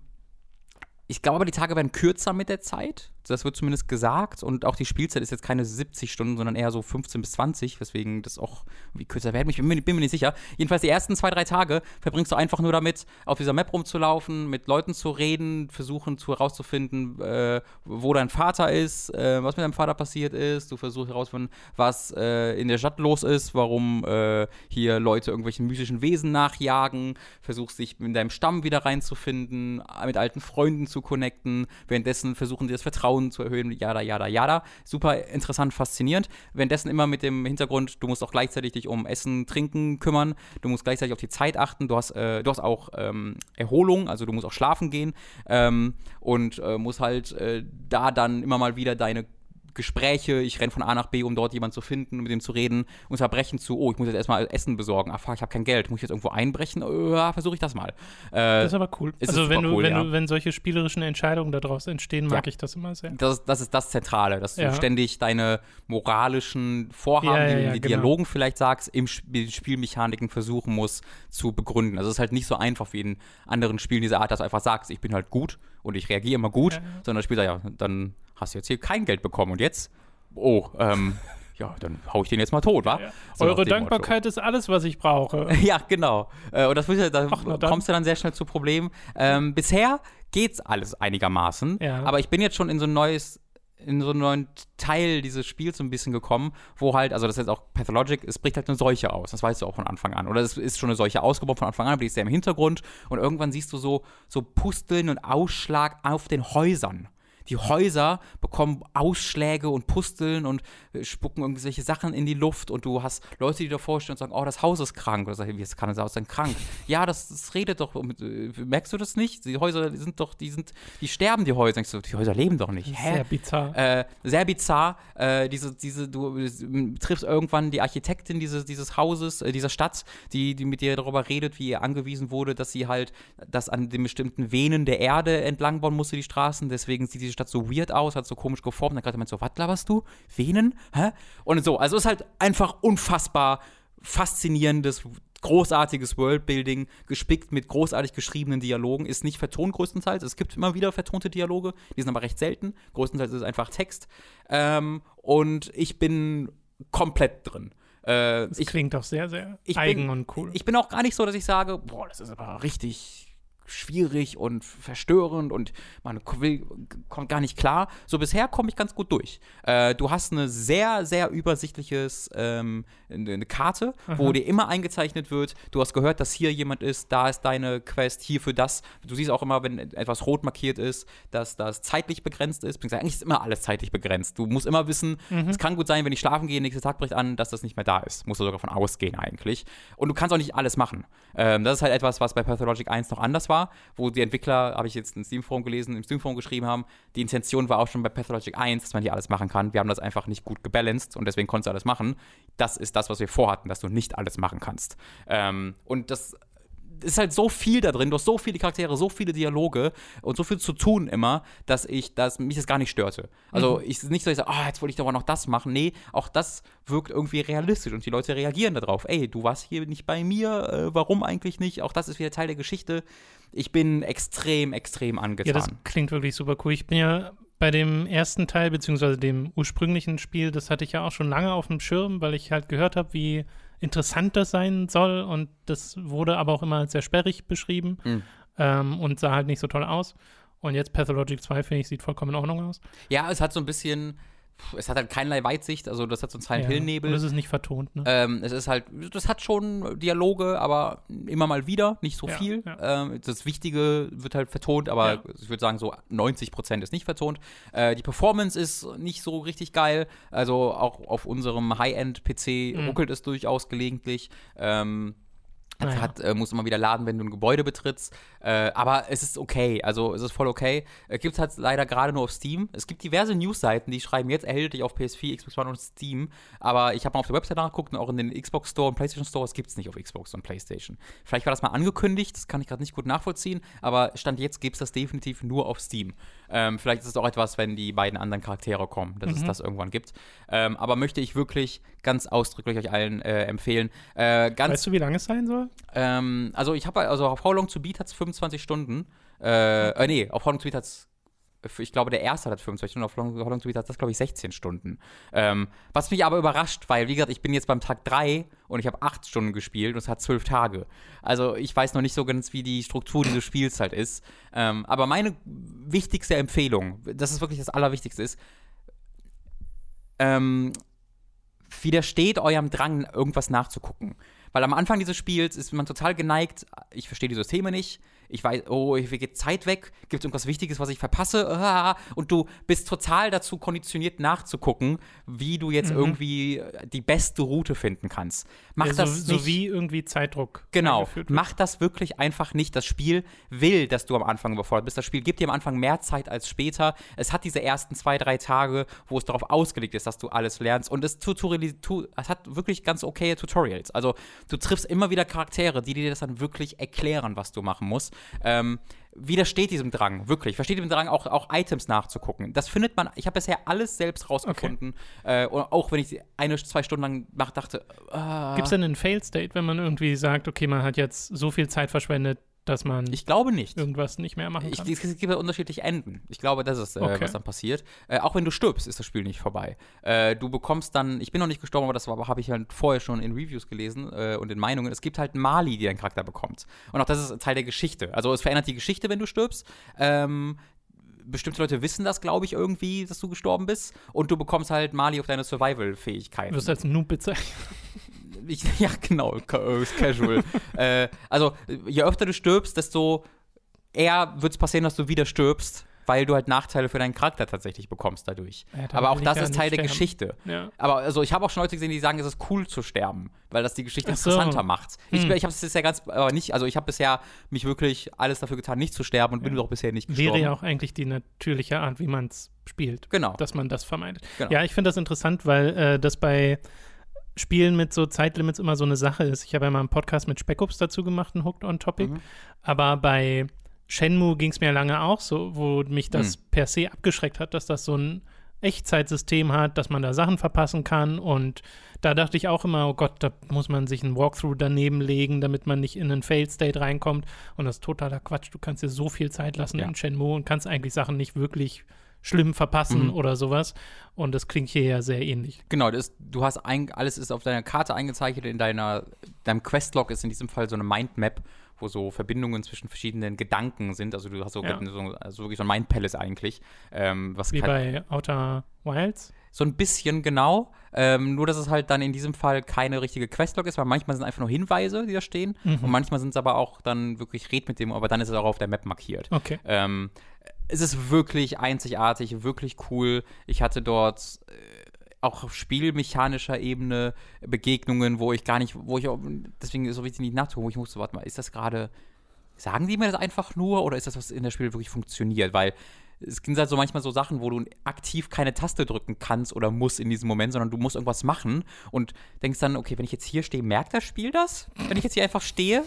ich glaube aber, die Tage werden kürzer mit der Zeit. Das wird zumindest gesagt. Und auch die Spielzeit ist jetzt keine 70 Stunden, sondern eher so 15 bis 20, weswegen das auch irgendwie kürzer werden. Ich bin bin mir nicht sicher. Jedenfalls die ersten zwei, drei Tage verbringst du einfach nur damit, auf dieser Map rumzulaufen, mit Leuten zu reden, versuchen zu herauszufinden, äh, wo dein Vater ist, äh, was mit deinem Vater passiert ist. Du versuchst herauszufinden, was äh, in der Stadt los ist, warum äh, hier Leute irgendwelchen mystischen Wesen nachjagen. Versuchst dich in deinem Stamm wieder reinzufinden, mit alten Freunden zu connecten. Währenddessen versuchen sie das Vertrauen zu erhöhen, jada, jada, jada. Super interessant, faszinierend. Währenddessen immer mit dem Hintergrund, du musst auch gleichzeitig dich um Essen, Trinken kümmern. Du musst gleichzeitig auf die Zeit achten. Du hast, äh, du hast auch ähm, Erholung, also du musst auch schlafen gehen. Ähm, und äh, musst halt äh, da dann immer mal wieder deine Gespräche, ich renne von A nach B, um dort jemanden zu finden, mit dem zu reden, unterbrechen zu, oh, ich muss jetzt erstmal Essen besorgen, ach fuck, ich habe kein Geld, muss ich jetzt irgendwo einbrechen? Äh, Ja, versuche ich das mal. Äh, Das ist aber cool. es ist also wenn du, cool, wenn ja. du, wenn solche spielerischen Entscheidungen daraus entstehen, mag Ja. ich das immer sehr. das, das ist das Zentrale, dass du Ja. ständig deine moralischen Vorhaben, die du in die genau. Dialogen vielleicht sagst, im Spiel, Spielmechaniken versuchen musst zu begründen. Also es ist halt nicht so einfach wie in anderen Spielen dieser Art, dass du einfach sagst, ich bin halt gut und ich reagiere immer gut, Ja, sondern das Spiel sagt, ja, dann hast du jetzt hier kein Geld bekommen und jetzt, oh, ähm, ja, dann hau ich den jetzt mal tot, wa? Ja. So Eure dem Motto. Dankbarkeit ist alles, was ich brauche. Ja, genau. Äh, Und das da Ach, kommst du dann sehr schnell zu Problemen. Ähm, bisher geht's alles einigermaßen, Ja. aber ich bin jetzt schon in so ein neues in so einen neuen Teil dieses Spiels so ein bisschen gekommen, wo halt, also das ist jetzt auch Pathologic, es bricht halt eine Seuche aus. Das weißt du auch von Anfang an. Oder es ist schon eine Seuche ausgebrochen von Anfang an, aber die ist ja im Hintergrund und irgendwann siehst du so, so Pusteln und Ausschlag auf den Häusern. Die Häuser bekommen Ausschläge und Pusteln und äh, spucken irgendwelche Sachen in die Luft und du hast Leute, die davor stehen und sagen, oh, das Haus ist krank. Oder sagen, wie kann das Haus denn krank? ja, das, das redet doch. Äh, merkst du das nicht? Die Häuser die sind doch, die sind, die sterben, die Häuser. Du, die Häuser leben doch nicht. Hä? Sehr bizarr. Äh, sehr bizarr. Äh, diese, diese, du äh, triffst irgendwann die Architektin dieses, dieses Hauses, äh, dieser Stadt, die, die mit dir darüber redet, wie ihr angewiesen wurde, dass sie halt das an den bestimmten Venen der Erde entlang bauen musste, die Straßen. Deswegen sieht diese Stadt so weird aus, hat so komisch geformt. Dann gerade meint so, was laberst du? Venen? Hä? Und so. Also es ist halt einfach unfassbar faszinierendes großartiges Worldbuilding, gespickt mit großartig geschriebenen Dialogen, ist nicht vertont größtenteils. Es gibt immer wieder vertonte Dialoge, die sind aber recht selten. Größtenteils ist es einfach Text. Ähm, und ich bin komplett drin. Äh, Das ich, klingt doch sehr, sehr eigen bin- und cool. ich bin auch gar nicht so, dass ich sage, boah, das ist aber richtig schwierig und verstörend und man will, kommt gar nicht klar. So bisher komme ich ganz gut durch. Äh, du hast eine sehr, sehr übersichtliches ähm, eine Karte, wo Aha. dir immer eingezeichnet wird, du hast gehört, dass hier jemand ist, da ist deine Quest, hier für das. Du siehst auch immer, wenn etwas rot markiert ist, dass das zeitlich begrenzt ist. Beziehungsweise Eigentlich ist immer alles zeitlich begrenzt. Du musst immer wissen, Mhm. es kann gut sein, wenn ich schlafen gehe, nächster Tag bricht an, dass das nicht mehr da ist. Musst du sogar von ausgehen eigentlich. Und du kannst auch nicht alles machen. Ähm, das ist halt etwas, was bei Pathologic 1 noch anders war, wo die Entwickler, habe ich jetzt in Steam-Forum gelesen, im Steam-Forum geschrieben haben, die Intention war auch schon bei Pathologic 1, dass man hier alles machen kann. Wir haben das einfach nicht gut gebalanced und deswegen konntest du alles machen. Das ist das, was wir vorhatten, dass du nicht alles machen kannst. Ähm, und das ist halt so viel da drin, du hast so viele Charaktere, so viele Dialoge und so viel zu tun immer, dass ich, dass mich das gar nicht störte. Also ich es ist nicht so, ich sage, ah, jetzt wollte ich doch mal noch das machen. Nee, auch das wirkt irgendwie realistisch und die Leute reagieren darauf. Ey, du warst hier nicht bei mir, äh, warum eigentlich nicht? Auch das ist wieder Teil der Geschichte. Ich bin extrem, extrem Ja, angetan. das klingt wirklich super cool. Ich bin ja bei dem ersten Teil, beziehungsweise dem ursprünglichen Spiel, das hatte ich ja auch schon lange auf dem Schirm, weil ich halt gehört habe, wie interessant das sein soll. Und das wurde aber auch immer als sehr sperrig beschrieben Mhm. ähm, und sah halt nicht so toll aus. Und jetzt Pathologic 2, finde ich, sieht vollkommen in Ordnung aus. ja, es hat so ein bisschen, es hat halt keinerlei Weitsicht, also das hat so einen Silent Ja. Hill-Nebel. Und es ist nicht vertont, ne? Ähm, es ist halt, das hat schon Dialoge, aber immer mal wieder, nicht so Ja, viel. ja. Ähm, das Wichtige wird halt vertont, aber ich würde sagen, so 90% ist nicht vertont. Äh, die Performance ist nicht so richtig geil. Also auch auf unserem High-End-PC Mhm. ruckelt es durchaus gelegentlich. Ähm, Naja. hat, äh, muss immer wieder laden, wenn du ein Gebäude betrittst. Äh, aber es ist okay. Also es ist voll okay. Äh, gibt es halt leider gerade nur auf Steam. Es gibt diverse Newsseiten, die schreiben jetzt erhältlich auf PS4, Xbox One und Steam. Aber ich habe mal auf der Website nachgeguckt und auch in den Xbox Store und PlayStation Store, es gibt es nicht auf Xbox und PlayStation. Vielleicht war das mal angekündigt, das kann ich gerade nicht gut nachvollziehen. Aber Stand jetzt gibt es das definitiv nur auf Steam. Ähm, vielleicht ist es auch etwas, wenn die beiden anderen Charaktere kommen, dass es das irgendwann gibt. Ähm, aber möchte ich wirklich ganz ausdrücklich euch allen äh, empfehlen. Äh, ganz Weißt du, wie lange es sein soll? Ähm, also ich habe, also auf How Long to Beat hat es 25 Stunden. Äh, äh, nee, auf How Long to Beat hat es, ich glaube, der erste hat 25 Stunden, auf Long, Long to Beat hat das, glaube ich, 16 Stunden. Ähm, was mich aber überrascht, weil, wie gesagt, ich bin jetzt beim Tag 3 und ich habe 8 Stunden gespielt und es hat 12 Tage. Also ich weiß noch nicht so ganz, wie die Struktur dieses Spiels halt ist. Ähm, aber meine wichtigste Empfehlung, das ist wirklich das Allerwichtigste, ist, ähm, widersteht eurem Drang, irgendwas nachzugucken. Weil am Anfang dieses Spiels ist man total geneigt, ich verstehe die Systeme nicht, ich weiß, oh, hier geht Zeit weg, gibt es irgendwas Wichtiges, was ich verpasse, ah, und du bist total dazu konditioniert nachzugucken, wie du jetzt irgendwie die beste Route finden kannst. Mach Ja, so, das so nicht. wie irgendwie Zeitdruck. Genau, mach das wirklich einfach nicht. Das Spiel will, dass du am Anfang überfordert bist. Das Spiel gibt dir am Anfang mehr Zeit als später. Es hat diese ersten zwei, drei Tage, wo es darauf ausgelegt ist, dass du alles lernst. Und es, es hat wirklich ganz okaye Tutorials. Also du triffst immer wieder Charaktere, die dir das dann wirklich erklären, was du machen musst. Ähm, widersteht diesem Drang, wirklich. Versteht diesem Drang, auch, auch Items nachzugucken. Das findet man, ich habe bisher alles selbst rausgefunden. Äh, und auch wenn ich eine, zwei Stunden lang nach dachte, ah, Gibt es denn einen Fail-State, wenn man irgendwie sagt, okay, man hat jetzt so viel Zeit verschwendet, dass man ich glaube nicht. irgendwas nicht mehr machen Ich, kann? es gibt ja unterschiedliche Enden. Ich glaube, das ist, äh, Okay. was dann passiert. Äh, auch wenn du stirbst, ist das Spiel nicht vorbei. Äh, du bekommst dann, ich bin noch nicht gestorben, aber das habe ich halt vorher schon in Reviews gelesen äh, und in Meinungen. Es gibt halt Mali, die dein Charakter bekommt. Und auch das ist Teil der Geschichte. Also es verändert die Geschichte, wenn du stirbst. Ähm, bestimmte Leute wissen das, glaube ich, irgendwie, dass du gestorben bist. Und du bekommst halt Mali auf deine Survival-Fähigkeiten. Du wirst als Noob bezeichnet. Ich, ja, genau, äh, casual. äh, also, je öfter du stirbst, desto eher wird es passieren, dass du wieder stirbst, weil du halt Nachteile für deinen Charakter tatsächlich bekommst dadurch. Ja, Aber auch das ja ist Teil der sterben. Geschichte. Ja. Aber also ich habe auch schon Leute gesehen, die sagen, es ist cool zu sterben, weil das die Geschichte so. interessanter macht. Ich, Hm. ich habe es bisher ganz, aber nicht, also ich habe bisher mich wirklich alles dafür getan, nicht zu sterben und bin doch bisher nicht gestorben. Wäre ja auch eigentlich die natürliche Art, wie man es spielt. Genau. Dass man das vermeidet. Genau. Ja, ich finde das interessant, weil äh, das bei Spielen mit so Zeitlimits immer so eine Sache ist. Ich habe ja mal einen Podcast mit Speckups dazu gemacht, einen Hooked on Topic. Mhm. Aber bei Shenmue ging es mir lange auch so, wo mich das Mhm. per se abgeschreckt hat, dass das so ein Echtzeitsystem hat, dass man da Sachen verpassen kann. Und da dachte ich auch immer, oh Gott, da muss man sich einen Walkthrough daneben legen, damit man nicht in einen Failed State reinkommt. Und das ist totaler Quatsch. Du kannst dir so viel Zeit lassen Ja. in Shenmue und kannst eigentlich Sachen nicht wirklich schlimm verpassen Mhm. oder sowas. Und das klingt hier ja sehr ähnlich. Genau, das, du hast ein, alles ist auf deiner Karte eingezeichnet, in deiner, deinem Questlog ist in diesem Fall so eine Mindmap, wo so Verbindungen zwischen verschiedenen Gedanken sind. Also du hast so, Ja. so, also wirklich so ein Mindpalace eigentlich. Ähm, Wie halt- bei Outer Wilds. so ein bisschen genau. Ähm, nur, dass es halt dann in diesem Fall keine richtige Questlog ist, weil manchmal sind einfach nur Hinweise, die da stehen. Mhm. Und manchmal sind es aber auch dann wirklich Red mit dem, aber dann ist es auch auf der Map markiert. Okay. Ähm, es ist wirklich einzigartig, wirklich cool. Ich hatte dort äh, auch auf spielmechanischer Ebene Begegnungen, wo ich gar nicht, wo ich auch, deswegen so wichtig nicht nachzugucken, wo ich musste, warte mal, ist das gerade, sagen die mir das einfach nur oder ist das, was in der Spiel wirklich funktioniert? Weil es sind halt so manchmal so Sachen, wo du aktiv keine Taste drücken kannst oder musst in diesem Moment, sondern du musst irgendwas machen und denkst dann, okay, wenn ich jetzt hier stehe, merkt das Spiel das? Wenn ich jetzt hier einfach stehe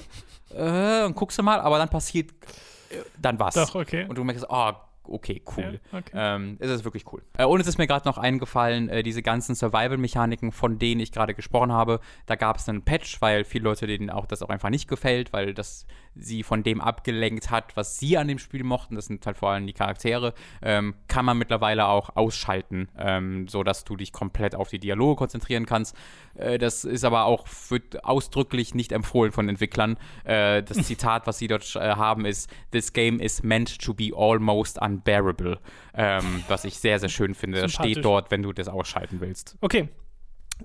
äh, und guckst du mal, aber dann passiert dann was. Doch, okay. Und du merkst, oh, okay, cool. Ja, okay. Ähm, es ist wirklich cool. Äh, und es ist mir gerade noch eingefallen, äh, diese ganzen Survival-Mechaniken, von denen ich gerade gesprochen habe, da gab es einen Patch, weil viele Leute denen auch das auch einfach nicht gefällt, weil das sie von dem abgelenkt hat, was sie an dem Spiel mochten. Das sind halt vor allem die Charaktere. Ähm, kann man mittlerweile auch ausschalten, ähm, sodass du dich komplett auf die Dialoge konzentrieren kannst. Äh, das ist aber auch wird ausdrücklich nicht empfohlen von Entwicklern. Äh, das Zitat, was sie dort äh, haben, ist: This game is meant to be almost unbearable. Ähm, was ich sehr, sehr schön finde. Das steht dort, wenn du das ausschalten willst. Okay.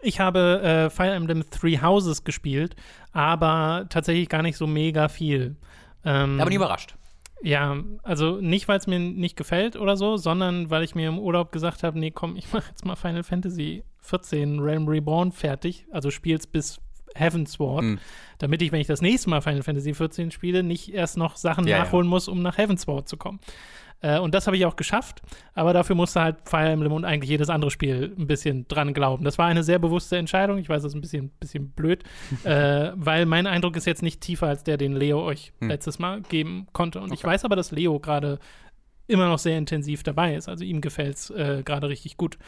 Ich habe äh, Fire Emblem Three Houses gespielt, aber tatsächlich gar nicht so mega viel. Ähm, Aber nie überrascht. Ja, also nicht, weil es mir nicht gefällt oder so, sondern weil ich mir im Urlaub gesagt habe, nee, komm, ich mache jetzt mal Final Fantasy 14 Realm Reborn fertig. Also spiel's bis Heavensward, Mhm. damit ich, wenn ich das nächste Mal Final Fantasy XIV spiele, nicht erst noch Sachen Ja, ja. nachholen muss, um nach Heavensward zu kommen. Äh, und das habe ich auch geschafft, aber dafür musste halt Fire Emblem und eigentlich jedes andere Spiel ein bisschen dran glauben. Das war eine sehr bewusste Entscheidung. Ich weiß, das ist ein bisschen, bisschen blöd, äh, weil mein Eindruck ist jetzt nicht tiefer als der, den Leo euch Hm. letztes Mal geben konnte. Und ich Okay. weiß aber, dass Leo gerade immer noch sehr intensiv dabei ist. Also ihm gefällt es äh, gerade richtig gut.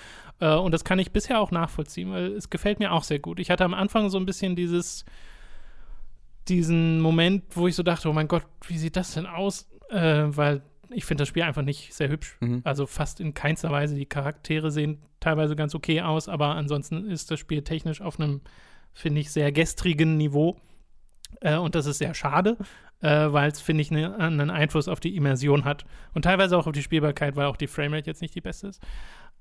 Äh, und das kann ich bisher auch nachvollziehen, weil es gefällt mir auch sehr gut. Ich hatte am Anfang so ein bisschen dieses, diesen Moment, wo ich so dachte, oh mein Gott, wie sieht das denn aus? Äh, weil ich finde das Spiel einfach nicht sehr hübsch. Mhm. Also fast in keinster Weise. Die Charaktere sehen teilweise ganz okay aus, aber ansonsten ist das Spiel technisch auf einem, finde ich, sehr gestrigen Niveau. Äh, und das ist sehr schade, äh, weil es, finde ich, ne, einen Einfluss auf die Immersion hat. Und teilweise auch auf die Spielbarkeit, weil auch die Framerate jetzt nicht die beste ist.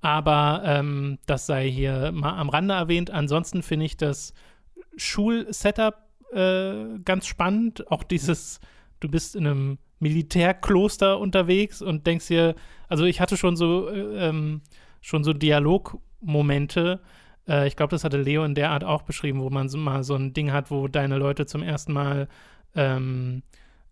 Aber ähm, das sei hier mal am Rande erwähnt. Ansonsten finde ich das Schulsetup äh, ganz spannend. Auch dieses, du bist in einem Militärkloster unterwegs und denkst dir, also ich hatte schon so, äh, ähm, schon so Dialogmomente. Äh, ich glaube, das hatte Leo in der Art auch beschrieben, wo man so mal so ein Ding hat, wo deine Leute zum ersten Mal ähm,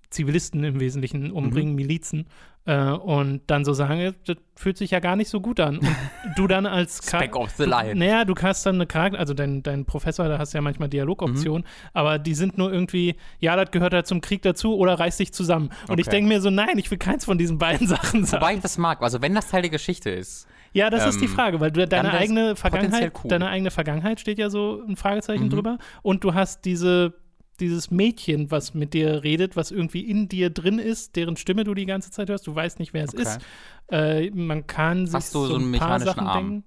Zivilisten im Wesentlichen umbringen, Milizen, äh, und dann so sagen, das fühlt sich ja gar nicht so gut an. Und du dann als Speck of the Line. naja, du hast dann eine Charakter, also dein, dein Professor, da hast du ja manchmal Dialogoptionen, aber die sind nur irgendwie, ja, das gehört halt zum Krieg dazu oder reiß dich zusammen. Und ich Okay. denke mir so, nein, ich will keins von diesen beiden Sachen sagen. Wobei ich das mag. Also wenn das Teil der Geschichte ist. ja, das ist die ähm, Frage, weil du deine eigene Vergangenheit, cool. deine eigene Vergangenheit steht ja so ein Fragezeichen Mhm. drüber und du hast diese dieses Mädchen, was mit dir redet, was irgendwie in dir drin ist, deren Stimme du die ganze Zeit hörst, du weißt nicht, wer es Okay. ist. Äh, man kann sich Hast du so so einen ein paar mechanischen Sachen Arm?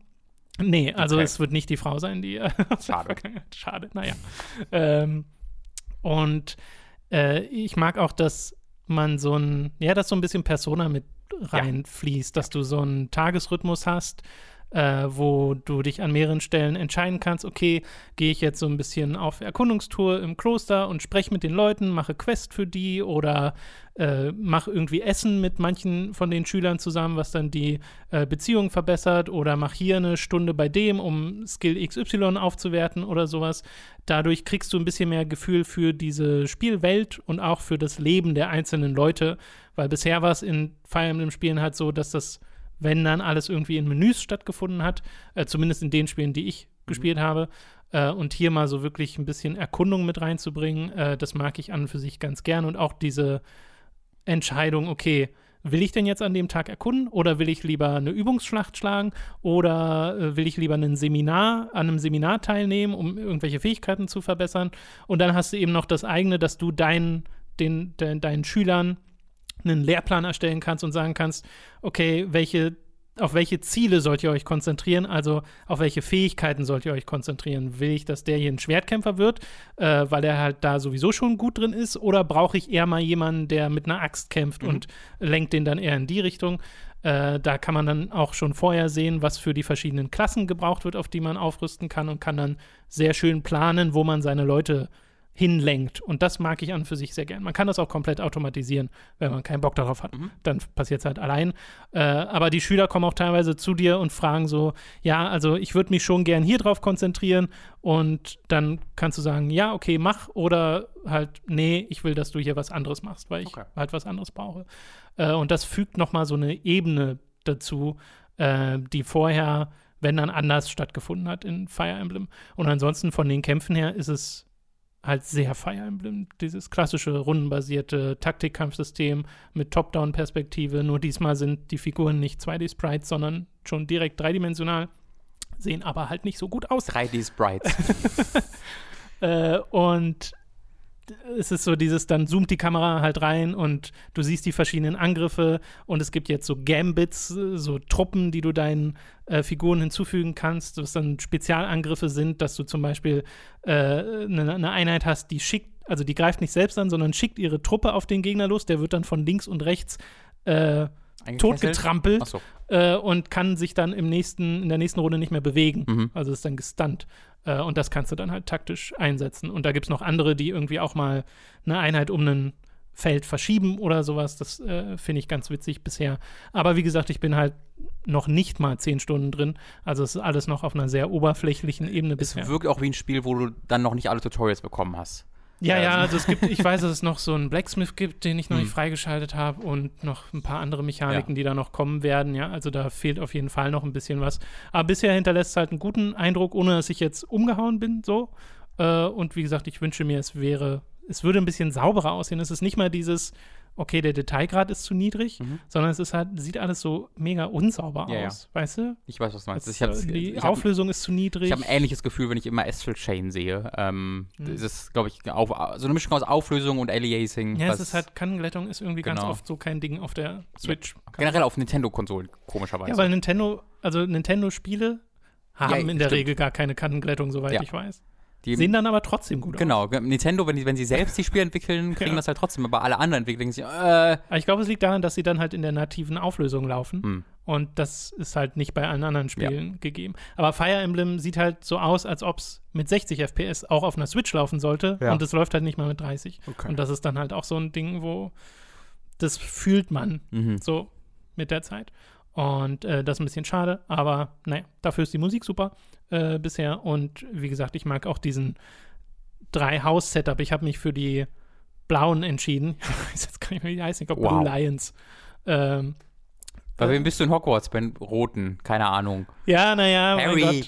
denken. Nee, also Okay. es wird nicht die Frau sein, die Schade. Schade, naja. ähm, und äh, ich mag auch, dass man so ein, ja, dass so ein bisschen Persona mit reinfließt, dass du so einen Tagesrhythmus hast, äh, wo du dich an mehreren Stellen entscheiden kannst, okay, gehe ich jetzt so ein bisschen auf Erkundungstour im Kloster und spreche mit den Leuten, mache Quest für die oder äh, mache irgendwie Essen mit manchen von den Schülern zusammen, was dann die äh, Beziehung verbessert oder mach hier eine Stunde bei dem, um Skill XY aufzuwerten oder sowas. Dadurch kriegst du ein bisschen mehr Gefühl für diese Spielwelt und auch für das Leben der einzelnen Leute, weil bisher war es in Fire Emblem Spielen halt so, dass das wenn dann alles irgendwie in Menüs stattgefunden hat, äh, zumindest in den Spielen, die ich gespielt habe. Äh, und hier mal so wirklich ein bisschen Erkundung mit reinzubringen, äh, das mag ich an und für sich ganz gern. Und auch diese Entscheidung, okay, will ich denn jetzt an dem Tag erkunden oder will ich lieber eine Übungsschlacht schlagen oder äh, will ich lieber ein Seminar, an einem Seminar teilnehmen, um irgendwelche Fähigkeiten zu verbessern? Und dann hast du eben noch das eigene, dass du deinen, den, de, deinen Schülern einen Lehrplan erstellen kannst und sagen kannst, okay, welche, auf welche Ziele sollt ihr euch konzentrieren, also auf welche Fähigkeiten sollt ihr euch konzentrieren? Will ich, dass der hier ein Schwertkämpfer wird, äh, weil er halt da sowieso schon gut drin ist, oder brauche ich eher mal jemanden, der mit einer Axt kämpft Mhm. und lenkt den dann eher in die Richtung? Äh, da kann man dann auch schon vorher sehen, was für die verschiedenen Klassen gebraucht wird, auf die man aufrüsten kann und kann dann sehr schön planen, wo man seine Leute hinlenkt. Und das mag ich an und für sich sehr gern. Man kann das auch komplett automatisieren, wenn man keinen Bock darauf hat. Mhm. Dann passiert es halt allein. Äh, aber die Schüler kommen auch teilweise zu dir und fragen so, ja, also ich würde mich schon gern hier drauf konzentrieren. Und dann kannst du sagen, ja, okay, mach. Oder halt, nee, ich will, dass du hier was anderes machst, weil ich Okay. halt was anderes brauche. Äh, und das fügt noch mal so eine Ebene dazu, äh, die vorher, wenn dann anders stattgefunden hat in Fire Emblem. Und ansonsten von den Kämpfen her ist es halt sehr Fire Emblem, dieses klassische rundenbasierte Taktikkampfsystem mit Top-Down-Perspektive. Nur diesmal sind die Figuren nicht 2D-Sprites, sondern schon direkt dreidimensional, sehen aber halt nicht so gut aus. 3D-Sprites. Äh, und es ist so dieses, dann zoomt die Kamera halt rein und du siehst die verschiedenen Angriffe und es gibt jetzt so Gambits, äh, so Truppen, die du deinen äh, Figuren hinzufügen kannst, was dann Spezialangriffe sind, dass du zum Beispiel äh, eine, eine Einheit hast, die schickt, also die greift nicht selbst an, sondern schickt ihre Truppe auf den Gegner los, der wird dann von links und rechts äh, totgetrampelt Achso. äh, und kann sich dann im nächsten, in der nächsten Runde nicht mehr bewegen. Mhm. Also ist dann gestunt. Äh, und das kannst du dann halt taktisch einsetzen. Und da gibt es noch andere, die irgendwie auch mal eine Einheit um einen Feld verschieben oder sowas. Das äh, finde ich ganz witzig bisher. Aber wie gesagt, ich bin halt noch nicht mal zehn Stunden drin. Also es ist alles noch auf einer sehr oberflächlichen Ebene bisher. Es wirkt auch wie ein Spiel, wo du dann noch nicht alle Tutorials bekommen hast. Ja, ja, also es gibt, ich weiß, dass es noch so einen Blacksmith gibt, den ich noch hm. nicht freigeschaltet habe und noch ein paar andere Mechaniken, ja. die da noch kommen werden, ja. Also da fehlt auf jeden Fall noch ein bisschen was. Aber bisher hinterlässt es halt einen guten Eindruck, ohne dass ich jetzt umgehauen bin, so. Äh, und wie gesagt, ich wünsche mir, es wäre, es würde ein bisschen sauberer aussehen. Es ist nicht mal dieses, okay, der Detailgrad ist zu niedrig, mhm. sondern es ist halt, sieht alles so mega unsauber ja, aus, ja. weißt du? Ich weiß, was du meinst. Das, ich die ich Auflösung hab, ist zu niedrig. Ich habe ein ähnliches Gefühl, wenn ich immer Astral Chain sehe. Ähm, mhm. Das ist, glaube ich, auf, so eine Mischung aus Auflösung und Aliasing. Ja, es ist halt, Kantenglättung ist irgendwie genau. ganz oft so kein Ding auf der Switch. Ja. Generell auf Nintendo-Konsolen, komischerweise. Ja, weil Nintendo, also Nintendo-Spiele haben in der stimmt. Regel gar keine Kantenglättung, soweit ich weiß. Die sehen dann aber trotzdem gut genau, aus. Genau, Nintendo, wenn, die, wenn sie selbst die Spiele entwickeln, kriegen ja. das halt trotzdem, aber alle anderen entwickeln sich, äh. Ich glaube, es liegt daran, dass sie dann halt in der nativen Auflösung laufen. Hm. Und das ist halt nicht bei allen anderen Spielen ja. gegeben. Aber Fire Emblem sieht halt so aus, als ob es mit 60 FPS auch auf einer Switch laufen sollte. Ja. Und es läuft halt nicht mal mit 30. Okay. Und das ist dann halt auch so ein Ding, wo das fühlt man mhm. so mit der Zeit. Und äh, das ist ein bisschen schade, aber naja, dafür ist die Musik super äh, bisher. Und wie gesagt, ich mag auch diesen Drei-Haus-Setup. Ich habe mich für die blauen entschieden. Ich weiß jetzt gar nicht mehr, wie die heißen. Ich glaube, wow. Blue Lions. Ähm, Bei wem bist du in Hogwarts? Bei den Roten? Keine Ahnung. Ja, naja, Harry.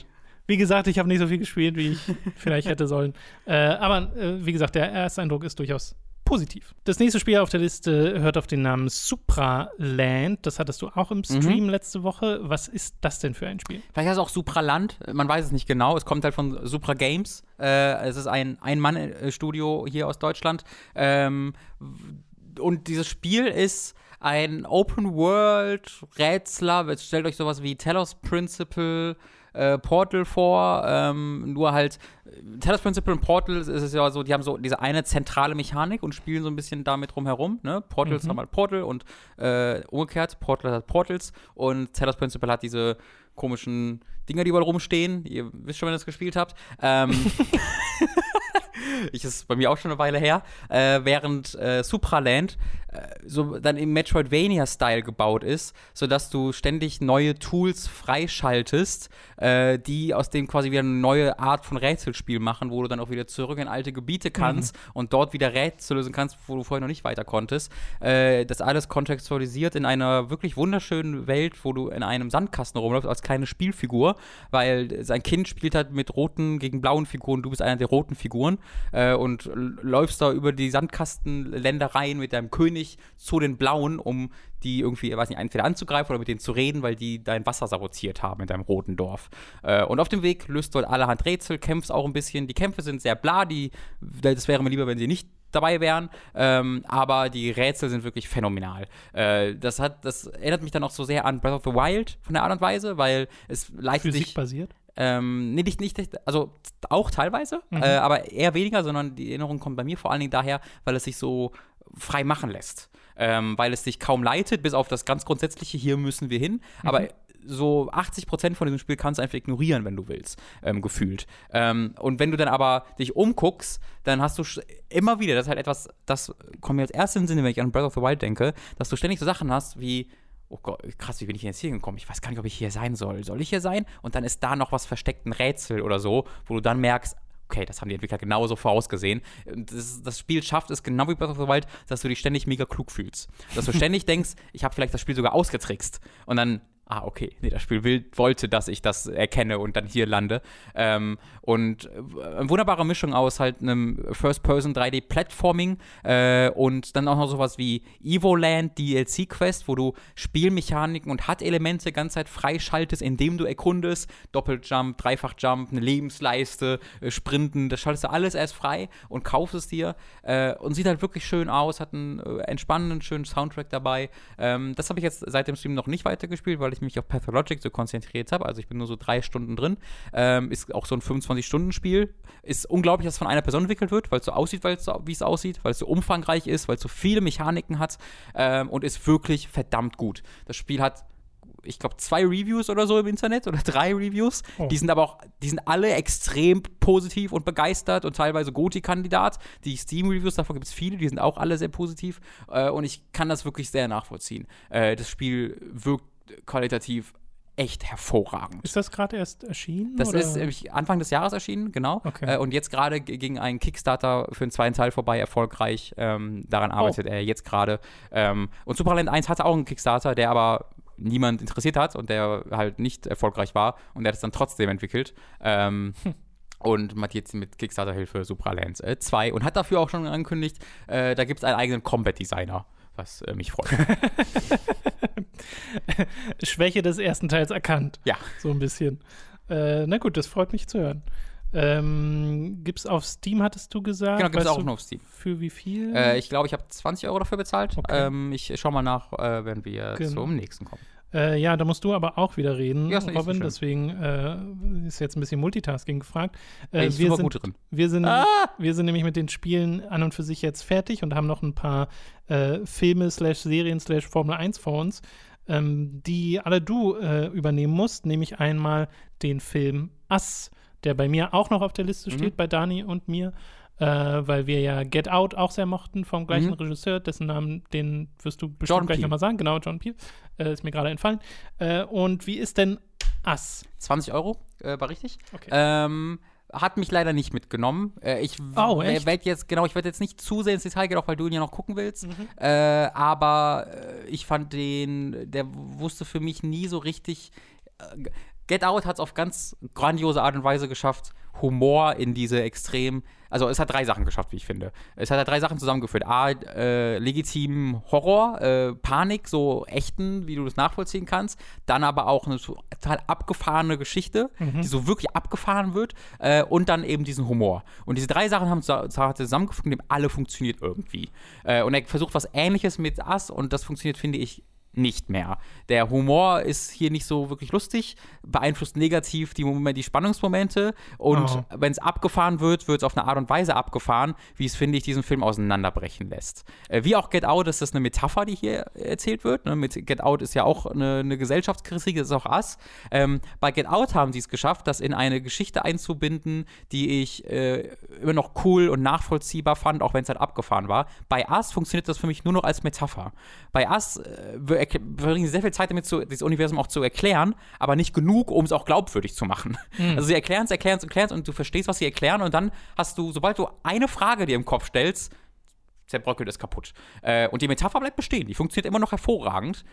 Wie gesagt, ich habe nicht so viel gespielt, wie ich vielleicht hätte sollen. Äh, aber äh, wie gesagt, der erste Eindruck ist durchaus positiv. Das nächste Spiel auf der Liste hört auf den Namen Supraland. Das hattest du auch im Stream mhm. letzte Woche. Was ist das denn für ein Spiel? Vielleicht heißt es auch Supraland. Man weiß es nicht genau. Es kommt halt von Supra Games. Äh, es ist ein Ein-Mann-Studio hier aus Deutschland. Ähm, und dieses Spiel ist ein Open-World-Rätsler. Stellt euch sowas wie Telos Principle äh, Portal vor, ähm, nur halt Talos Principle und Portal ist es ja so, die haben so diese eine zentrale Mechanik und spielen so ein bisschen damit rumherum. Ne? Portals mhm. haben halt Portal und äh, umgekehrt, Portal hat Portals und Talos Principle hat diese komischen Dinger, die überall rumstehen. Ihr wisst schon, wenn ihr das gespielt habt. Ähm, ich ist bei mir auch schon eine Weile her, äh, während äh, Supraland äh, so dann im Metroidvania-Style gebaut ist, sodass du ständig neue Tools freischaltest, äh, die aus dem quasi wieder eine neue Art von Rätselspiel machen, wo du dann auch wieder zurück in alte Gebiete kannst mhm. und dort wieder Rätsel lösen kannst, wo du vorher noch nicht weiter konntest. Äh, das alles kontextualisiert in einer wirklich wunderschönen Welt, wo du in einem Sandkasten rumläufst als kleine Spielfigur, weil sein Kind spielt halt mit roten gegen blauen Figuren, du bist einer der roten Figuren äh, und läufst da über die Sandkastenländereien mit deinem König zu den Blauen, um die irgendwie, weiß nicht, entweder anzugreifen oder mit denen zu reden, weil die dein Wasser sabotiert haben in deinem roten Dorf. Äh, und auf dem Weg löst du halt allerhand Rätsel, kämpfst auch ein bisschen. Die Kämpfe sind sehr bla, die, das wäre mir lieber, wenn sie nicht dabei wären. Ähm, aber die Rätsel sind wirklich phänomenal. Äh, das hat, das erinnert mich dann auch so sehr an Breath of the Wild von der Art und Weise, weil es leitet sich. basiert? Ähm, nee, nicht, nicht, also auch teilweise, mhm. äh, aber eher weniger, sondern die Erinnerung kommt bei mir vor allen Dingen daher, weil es sich so frei machen lässt. Ähm, weil es sich kaum leitet, bis auf das ganz grundsätzliche, hier müssen wir hin. Mhm. Aber so 80 Prozent von diesem Spiel kannst du einfach ignorieren, wenn du willst, ähm, gefühlt. Ähm, und wenn du dann aber dich umguckst, dann hast du immer wieder, das ist halt etwas, das kommt mir als erstes in den Sinne, wenn ich an Breath of the Wild denke, dass du ständig so Sachen hast wie, oh Gott, krass, wie bin ich jetzt hier gekommen? Ich weiß gar nicht, ob ich hier sein soll. Soll ich hier sein? Und dann ist da noch was versteckt, ein Rätsel oder so, wo du dann merkst, okay, das haben die Entwickler genauso vorausgesehen. Das, das, Spiel schafft es genau wie Breath of the Wild, dass du dich ständig mega klug fühlst. Dass du ständig denkst, ich habe vielleicht das Spiel sogar ausgetrickst. Und dann ah, okay, nee, das Spiel will, wollte, dass ich das erkenne und dann hier lande. Ähm, und äh, eine wunderbare Mischung aus halt einem First-Person 3D-Platforming äh, und dann auch noch sowas wie Evoland DLC-Quest, wo du Spielmechaniken und HUD-Elemente ganz Zeit freischaltest, indem du erkundest. Doppeljump, Dreifachjump, eine Lebensleiste, äh, Sprinten, das schaltest du alles erst frei und kaufst es dir. Äh, und sieht halt wirklich schön aus, hat einen äh, entspannenden, schönen Soundtrack dabei. Ähm, das habe ich jetzt seit dem Stream noch nicht weitergespielt, weil ich mich auf Pathologic so konzentriert habe. Also ich bin nur so drei Stunden drin. Ähm, ist auch so ein 25-Stunden-Spiel. Ist unglaublich, dass es von einer Person entwickelt wird, weil es so aussieht, so, wie es aussieht, weil es so umfangreich ist, weil es so viele Mechaniken hat ähm, und ist wirklich verdammt gut. Das Spiel hat ich glaube, zwei Reviews oder so im Internet oder drei Reviews. Oh. Die sind aber auch, die sind alle extrem positiv und begeistert und teilweise Goti-Kandidat. Die Steam-Reviews, davon gibt es viele, die sind auch alle sehr positiv. Äh, und ich kann das wirklich sehr nachvollziehen. Äh, das Spiel wirkt qualitativ echt hervorragend. Ist das gerade erst erschienen? Das oder? ist äh, Anfang des Jahres erschienen, genau. Okay. Äh, und jetzt gerade ging ein Kickstarter für den zweiten Teil vorbei, erfolgreich. Ähm, daran Oh. arbeitet er jetzt gerade. Ähm, und Superland 1 hatte auch einen Kickstarter, der aber niemand interessiert hat und der halt nicht erfolgreich war. Und der hat es dann trotzdem entwickelt. Ähm, Hm. Und macht jetzt mit Kickstarter-Hilfe Supralands 2 und hat dafür auch schon angekündigt, äh, da gibt es einen eigenen Combat-Designer, was äh, mich freut. Schwäche des ersten Teils erkannt. Ja. So ein bisschen. Äh, na gut, das freut mich zu hören. Ähm, gibt's auf Steam, hattest du gesagt? genau, gibt es Weißt auch noch auf Steam. Für wie viel? Äh, ich glaube, ich habe 20 Euro dafür bezahlt. Okay. Ähm, ich schau mal nach, äh, wenn wir Genau. zum nächsten kommen. Äh, ja, da musst du aber auch wieder reden, Ja, Robin. deswegen äh, ist jetzt ein bisschen Multitasking gefragt. Äh, ist wir, super sind, gut drin. wir, sind, Ah! wir sind nämlich mit den Spielen an und für sich jetzt fertig und haben noch ein paar äh, Filme slash Serien slash Formel 1 vor uns, ähm, die alle du äh, übernehmen musst. Nämlich einmal den Film Us, der bei mir auch noch auf der Liste Mhm. steht, bei Dani und mir. Äh, weil wir ja Get Out auch sehr mochten vom gleichen Mhm. Regisseur, dessen Namen, den wirst du bestimmt Jordan gleich nochmal sagen. Genau, John Peel. Äh, ist mir gerade entfallen. Äh, und wie ist denn Us? 20 Euro, äh, war richtig. Okay. Ähm, hat mich leider nicht mitgenommen. Äh, ich Oh, werde jetzt, genau, ich werde jetzt nicht zu sehr ins Detail gehen, auch weil du ihn ja noch gucken willst. Mhm. Äh, aber äh, ich fand den, der wusste für mich nie so richtig. Get Out hat es auf ganz grandiose Art und Weise geschafft, Humor in diese extrem. Also, es hat drei Sachen geschafft, wie ich finde. Es hat halt drei Sachen zusammengeführt. A, äh, legitimen Horror, äh, Panik, so echten, wie du das nachvollziehen kannst. Dann aber auch eine total abgefahrene Geschichte, die so wirklich abgefahren wird. Äh, und dann eben diesen Humor. Und diese drei Sachen haben zusammengefügt, in dem alle funktioniert irgendwie. Äh, und er versucht was Ähnliches mit Us und das funktioniert, finde ich, nicht mehr. Der Humor ist hier nicht so wirklich lustig, beeinflusst negativ die, Momente, die Spannungsmomente und Oh. wenn es abgefahren wird, wird es auf eine Art und Weise abgefahren, wie es, finde ich, diesen Film auseinanderbrechen lässt. Äh, wie auch Get Out ist das eine Metapher, die hier erzählt wird. Ne? Mit Get Out ist ja auch eine, eine Gesellschaftskritik, das ist auch Us. Ähm, bei Get Out haben sie es geschafft, das in eine Geschichte einzubinden, die ich äh, immer noch cool und nachvollziehbar fand, auch wenn es halt abgefahren war. Bei Us funktioniert das für mich nur noch als Metapher. Bei Us äh, verbringen sehr viel Zeit damit, zu, dieses Universum auch zu erklären, aber nicht genug, um es auch glaubwürdig zu machen. Also sie erklären es, erklären es, erklären es und du verstehst, was sie erklären und dann hast du, sobald du eine Frage dir im Kopf stellst, zerbröckelt es kaputt. Äh, und die Metapher bleibt bestehen. Die funktioniert immer noch hervorragend,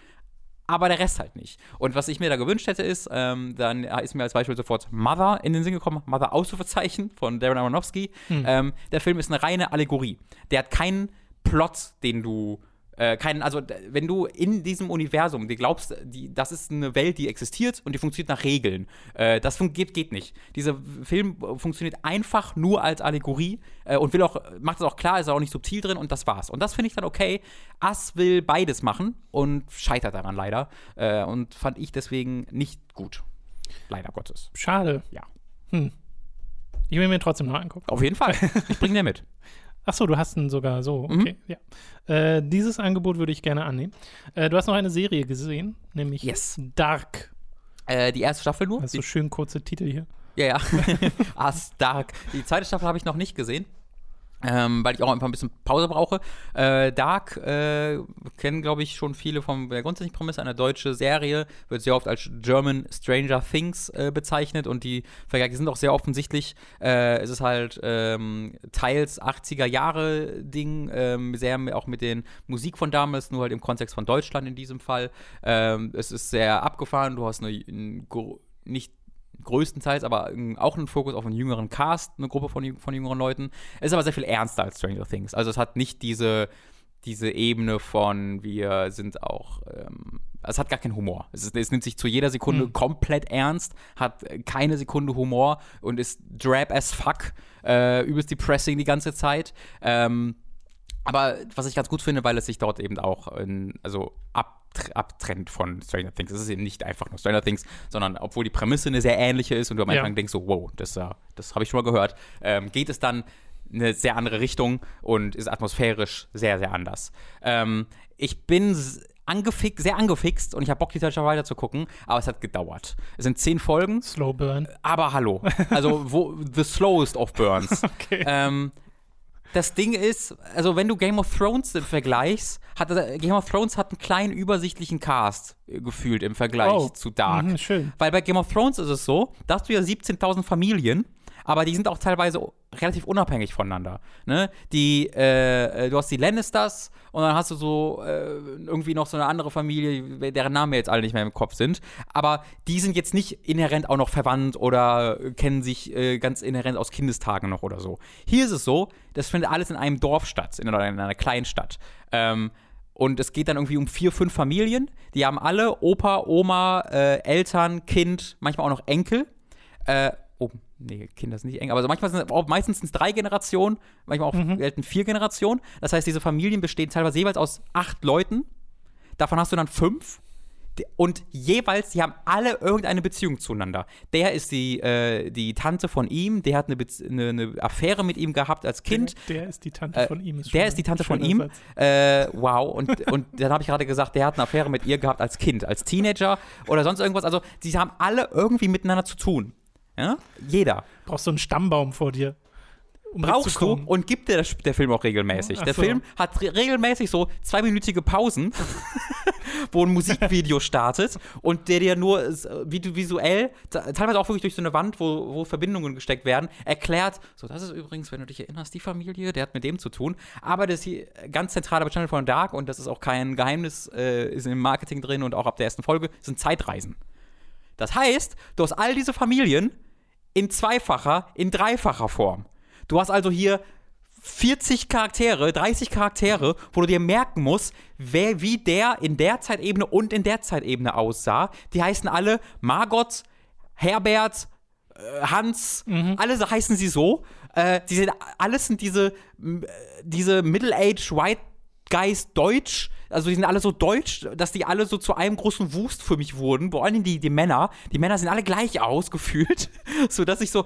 aber der Rest halt nicht. Und was ich mir da gewünscht hätte, ist, ähm, dann ist mir als Beispiel sofort Mother in den Sinn gekommen, Mother Ausrufezeichen von Darren Aronofsky. Ähm, der Film ist eine reine Allegorie. Der hat keinen Plot, den du äh, keinen, also wenn du in diesem Universum, die glaubst, die, das ist eine Welt, die existiert und die funktioniert nach Regeln. Äh, das geht, geht nicht. Dieser Film äh, funktioniert einfach nur als Allegorie äh, und will auch, macht es auch klar, ist auch nicht subtil drin und das war's. Und das finde ich dann okay. Ass will beides machen und scheitert daran leider. Äh, und fand ich deswegen nicht gut. Leider Gottes. Schade. Ja. Hm. Ich will mir trotzdem noch angucken. Auf jeden Fall. Ich bring dir mit. Ach so, du hast ihn sogar so. Mhm. Okay, ja. Äh, dieses Angebot würde ich gerne annehmen. Äh, du hast noch eine Serie gesehen, nämlich Yes. Dark. Äh, die erste Staffel nur. Das ist so schön kurze Titel hier. Ja, ja. As Dark. Die zweite Staffel habe ich noch nicht gesehen. Ähm, weil ich auch einfach ein bisschen Pause brauche. Äh, Dark äh, kennen, glaube ich, schon viele von der grundsätzlichen Prämisse. Eine deutsche Serie wird sehr oft als German Stranger Things äh, bezeichnet und die Vergleiche sind auch sehr offensichtlich. Äh, es ist halt ähm, teils 80er Jahre Ding, ähm, sehr auch mit den Musik von damals, nur halt im Kontext von Deutschland in diesem Fall. Ähm, es ist sehr abgefahren. Du hast eine, ein, gro- nicht größtenteils, aber auch einen Fokus auf einen jüngeren Cast, eine Gruppe von, von jüngeren Leuten. Es ist aber sehr viel ernster als Stranger Things. Also es hat nicht diese, diese Ebene von wir sind auch, ähm, es hat gar keinen Humor. Es, ist, es nimmt sich zu jeder Sekunde Hm. komplett ernst, hat keine Sekunde Humor und ist drab as fuck, äh, übelst depressing die ganze Zeit. Ähm, aber was ich ganz gut finde, weil es sich dort eben auch in, also ab, abtrennt von Stranger Things. Es ist eben nicht einfach nur Stranger Things, sondern obwohl die Prämisse eine sehr ähnliche ist und du am Ja. Anfang denkst so, wow, das, äh, das habe ich schon mal gehört, ähm, geht es dann eine sehr andere Richtung und ist atmosphärisch sehr, sehr anders. Ähm, ich bin s- angefix, sehr angefixt und ich habe Bock, die Tatsache weiter zu gucken, aber es hat gedauert. Es sind zehn Folgen. Slow Burn. Aber hallo. Also wo, the slowest of burns. Okay. Ähm, das Ding ist, also wenn du Game of Thrones vergleichst, hat Game of Thrones hat einen kleinen übersichtlichen Cast äh, gefühlt im Vergleich Oh. zu Dark. Mhm, schön. Weil bei Game of Thrones ist es so, da hast du ja 17.000 Familien, aber die sind auch teilweise relativ unabhängig voneinander. Ne? Die, äh, äh, du hast die Lannisters und dann hast du so äh, irgendwie noch so eine andere Familie, deren Namen mir jetzt alle nicht mehr im Kopf sind. Aber die sind jetzt nicht inhärent auch noch verwandt oder kennen sich äh, ganz inhärent aus Kindestagen noch oder so. Hier ist es so, das findet alles in einem Dorf statt, in einer, in einer Kleinstadt. Ähm, und es geht dann irgendwie um vier, fünf Familien. Die haben alle Opa, Oma, äh, Eltern, Kind, manchmal auch noch Enkel. Äh, oh, nee, Kinder sind nicht eng, aber so manchmal sind auch meistens sind es drei Generationen, manchmal auch selten vier Generationen. Das heißt, diese Familien bestehen teilweise jeweils aus acht Leuten. Davon hast du dann fünf. Und jeweils, die haben alle irgendeine Beziehung zueinander. Der ist die, äh, die Tante von ihm, der hat eine, eine, eine Affäre mit ihm gehabt als Kind. Der ist die Tante Äh, von ihm. der schon ist die Tante von ihm. Äh, wow. Und, und dann habe ich gerade gesagt, der hat eine Affäre mit ihr gehabt als Kind, als Teenager oder sonst irgendwas. Also, die haben alle irgendwie miteinander zu tun. Ja? Jeder. Brauchst du einen Stammbaum vor dir. Um Brauchst du und gibt dir das, der Film auch regelmäßig. Ach der so. Film hat re regelmäßig so zweiminütige Pausen, wo ein Musikvideo startet und der dir nur äh, visu- visuell, te- teilweise auch wirklich durch so eine Wand, wo, wo Verbindungen gesteckt werden, erklärt, so, das ist übrigens, wenn du dich erinnerst, die Familie, der hat mit dem zu tun. Aber das ist hier ganz zentraler Bestandteil von Dark und das ist auch kein Geheimnis, äh, ist im Marketing drin und auch ab der ersten Folge, sind Zeitreisen. Das heißt, du hast all diese Familien in zweifacher, in dreifacher Form. Du hast also hier 40 Charaktere, 30 Charaktere, wo du dir merken musst, wer, wie der in der Zeitebene und in der Zeitebene aussah. Die heißen alle Margot, Herbert, äh, Hans, alle so heißen sie so. Äh, die sind, alles sind diese, äh, diese Middle-Age White Guys Deutsch. Also die sind alle so deutsch, dass die alle so zu einem großen Wust für mich wurden. Vor allem die, die Männer. Die Männer sehen alle gleich aus, gefühlt. so dass ich so, äh,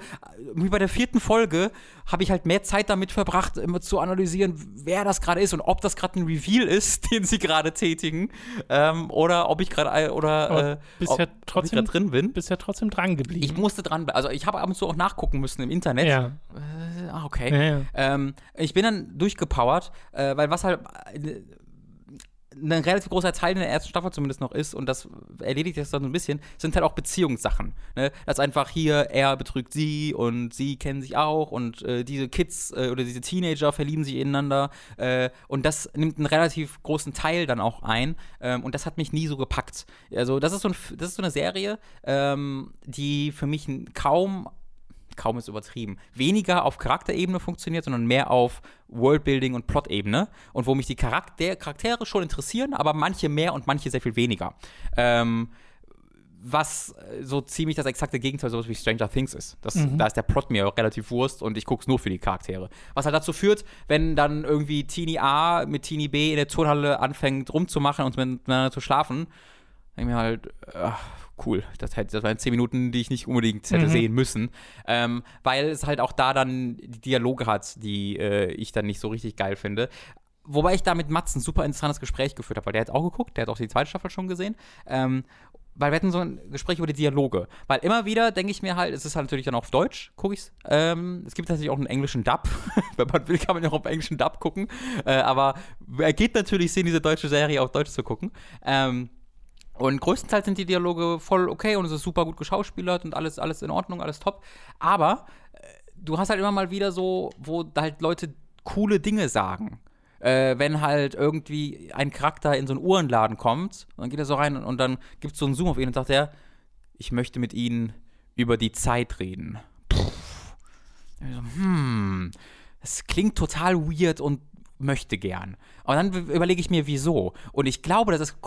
wie bei der vierten Folge, habe ich halt mehr Zeit damit verbracht, immer zu analysieren, wer das gerade ist und ob das gerade ein Reveal ist, den sie gerade tätigen. Ähm, oder ob ich gerade, oder Aber äh, bisher ob, ob ich trotzdem- gerade drin bin. Bist ja trotzdem dran geblieben. Ich musste dran, also ich habe ab und zu auch nachgucken müssen im Internet. ja. Äh, ah, okay. Ja, ja. Ähm, ich bin dann durchgepowert, äh, weil was halt äh, ein relativ großer Teil in der ersten Staffel zumindest noch ist, und das erledigt das dann so ein bisschen, sind halt auch Beziehungssachen. Ne? Dass einfach hier, er betrügt sie und sie kennen sich auch und äh, diese Kids äh, oder diese Teenager verlieben sich ineinander äh, und das nimmt einen relativ großen Teil dann auch ein ähm, und das hat mich nie so gepackt. Also das ist so, ein, das ist so eine Serie, ähm, die für mich kaum kaum ist übertrieben, weniger auf Charakterebene funktioniert, sondern mehr auf Worldbuilding und Plot-Ebene und wo mich die Charakter Charaktere schon interessieren, aber manche mehr und manche sehr viel weniger. Ähm, was äh, so ziemlich das exakte Gegenteil sowas wie Stranger Things ist. Das, Da ist der Plot mir relativ Wurst und ich guck's nur für die Charaktere. Was halt dazu führt, wenn dann irgendwie Teenie A mit Teenie B in der Turnhalle anfängt rumzumachen und miteinander zu schlafen, denke ich mir halt, ach, cool, das, hätte, das waren zehn Minuten, die ich nicht unbedingt hätte sehen müssen. Ähm, weil es halt auch da dann die Dialoge hat, die äh, ich dann nicht so richtig geil finde. Wobei ich da mit Mats ein super interessantes Gespräch geführt habe, weil der hat auch geguckt, der hat auch die zweite Staffel schon gesehen. Ähm, weil wir hatten so ein Gespräch über die Dialoge. Weil immer wieder denke ich mir halt, es ist halt natürlich dann auch auf Deutsch, gucke ich's. Ähm, es gibt natürlich auch einen englischen Dub. Wenn man will, kann man ja auch auf englischen Dub gucken. Äh, aber er geht natürlich Sinn, diese deutsche Serie auf Deutsch zu gucken. Ähm, und größtenteils sind die Dialoge voll okay und es ist super gut geschauspielert und alles, alles in Ordnung, alles top. Aber äh, du hast halt immer mal wieder so, wo halt Leute coole Dinge sagen. Äh, wenn halt irgendwie ein Charakter in so einen Uhrenladen kommt, dann geht er so rein und, und dann gibt es so einen Zoom auf ihn und sagt er, ich möchte mit Ihnen über die Zeit reden. Pff. So, hm, das klingt total weird und möchte gern. Und dann überlege ich mir, wieso. Und ich glaube, das ist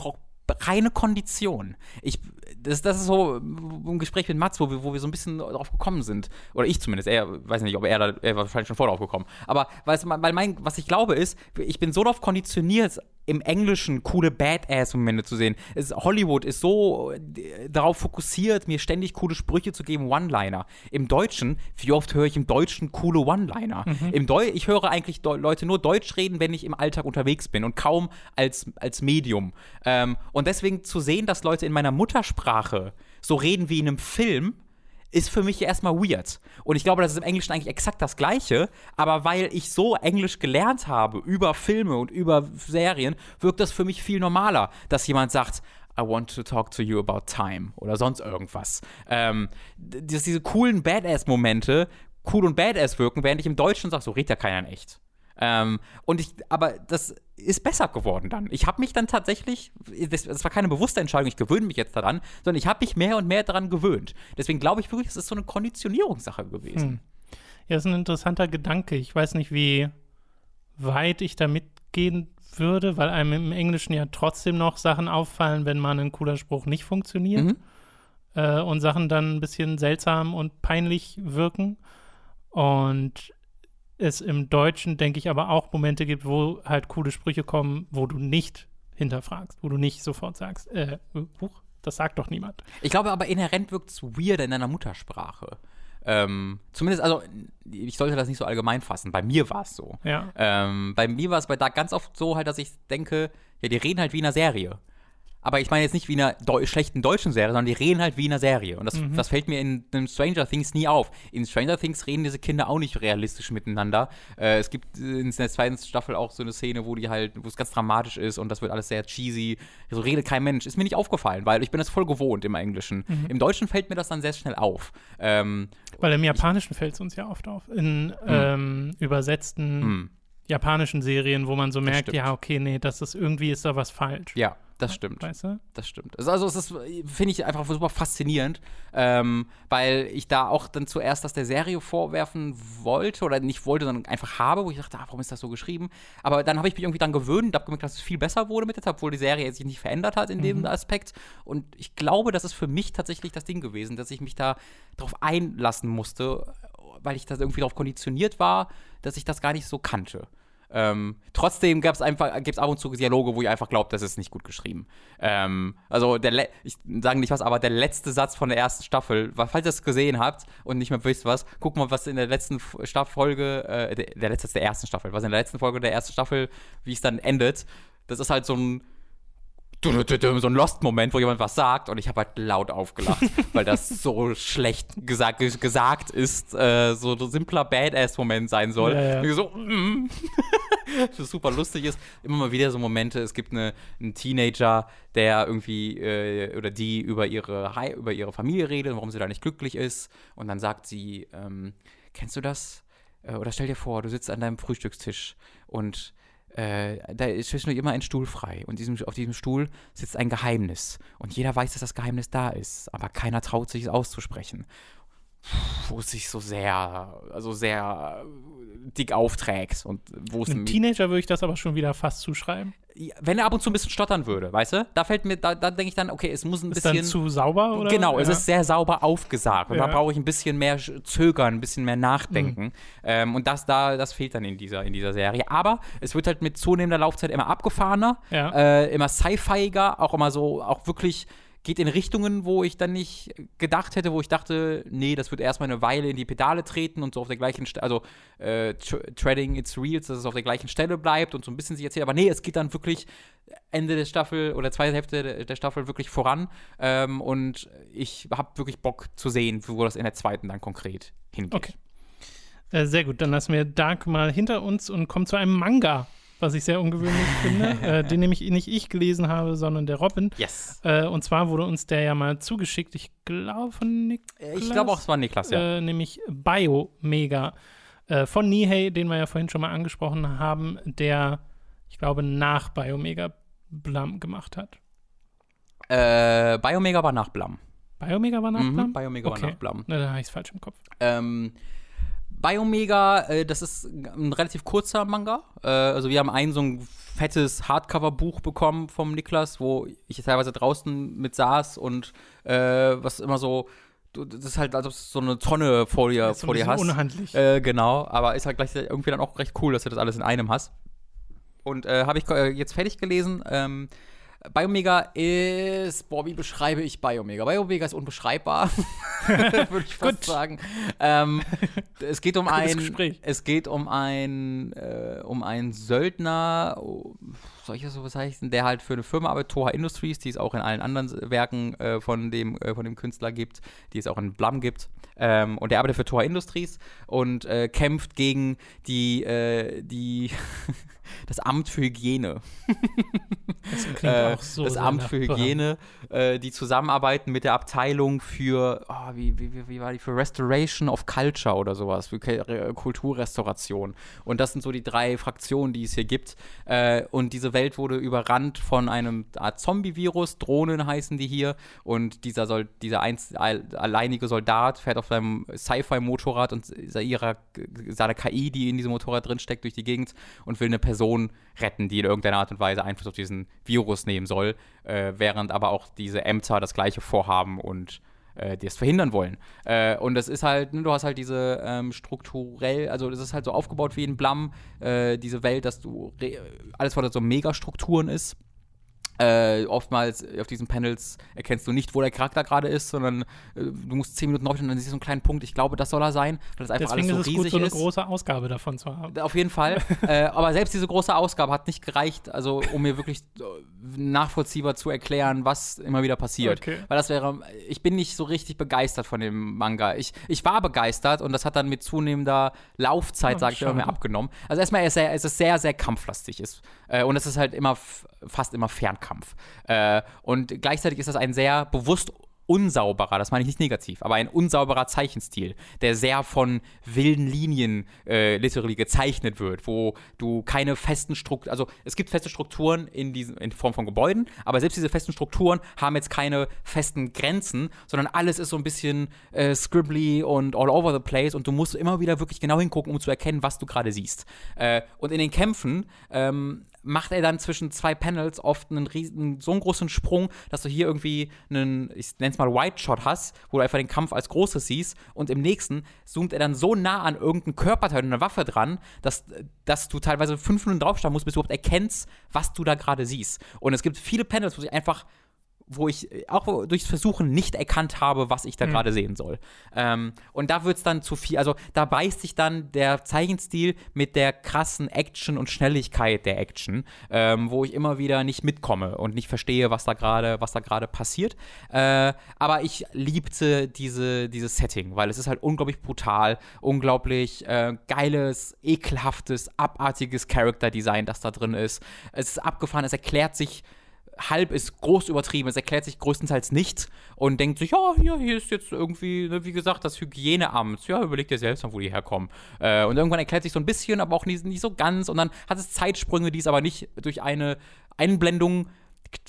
reine Kondition. Ich, das, das ist so ein Gespräch mit Mats, wo wir, wo wir so ein bisschen drauf gekommen sind. Oder ich zumindest. Er weiß nicht, ob er da, er war wahrscheinlich schon vor drauf gekommen. Aber weil mein, was ich glaube ist, ich bin so darauf konditioniert, im Englischen coole Badass-Momente zu sehen. Es, Hollywood ist so äh, darauf fokussiert, mir ständig coole Sprüche zu geben, One-Liner. Im Deutschen, wie oft höre ich im Deutschen coole One-Liner? Im Deu ich höre eigentlich Deu Leute nur Deutsch reden, wenn ich im Alltag unterwegs bin und kaum als, als Medium. Ähm, und deswegen zu sehen, dass Leute in meiner Muttersprache so reden wie in einem Film, ist für mich erstmal weird. Und ich glaube, das ist im Englischen eigentlich exakt das Gleiche, aber weil ich so Englisch gelernt habe über Filme und über Serien, wirkt das für mich viel normaler, dass jemand sagt, I want to talk to you about time oder sonst irgendwas. Ähm, dass diese coolen Badass-Momente cool und badass wirken, während ich im Deutschen sage, so redet ja keiner in echt. Ähm, und ich, aber das ist besser geworden dann. Ich habe mich dann tatsächlich, das, das, war keine bewusste Entscheidung, ich gewöhne mich jetzt daran, sondern ich habe mich mehr und mehr daran gewöhnt. Deswegen glaube ich wirklich, es ist so eine Konditionierungssache gewesen. Hm. Ja, das ist ein interessanter Gedanke. Ich weiß nicht, wie weit ich da mitgehen würde, weil einem im Englischen ja trotzdem noch Sachen auffallen, wenn mal ein cooler Spruch nicht funktioniert. Mhm. Äh, und Sachen dann ein bisschen seltsam und peinlich wirken. Und es im Deutschen, denke ich, aber auch Momente gibt, wo halt coole Sprüche kommen, wo du nicht hinterfragst, wo du nicht sofort sagst, äh, Buch, das sagt doch niemand. Ich glaube aber inhärent wirkt es weird in deiner Muttersprache. Ähm, zumindest, also, ich sollte das nicht so allgemein fassen. Bei mir war es so. Ja. Ähm, bei mir war es bei da ganz oft so halt, dass ich denke, ja, die reden halt wie in einer Serie aber ich meine jetzt nicht wie in einer Deu schlechten deutschen Serie, sondern die reden halt wie in einer Serie. Und das, mhm. das fällt mir in, in, Stranger Things nie auf. In Stranger Things reden diese Kinder auch nicht realistisch miteinander. Äh, es gibt in der zweiten Staffel auch so eine Szene, wo die halt, wo es ganz dramatisch ist und das wird alles sehr cheesy. So redet kein Mensch. Ist mir nicht aufgefallen, weil ich bin das voll gewohnt im Englischen. Mhm. Im Deutschen fällt mir das dann sehr schnell auf. Ähm, weil im Japanischen fällt es uns ja oft auf. In mhm. ähm, übersetzten mhm. japanischen Serien, wo man so merkt, ja, okay, nee, das ist irgendwie ist da was falsch. Ja das stimmt. Weißt du? Das stimmt. Also, es ist, finde ich einfach super faszinierend, ähm, weil ich da auch dann zuerst das der Serie vorwerfen wollte oder nicht wollte, sondern einfach habe, wo ich dachte, ah, warum ist das so geschrieben? Aber dann habe ich mich irgendwie dann gewöhnt und habe gemerkt, dass es viel besser wurde mit der Zeit, obwohl die Serie sich nicht verändert hat in mhm. dem Aspekt. Und ich glaube, das ist für mich tatsächlich das Ding gewesen, dass ich mich da drauf einlassen musste, weil ich da irgendwie darauf konditioniert war, dass ich das gar nicht so kannte. Ähm, trotzdem gab es einfach, gibt es ab und zu Dialoge, wo ich einfach glaube, das ist nicht gut geschrieben. Ähm, also der, ich sage nicht was, aber der letzte Satz von der ersten Staffel, falls ihr es gesehen habt und nicht mehr wisst was, guck mal, was in der letzten Folge, äh, der, der letzte der ersten Staffel, was in der letzten Folge der ersten Staffel, wie es dann endet. Das ist halt so ein so ein Lost-Moment, wo jemand was sagt und ich habe halt laut aufgelacht, weil das so schlecht gesagt, gesagt ist, äh, so ein simpler Badass-Moment sein soll. Ja, ja. So, mm. das super lustig ist. Immer mal wieder so Momente, es gibt eine, einen Teenager, der irgendwie äh, oder die über ihre, über ihre Familie redet, warum sie da nicht glücklich ist und dann sagt sie, ähm, kennst du das? Äh, oder stell dir vor, du sitzt an deinem Frühstückstisch und äh, da ist zwischendurch immer ein Stuhl frei. Und diesem, auf diesem Stuhl sitzt ein Geheimnis. Und jeder weiß, dass das Geheimnis da ist. Aber keiner traut sich es auszusprechen wo sich so sehr, also sehr dick aufträgt und wo es Ein Teenager würde ich das aber schon wieder fast zuschreiben. Wenn er ab und zu ein bisschen stottern würde, weißt du? Da fällt mir, da, da denke ich dann, okay, es muss ein ist bisschen. Dann zu sauber, oder? Genau, ja. es ist sehr sauber aufgesagt. Und ja. da brauche ich ein bisschen mehr Zögern, ein bisschen mehr Nachdenken. Mhm. Ähm, und das da, das fehlt dann in dieser, in dieser Serie. Aber es wird halt mit zunehmender Laufzeit immer abgefahrener, ja. äh, immer sci-fiiger, auch immer so, auch wirklich geht in Richtungen, wo ich dann nicht gedacht hätte, wo ich dachte, nee, das wird erstmal eine Weile in die Pedale treten und so auf der gleichen Stelle, also äh, Treading its Reels, dass es auf der gleichen Stelle bleibt und so ein bisschen sich erzählt. Aber nee, es geht dann wirklich Ende der Staffel oder zweite Hälfte der Staffel wirklich voran. Ähm, und ich habe wirklich Bock zu sehen, wo das in der zweiten dann konkret hingeht. Okay. Äh, sehr gut, dann lassen wir Dark mal hinter uns und kommen zu einem Manga was ich sehr ungewöhnlich finde, äh, den nämlich nicht ich gelesen habe, sondern der Robin. Yes. Äh, und zwar wurde uns der ja mal zugeschickt, ich glaube von Niklas. Ich glaube auch, es war Niklas, ja. Äh, nämlich Biomega äh, von Nihei, den wir ja vorhin schon mal angesprochen haben, der, ich glaube, nach Biomega Blam gemacht hat. Äh, Biomega war nach Blam. Biomega war nach mhm, Blam? Biomega okay. war nach Blam. Na, da habe ich es falsch im Kopf. Ähm, Biomega, äh, das ist ein relativ kurzer Manga. Äh, also wir haben ein so ein fettes Hardcover-Buch bekommen vom Niklas, wo ich teilweise draußen mit saß und äh, was immer so das ist halt, als ob du so eine Tonne vor dir, vor dir hast. Unhandlich. Äh, genau, aber ist halt gleichzeitig irgendwie dann auch recht cool, dass du das alles in einem hast. Und äh, habe ich äh, jetzt fertig gelesen. Ähm, Biomega ist, boah, wie beschreibe ich Biomega? Biomega ist unbeschreibbar, würde ich fast sagen. Ähm, es geht um ein, es geht um ein, äh, um einen Söldner, oh, soll ich das so bezeichnen, der halt für eine Firma arbeitet, Toha Industries, die es auch in allen anderen Werken äh, von dem, äh, von dem Künstler gibt, die es auch in Blum gibt. Ähm, und der arbeitet für Toha Industries und äh, kämpft gegen die, äh, die das Amt für Hygiene. Das klingt äh, auch so. Das Amt für Hygiene, äh, die zusammenarbeiten mit der Abteilung für, oh, wie, wie, wie war die, für Restoration of Culture oder sowas, für Kulturrestauration. Und das sind so die drei Fraktionen, die es hier gibt. Und diese Welt wurde überrannt von einem Art Zombie-Virus, Drohnen heißen die hier. Und dieser, soll, dieser einz, alleinige Soldat fährt auf seinem Sci-Fi-Motorrad und ihrer, seiner KI, die in diesem Motorrad drinsteckt, durch die Gegend und will eine Person retten, die in irgendeiner Art und Weise Einfluss auf diesen Virus nehmen soll, äh, während aber auch diese Ämter das gleiche vorhaben und äh, die es verhindern wollen. Äh, und das ist halt, ne, du hast halt diese ähm, strukturell, also das ist halt so aufgebaut wie ein Blam, äh, diese Welt, dass du alles, was so Megastrukturen ist äh, oftmals auf diesen Panels erkennst du nicht, wo der Charakter gerade ist, sondern äh, du musst zehn Minuten drauf und dann siehst du einen kleinen Punkt. Ich glaube, das soll er sein, weil das einfach Deswegen alles so ist es riesig gut, so eine ist. große Ausgabe davon zu haben. Auf jeden Fall. äh, aber selbst diese große Ausgabe hat nicht gereicht, also um mir wirklich nachvollziehbar zu erklären, was immer wieder passiert. Okay. Weil das wäre, ich bin nicht so richtig begeistert von dem Manga. Ich, ich war begeistert und das hat dann mit zunehmender Laufzeit, oh, sag ich immer mehr, abgenommen. Also erstmal ist es sehr, sehr kampflastig ist. Äh, und es ist halt immer fast immer Fernkampf. Äh, und gleichzeitig ist das ein sehr bewusst unsauberer, das meine ich nicht negativ, aber ein unsauberer Zeichenstil, der sehr von wilden Linien äh, literally gezeichnet wird, wo du keine festen Strukturen, also es gibt feste Strukturen in, diesen, in Form von Gebäuden, aber selbst diese festen Strukturen haben jetzt keine festen Grenzen, sondern alles ist so ein bisschen äh, scribbly und all over the place und du musst immer wieder wirklich genau hingucken, um zu erkennen, was du gerade siehst. Äh, und in den Kämpfen ähm, macht er dann zwischen zwei Panels oft einen riesen, so einen großen Sprung, dass du hier irgendwie einen, ich nenne es mal White Shot hast, wo du einfach den Kampf als Großes siehst und im nächsten zoomt er dann so nah an irgendeinen Körperteil und eine Waffe dran, dass, dass du teilweise fünf Minuten draufschauen musst, bis du überhaupt erkennst, was du da gerade siehst. Und es gibt viele Panels, wo sich einfach wo ich äh, auch durchs Versuchen nicht erkannt habe, was ich da mhm. gerade sehen soll. Ähm, und da wird es dann zu viel, also da beißt sich dann der Zeichenstil mit der krassen Action und Schnelligkeit der Action, ähm, wo ich immer wieder nicht mitkomme und nicht verstehe, was da gerade, was da gerade passiert. Äh, aber ich liebte diese, dieses Setting, weil es ist halt unglaublich brutal, unglaublich äh, geiles, ekelhaftes, abartiges Character-Design, das da drin ist. Es ist abgefahren, es erklärt sich halb ist groß übertrieben. Es erklärt sich größtenteils nicht und denkt sich, ja, hier, hier ist jetzt irgendwie, ne, wie gesagt, das Hygieneamt. Ja, überlegt dir selbst mal, wo die herkommen. Äh, und irgendwann erklärt sich so ein bisschen, aber auch nicht, nicht so ganz. Und dann hat es Zeitsprünge, die es aber nicht durch eine Einblendung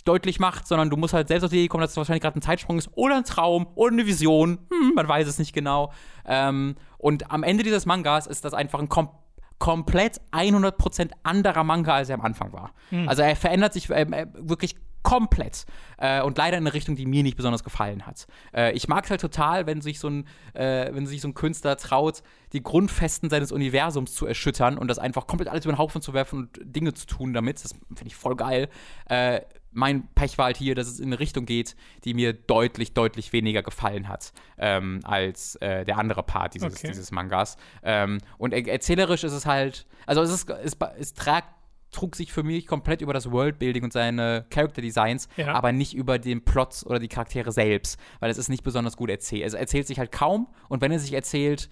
deutlich macht, sondern du musst halt selbst auf die Idee kommen, dass es wahrscheinlich gerade ein Zeitsprung ist oder ein Traum oder eine Vision. Hm, man weiß es nicht genau. Ähm, und am Ende dieses Mangas ist das einfach ein komplett komplett 100% anderer Manga, als er am Anfang war. Mhm. Also er verändert sich äh, äh, wirklich komplett äh, und leider in eine Richtung, die mir nicht besonders gefallen hat. Äh, ich mag es halt total, wenn sich so ein, äh, wenn sich so ein Künstler traut, die Grundfesten seines Universums zu erschüttern und das einfach komplett alles über den Haufen zu werfen und Dinge zu tun damit. Das finde ich voll geil. Mein Pech war halt hier, dass es in eine Richtung geht, die mir deutlich, deutlich weniger gefallen hat ähm, als äh, der andere Part dieses, okay. dieses Mangas. Ähm, und er erzählerisch ist es halt, also es, ist, es, es tragt trug sich für mich komplett über das Worldbuilding und seine Character Designs, ja. aber nicht über den Plot oder die Charaktere selbst, weil es ist nicht besonders gut erzählt. Es erzählt sich halt kaum und wenn er sich erzählt,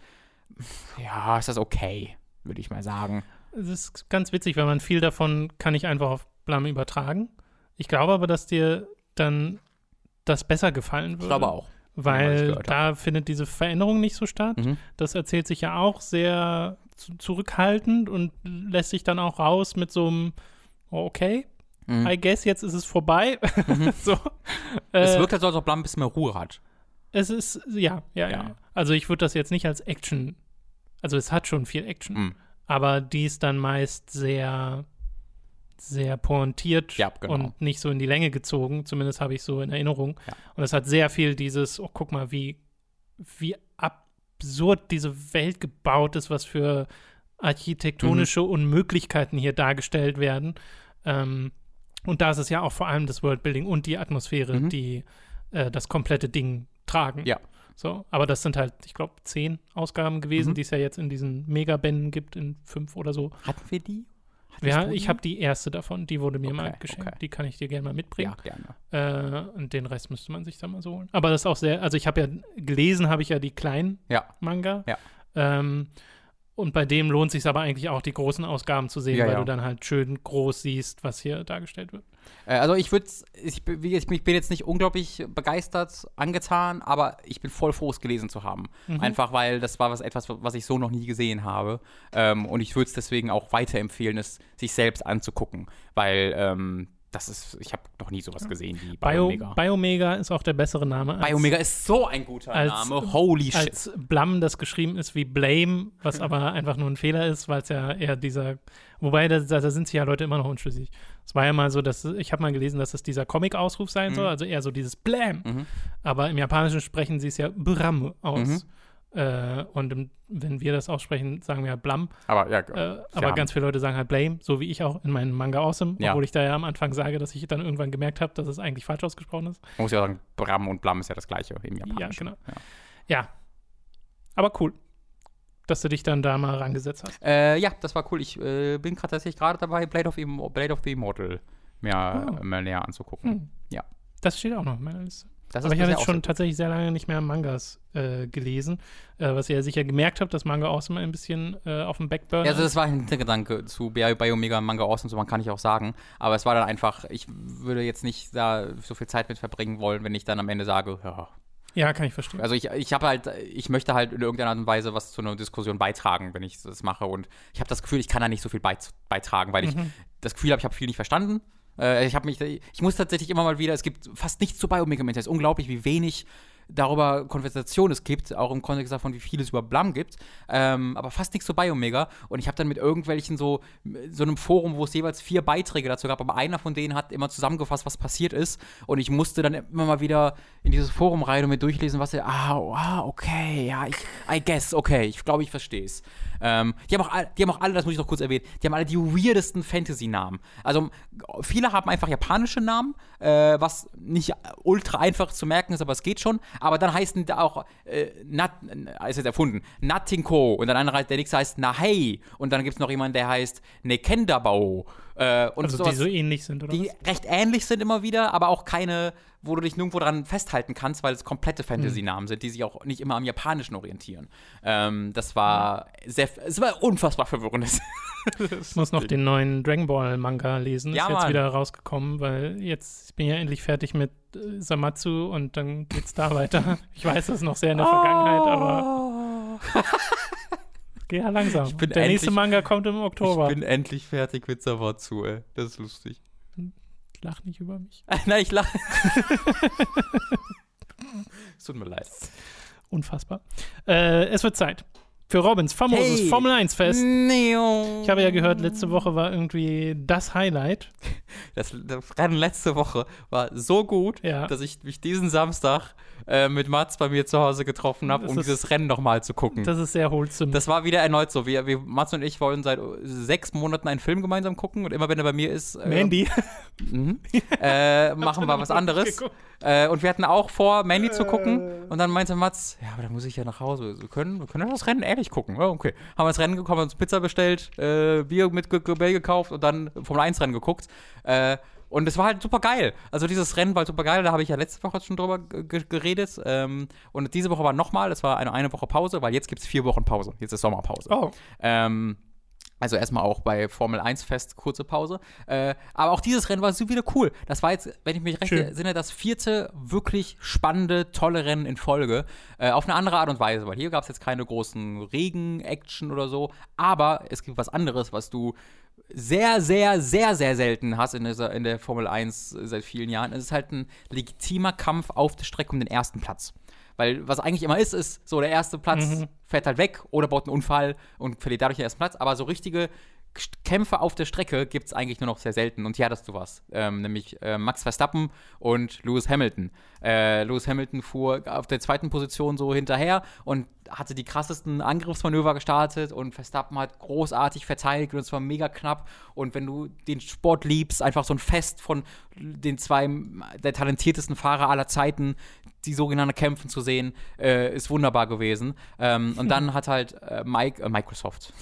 ja, ist das okay, würde ich mal sagen. Es ist ganz witzig, weil man viel davon kann ich einfach auf Blam übertragen. Ich glaube aber, dass dir dann das besser gefallen würde. Ich glaube auch. Weil da findet diese Veränderung nicht so statt. Mhm. Das erzählt sich ja auch sehr zurückhaltend und lässt sich dann auch raus mit so einem, oh, okay, mhm. I guess, jetzt ist es vorbei. Mhm. so. Es äh, wirkt halt so, als ob Blam ein bisschen mehr Ruhe hat. Es ist, ja, ja, ja. ja. Also ich würde das jetzt nicht als Action, also es hat schon viel Action, mhm. aber die ist dann meist sehr sehr pointiert ja, genau. und nicht so in die Länge gezogen. Zumindest habe ich so in Erinnerung. Ja. Und es hat sehr viel dieses, oh, guck mal, wie, wie absurd diese Welt gebaut ist, was für architektonische Unmöglichkeiten hier dargestellt werden. Ähm, und da ist es ja auch vor allem das Worldbuilding und die Atmosphäre, Mhm. die äh, das komplette Ding tragen. Ja. So, aber das sind halt, ich glaube, zehn Ausgaben gewesen, Mhm. die es ja jetzt in diesen Megabänden gibt, in fünf oder so. Hatten wir die? Ja, ich habe die erste davon, die wurde mir mal Okay, geschenkt. okay. Die kann ich dir gerne mal mitbringen. Ja, gerne. Äh, und den Rest müsste man sich dann mal so holen. Aber das ist auch sehr, also ich habe ja gelesen, habe ich ja die kleinen Ja. Manga. Ja. Ähm, und bei dem lohnt sich aber eigentlich auch, die großen Ausgaben zu sehen, Ja, weil ja. du dann halt schön groß siehst, was hier dargestellt wird. Äh, Also ich würde, ich, ich bin jetzt nicht unglaublich begeistert, angetan, aber ich bin voll froh, es gelesen zu haben. Mhm. Einfach weil das war was etwas, was ich so noch nie gesehen habe. Ähm, und ich würde es deswegen auch weiterempfehlen, es sich selbst anzugucken, weil ähm, das ist, ich habe noch nie sowas gesehen wie Bio, Biomega. Biomega ist auch der bessere Name. als- Biomega ist so ein guter als- Name. Holy shit. als Blam das geschrieben ist wie Blame, was aber einfach nur ein Fehler ist, weil es ja eher dieser, wobei da, da sind sich ja Leute immer noch unschlüssig. Es war ja mal so, dass ich habe mal gelesen, dass es dieser Comic-Ausruf sein soll, also eher so dieses Blam. Mhm. Aber im Japanischen sprechen sie es ja Bram aus. Mhm. Äh, und wenn wir das aussprechen, sagen wir ja Blam. Aber ja, Äh, aber ganz viele Leute sagen halt Blame, so wie ich auch in meinem Manga Awesome, Ja. obwohl ich da ja am Anfang sage, dass ich dann irgendwann gemerkt habe, dass es eigentlich falsch ausgesprochen ist. man muss ja sagen, Bram und Blam ist ja das gleiche im Japanischen. genau. Ja. Ja. Aber cool, dass du dich dann da mal rangesetzt hast. Äh, ja, das war cool. Ich äh, bin gerade tatsächlich gerade dabei, Blade of, Im Blade of the Immortal mehr, Oh. mehr näher anzugucken. Hm. Ja. Das steht auch noch Liste. Das Aber ich habe jetzt schon tatsächlich sehr lange nicht mehr Mangas äh, gelesen, äh, was ihr ja sicher gemerkt habt, dass Manga Awesome ein bisschen äh, auf dem Backburner Ja, also das war ein Hintergedanke zu Bio- Biomega Manga Awesome, so man kann ich auch sagen. Aber es war dann einfach, ich würde jetzt nicht da so viel Zeit mit verbringen wollen, wenn ich dann am Ende sage, ja. Ja, kann ich verstehen. Also ich, ich habe halt, ich möchte halt in irgendeiner Art und Weise was zu einer Diskussion beitragen, wenn ich das mache. Und ich habe das Gefühl, ich kann da nicht so viel beit- beitragen, weil ich Mhm. das Gefühl habe, ich habe viel nicht verstanden. Äh, ich mich, ich muss tatsächlich immer mal wieder, es gibt fast nichts zu Biomega Es ist unglaublich, wie wenig darüber Konversation es gibt, auch im Kontext davon, wie viel es über Blam gibt, ähm, aber fast nichts zu Biomega. Und ich habe dann mit irgendwelchen so, so einem Forum, wo es jeweils vier Beiträge dazu gab, aber einer von denen hat immer zusammengefasst, was passiert ist. Und ich musste dann immer mal wieder in dieses Forum rein und mir durchlesen, was er, ah, ah, okay, ja, ich, I guess, okay, ich glaube, ich verstehe es. Ähm, die, haben auch die haben auch alle, das muss ich noch kurz erwähnen, die haben alle die weirdesten Fantasy-Namen. Also viele haben einfach japanische Namen, äh, was nicht ultra einfach zu merken ist, aber es geht schon. Aber dann heißen auch, äh, Nat, äh, ist jetzt erfunden, Natinko und dann andere, der nächste heißt Nahei und dann gibt es noch jemanden, der heißt Nekendabao. Äh, und also die sowas, so ähnlich sind, oder die was? recht ähnlich sind immer wieder, aber auch keine, wo du dich nirgendwo dran festhalten kannst, weil es komplette Fantasy-Namen sind, die sich auch nicht immer am Japanischen orientieren. Ähm, das war sehr, es war unfassbar verwirrend. Ich muss noch den neuen Dragon Ball Manga lesen. Ja, ist jetzt Mann. wieder rausgekommen, weil jetzt ich bin ja endlich fertig mit äh, Samatsu und dann geht's da weiter. Ich weiß, das ist noch sehr in der Vergangenheit, aber geh ja langsam. der nächste endlich- Manga kommt im Oktober. Ich bin endlich fertig mit Savatsu, ey. Das ist lustig. Lach nicht über mich. Nein, ich lache. es tut mir leid. Unfassbar. Äh, es wird Zeit für Robins famoses Hey. Formel 1 Fest. Neo. Ich habe ja gehört, letzte Woche war irgendwie das Highlight. Das, das Rennen letzte Woche war so gut, Ja. dass ich mich diesen Samstag äh, mit Mats bei mir zu Hause getroffen habe, um ist- dieses Rennen nochmal zu gucken. Das ist sehr wholesome. Das war wieder erneut so. Wir, wir, Mats und ich wollen seit sechs Monaten einen Film gemeinsam gucken und immer wenn er bei mir ist, äh, Mandy. mhm, äh, machen wir was anderes. Äh, und wir hatten auch vor, Mandy zu gucken. Und dann meinte Mats, ja, aber da muss ich ja nach Hause. Wir können, wir können das Rennen ehrlich gucken. Ja, okay. Haben wir das Rennen gekommen, haben uns Pizza bestellt, äh, Bier mit Ge- Gebell gekauft und dann Formel 1 Rennen geguckt. Äh, und es war halt super geil. Also dieses Rennen war super geil. Da habe ich ja letzte Woche schon drüber ge- geredet. Ähm, und diese Woche war nochmal. Das war eine, eine Woche Pause, weil jetzt gibt es vier Wochen Pause. Jetzt ist Sommerpause. Oh, Ähm, also erstmal auch bei Formel 1 Fest kurze Pause. Äh, aber auch dieses Rennen war so wieder cool. Das war jetzt, wenn ich mich recht entsinne, das vierte wirklich spannende, tolle Rennen in Folge. Äh, auf eine andere Art und Weise, weil hier gab es jetzt keine großen Regen-Action oder so. Aber es gibt was anderes, was du sehr, sehr, sehr, sehr selten hast in, dieser, in der Formel 1 seit vielen Jahren. Es ist halt ein legitimer Kampf auf der Strecke um den ersten Platz. Weil was eigentlich immer ist, ist so, der erste Platz Mhm. fährt halt weg oder baut einen Unfall und verliert dadurch den ersten Platz. Aber so richtige Kämpfe auf der Strecke gibt es eigentlich nur noch sehr selten. Und hier hattest du was. Ähm, nämlich äh, Max Verstappen und Lewis Hamilton. Äh, Lewis Hamilton fuhr auf der zweiten Position so hinterher und hatte die krassesten Angriffsmanöver gestartet und Verstappen hat großartig verteidigt und es war mega knapp. Und wenn du den Sport liebst, einfach so ein Fest von den zwei der talentiertesten Fahrer aller Zeiten, die sogenannten Kämpfen zu sehen, äh, ist wunderbar gewesen. Ähm, und dann hat halt äh, Mike, äh, Microsoft.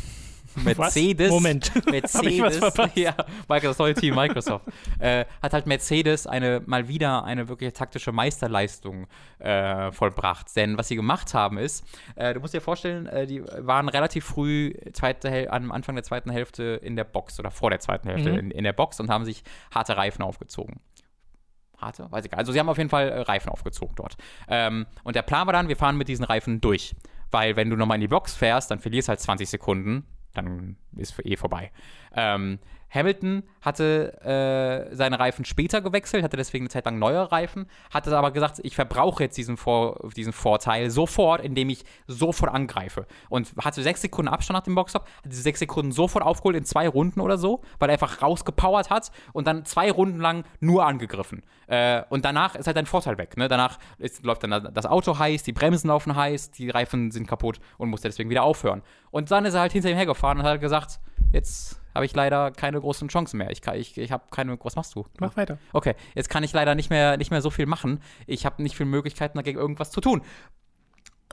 Mercedes. Was? Moment. Mercedes. ja, Microsoft, neue Team Microsoft. äh, hat halt Mercedes eine mal wieder eine wirklich taktische Meisterleistung äh, vollbracht. Denn was sie gemacht haben ist, äh, du musst dir vorstellen, äh, die waren relativ früh zweite am Anfang der zweiten Hälfte in der Box oder vor der zweiten Hälfte mhm. in, in der Box und haben sich harte Reifen aufgezogen harte, weiß ich gar nicht. Also sie haben auf jeden Fall äh, Reifen aufgezogen dort. Ähm, und der Plan war dann, wir fahren mit diesen Reifen durch. Weil wenn du nochmal in die Box fährst, dann verlierst du halt 20 Sekunden dann ist eh vorbei. Ähm, Hamilton hatte äh, seine Reifen später gewechselt, hatte deswegen eine Zeit lang neue Reifen, hatte aber gesagt, ich verbrauche jetzt diesen, Vor diesen Vorteil sofort, indem ich sofort angreife. Und hatte sechs Sekunden Abstand nach dem Boxstop, hat diese sechs Sekunden sofort aufgeholt in zwei Runden oder so, weil er einfach rausgepowert hat und dann zwei Runden lang nur angegriffen. Äh, und danach ist halt dein Vorteil weg. Ne? Danach ist, läuft dann das Auto heiß, die Bremsen laufen heiß, die Reifen sind kaputt und musste deswegen wieder aufhören. Und dann ist er halt hinter ihm hergefahren und hat gesagt, jetzt habe ich leider keine großen Chancen mehr. Ich, ich, ich habe keine. Was machst du? Mach weiter. Okay, jetzt kann ich leider nicht mehr, nicht mehr so viel machen. Ich habe nicht viele Möglichkeiten, dagegen irgendwas zu tun.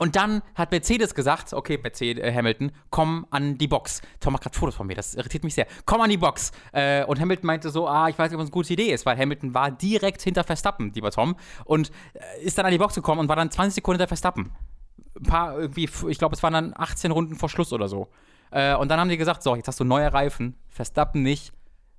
Und dann hat Mercedes gesagt, okay, Mercedes, äh, Hamilton, komm an die Box. Tom macht gerade Fotos von mir, das irritiert mich sehr. Komm an die Box. Äh, und Hamilton meinte so, ah, ich weiß nicht, ob das eine gute Idee ist, weil Hamilton war direkt hinter Verstappen, lieber Tom, und äh, ist dann an die Box gekommen und war dann 20 Sekunden hinter Verstappen. Ein paar irgendwie, ich glaube, es waren dann 18 Runden vor Schluss oder so. Äh, und dann haben die gesagt, so, jetzt hast du neue Reifen, Verstappen nicht,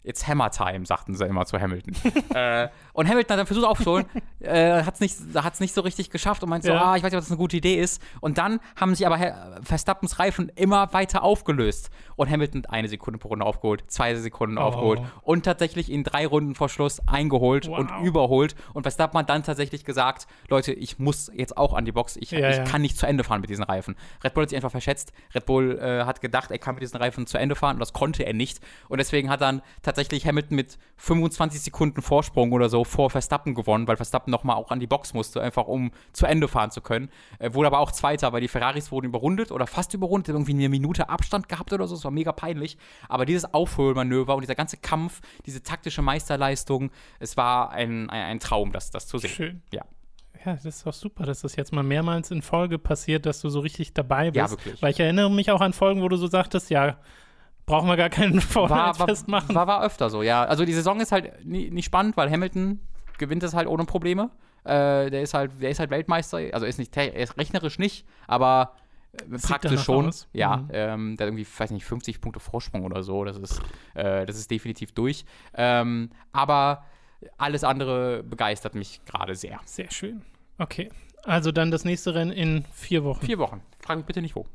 It's Hammer Time, sagten sie immer zu Hamilton. äh, und Hamilton hat dann versucht aufzuholen, äh, hat es nicht, nicht so richtig geschafft und meinte ja. so, ah, ich weiß nicht, ob das eine gute Idee ist. Und dann haben sich aber Verstappens Reifen immer weiter aufgelöst. Und Hamilton eine Sekunde pro Runde aufgeholt, zwei Sekunden oh. aufgeholt und tatsächlich in drei Runden vor Schluss eingeholt wow. und überholt. Und Verstappen hat dann tatsächlich gesagt, Leute, ich muss jetzt auch an die Box, ich, ja, ich ja. kann nicht zu Ende fahren mit diesen Reifen. Red Bull hat sich einfach verschätzt. Red Bull äh, hat gedacht, er kann mit diesen Reifen zu Ende fahren und das konnte er nicht. Und deswegen hat dann tatsächlich Hamilton mit 25 Sekunden Vorsprung oder so vor Verstappen gewonnen, weil Verstappen nochmal auch an die Box musste, einfach um zu Ende fahren zu können. Er wurde aber auch Zweiter, weil die Ferraris wurden überrundet oder fast überrundet, irgendwie eine Minute Abstand gehabt oder so, das war mega peinlich. Aber dieses Aufholmanöver und dieser ganze Kampf, diese taktische Meisterleistung, es war ein, ein, ein Traum, das, das zu sehen. Schön. Ja ja, das ist doch super, dass das jetzt mal mehrmals in Folge passiert, dass du so richtig dabei bist. Ja, wirklich. Weil ich erinnere mich auch an Folgen, wo du so sagtest, ja, brauchen wir gar keinen Vorteil festmachen. War, war öfter so, ja. Also die Saison ist halt nie, nicht spannend, weil Hamilton gewinnt es halt ohne Probleme. Äh, der ist halt, der ist halt Weltmeister, also ist nicht, er ist rechnerisch nicht, aber äh, praktisch schon. Aus. Ja, mhm. ähm, der hat irgendwie, weiß nicht, 50 Punkte Vorsprung oder so. Das ist, äh, das ist definitiv durch. Ähm, aber alles andere begeistert mich gerade sehr. Sehr schön. Okay. Also dann das nächste Rennen in vier Wochen. Vier Wochen. Frag mich bitte nicht wo.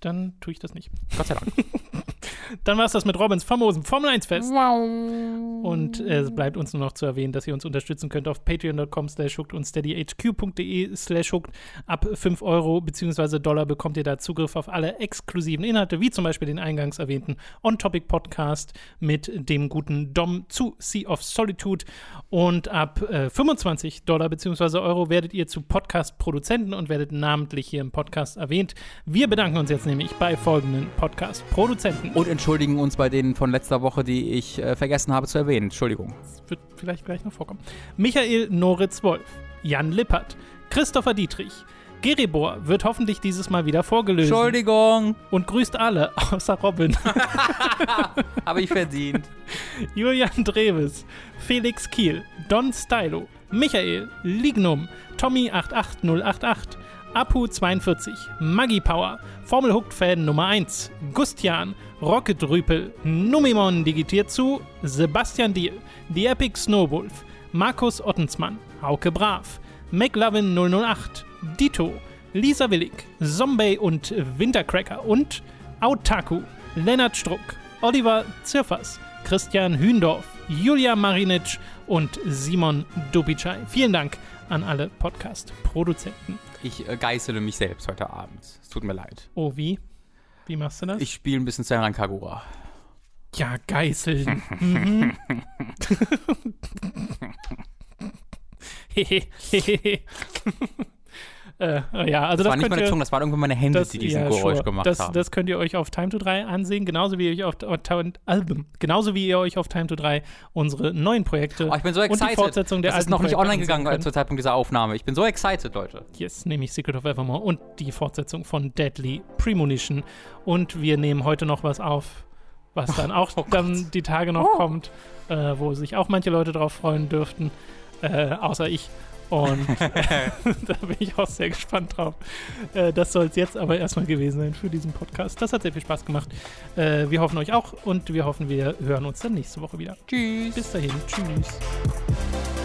Dann tue ich das nicht. Gott sei Dank. Dann war es das mit Robins famosen Formel 1 Fest. Und äh, es bleibt uns nur noch zu erwähnen, dass ihr uns unterstützen könnt auf patreon.com slash hooked und steadyhq.de slash hooked. Ab 5 Euro bzw. Dollar bekommt ihr da Zugriff auf alle exklusiven Inhalte, wie zum Beispiel den eingangs erwähnten On-Topic-Podcast mit dem guten Dom zu Sea of Solitude. Und ab äh, 25 Dollar bzw. Euro werdet ihr zu Podcast-Produzenten und werdet namentlich hier im Podcast erwähnt. Wir bedanken uns jetzt nämlich bei folgenden Podcast-Produzenten. Und entschuldigen uns bei denen von letzter Woche, die ich äh, vergessen habe zu erwähnen. Entschuldigung. Das wird vielleicht gleich noch vorkommen. Michael Noritz-Wolf, Jan Lippert, Christopher Dietrich, Geribor wird hoffentlich dieses Mal wieder vorgelöst. Entschuldigung. Und grüßt alle, außer Robin. Habe ich verdient. Julian Dreves, Felix Kiel, Don Stylo, Michael, Lignum, Tommy88088, Apu42, Maggie Power, Formel Hooked Fan Nummer 1, Gustian, Rocket Rüpel, Numimon digitiert zu, Sebastian Diel, The Epic Snowwolf, Markus Ottensmann, Hauke Brav, McLovin 008, Dito, Lisa Willig, Zombie und Wintercracker und Autaku, Lennart Struck, Oliver Zirfers, Christian Hündorf, Julia Marinic und Simon Dubicai. Vielen Dank an alle Podcast-Produzenten. Ich äh, geißele mich selbst heute Abend. Es tut mir leid. Oh, wie? Wie machst du das? Ich spiele ein bisschen Senran Kagura. Ja, Geißeln. mhm. Hehehe. Äh, ja, also Das, das, war nicht meine Zunge, das waren irgendwann meine Hände, das, die diesen ja, Geräusch sure. gemacht das, haben. Das könnt ihr euch auf Time to 3 ansehen, genauso wie ihr euch auf, Album, genauso wie ihr euch auf Time to 3 unsere neuen Projekte oh, ich bin so und die excited. Fortsetzung der das ist noch nicht online gegangen äh, zum Zeitpunkt dieser Aufnahme. Ich bin so excited, Leute. Yes, nämlich Secret of Evermore und die Fortsetzung von Deadly Premonition. Und wir nehmen heute noch was auf, was dann auch oh dann die Tage noch Oh. kommt, äh, wo sich auch manche Leute drauf freuen dürften, äh, außer ich. Und da bin ich auch sehr gespannt drauf. Äh, das soll es jetzt aber erstmal gewesen sein für diesen Podcast. Das hat sehr viel Spaß gemacht. Äh, wir hoffen euch auch und wir hoffen, wir hören uns dann nächste Woche wieder. Tschüss. Bis dahin. Tschüss.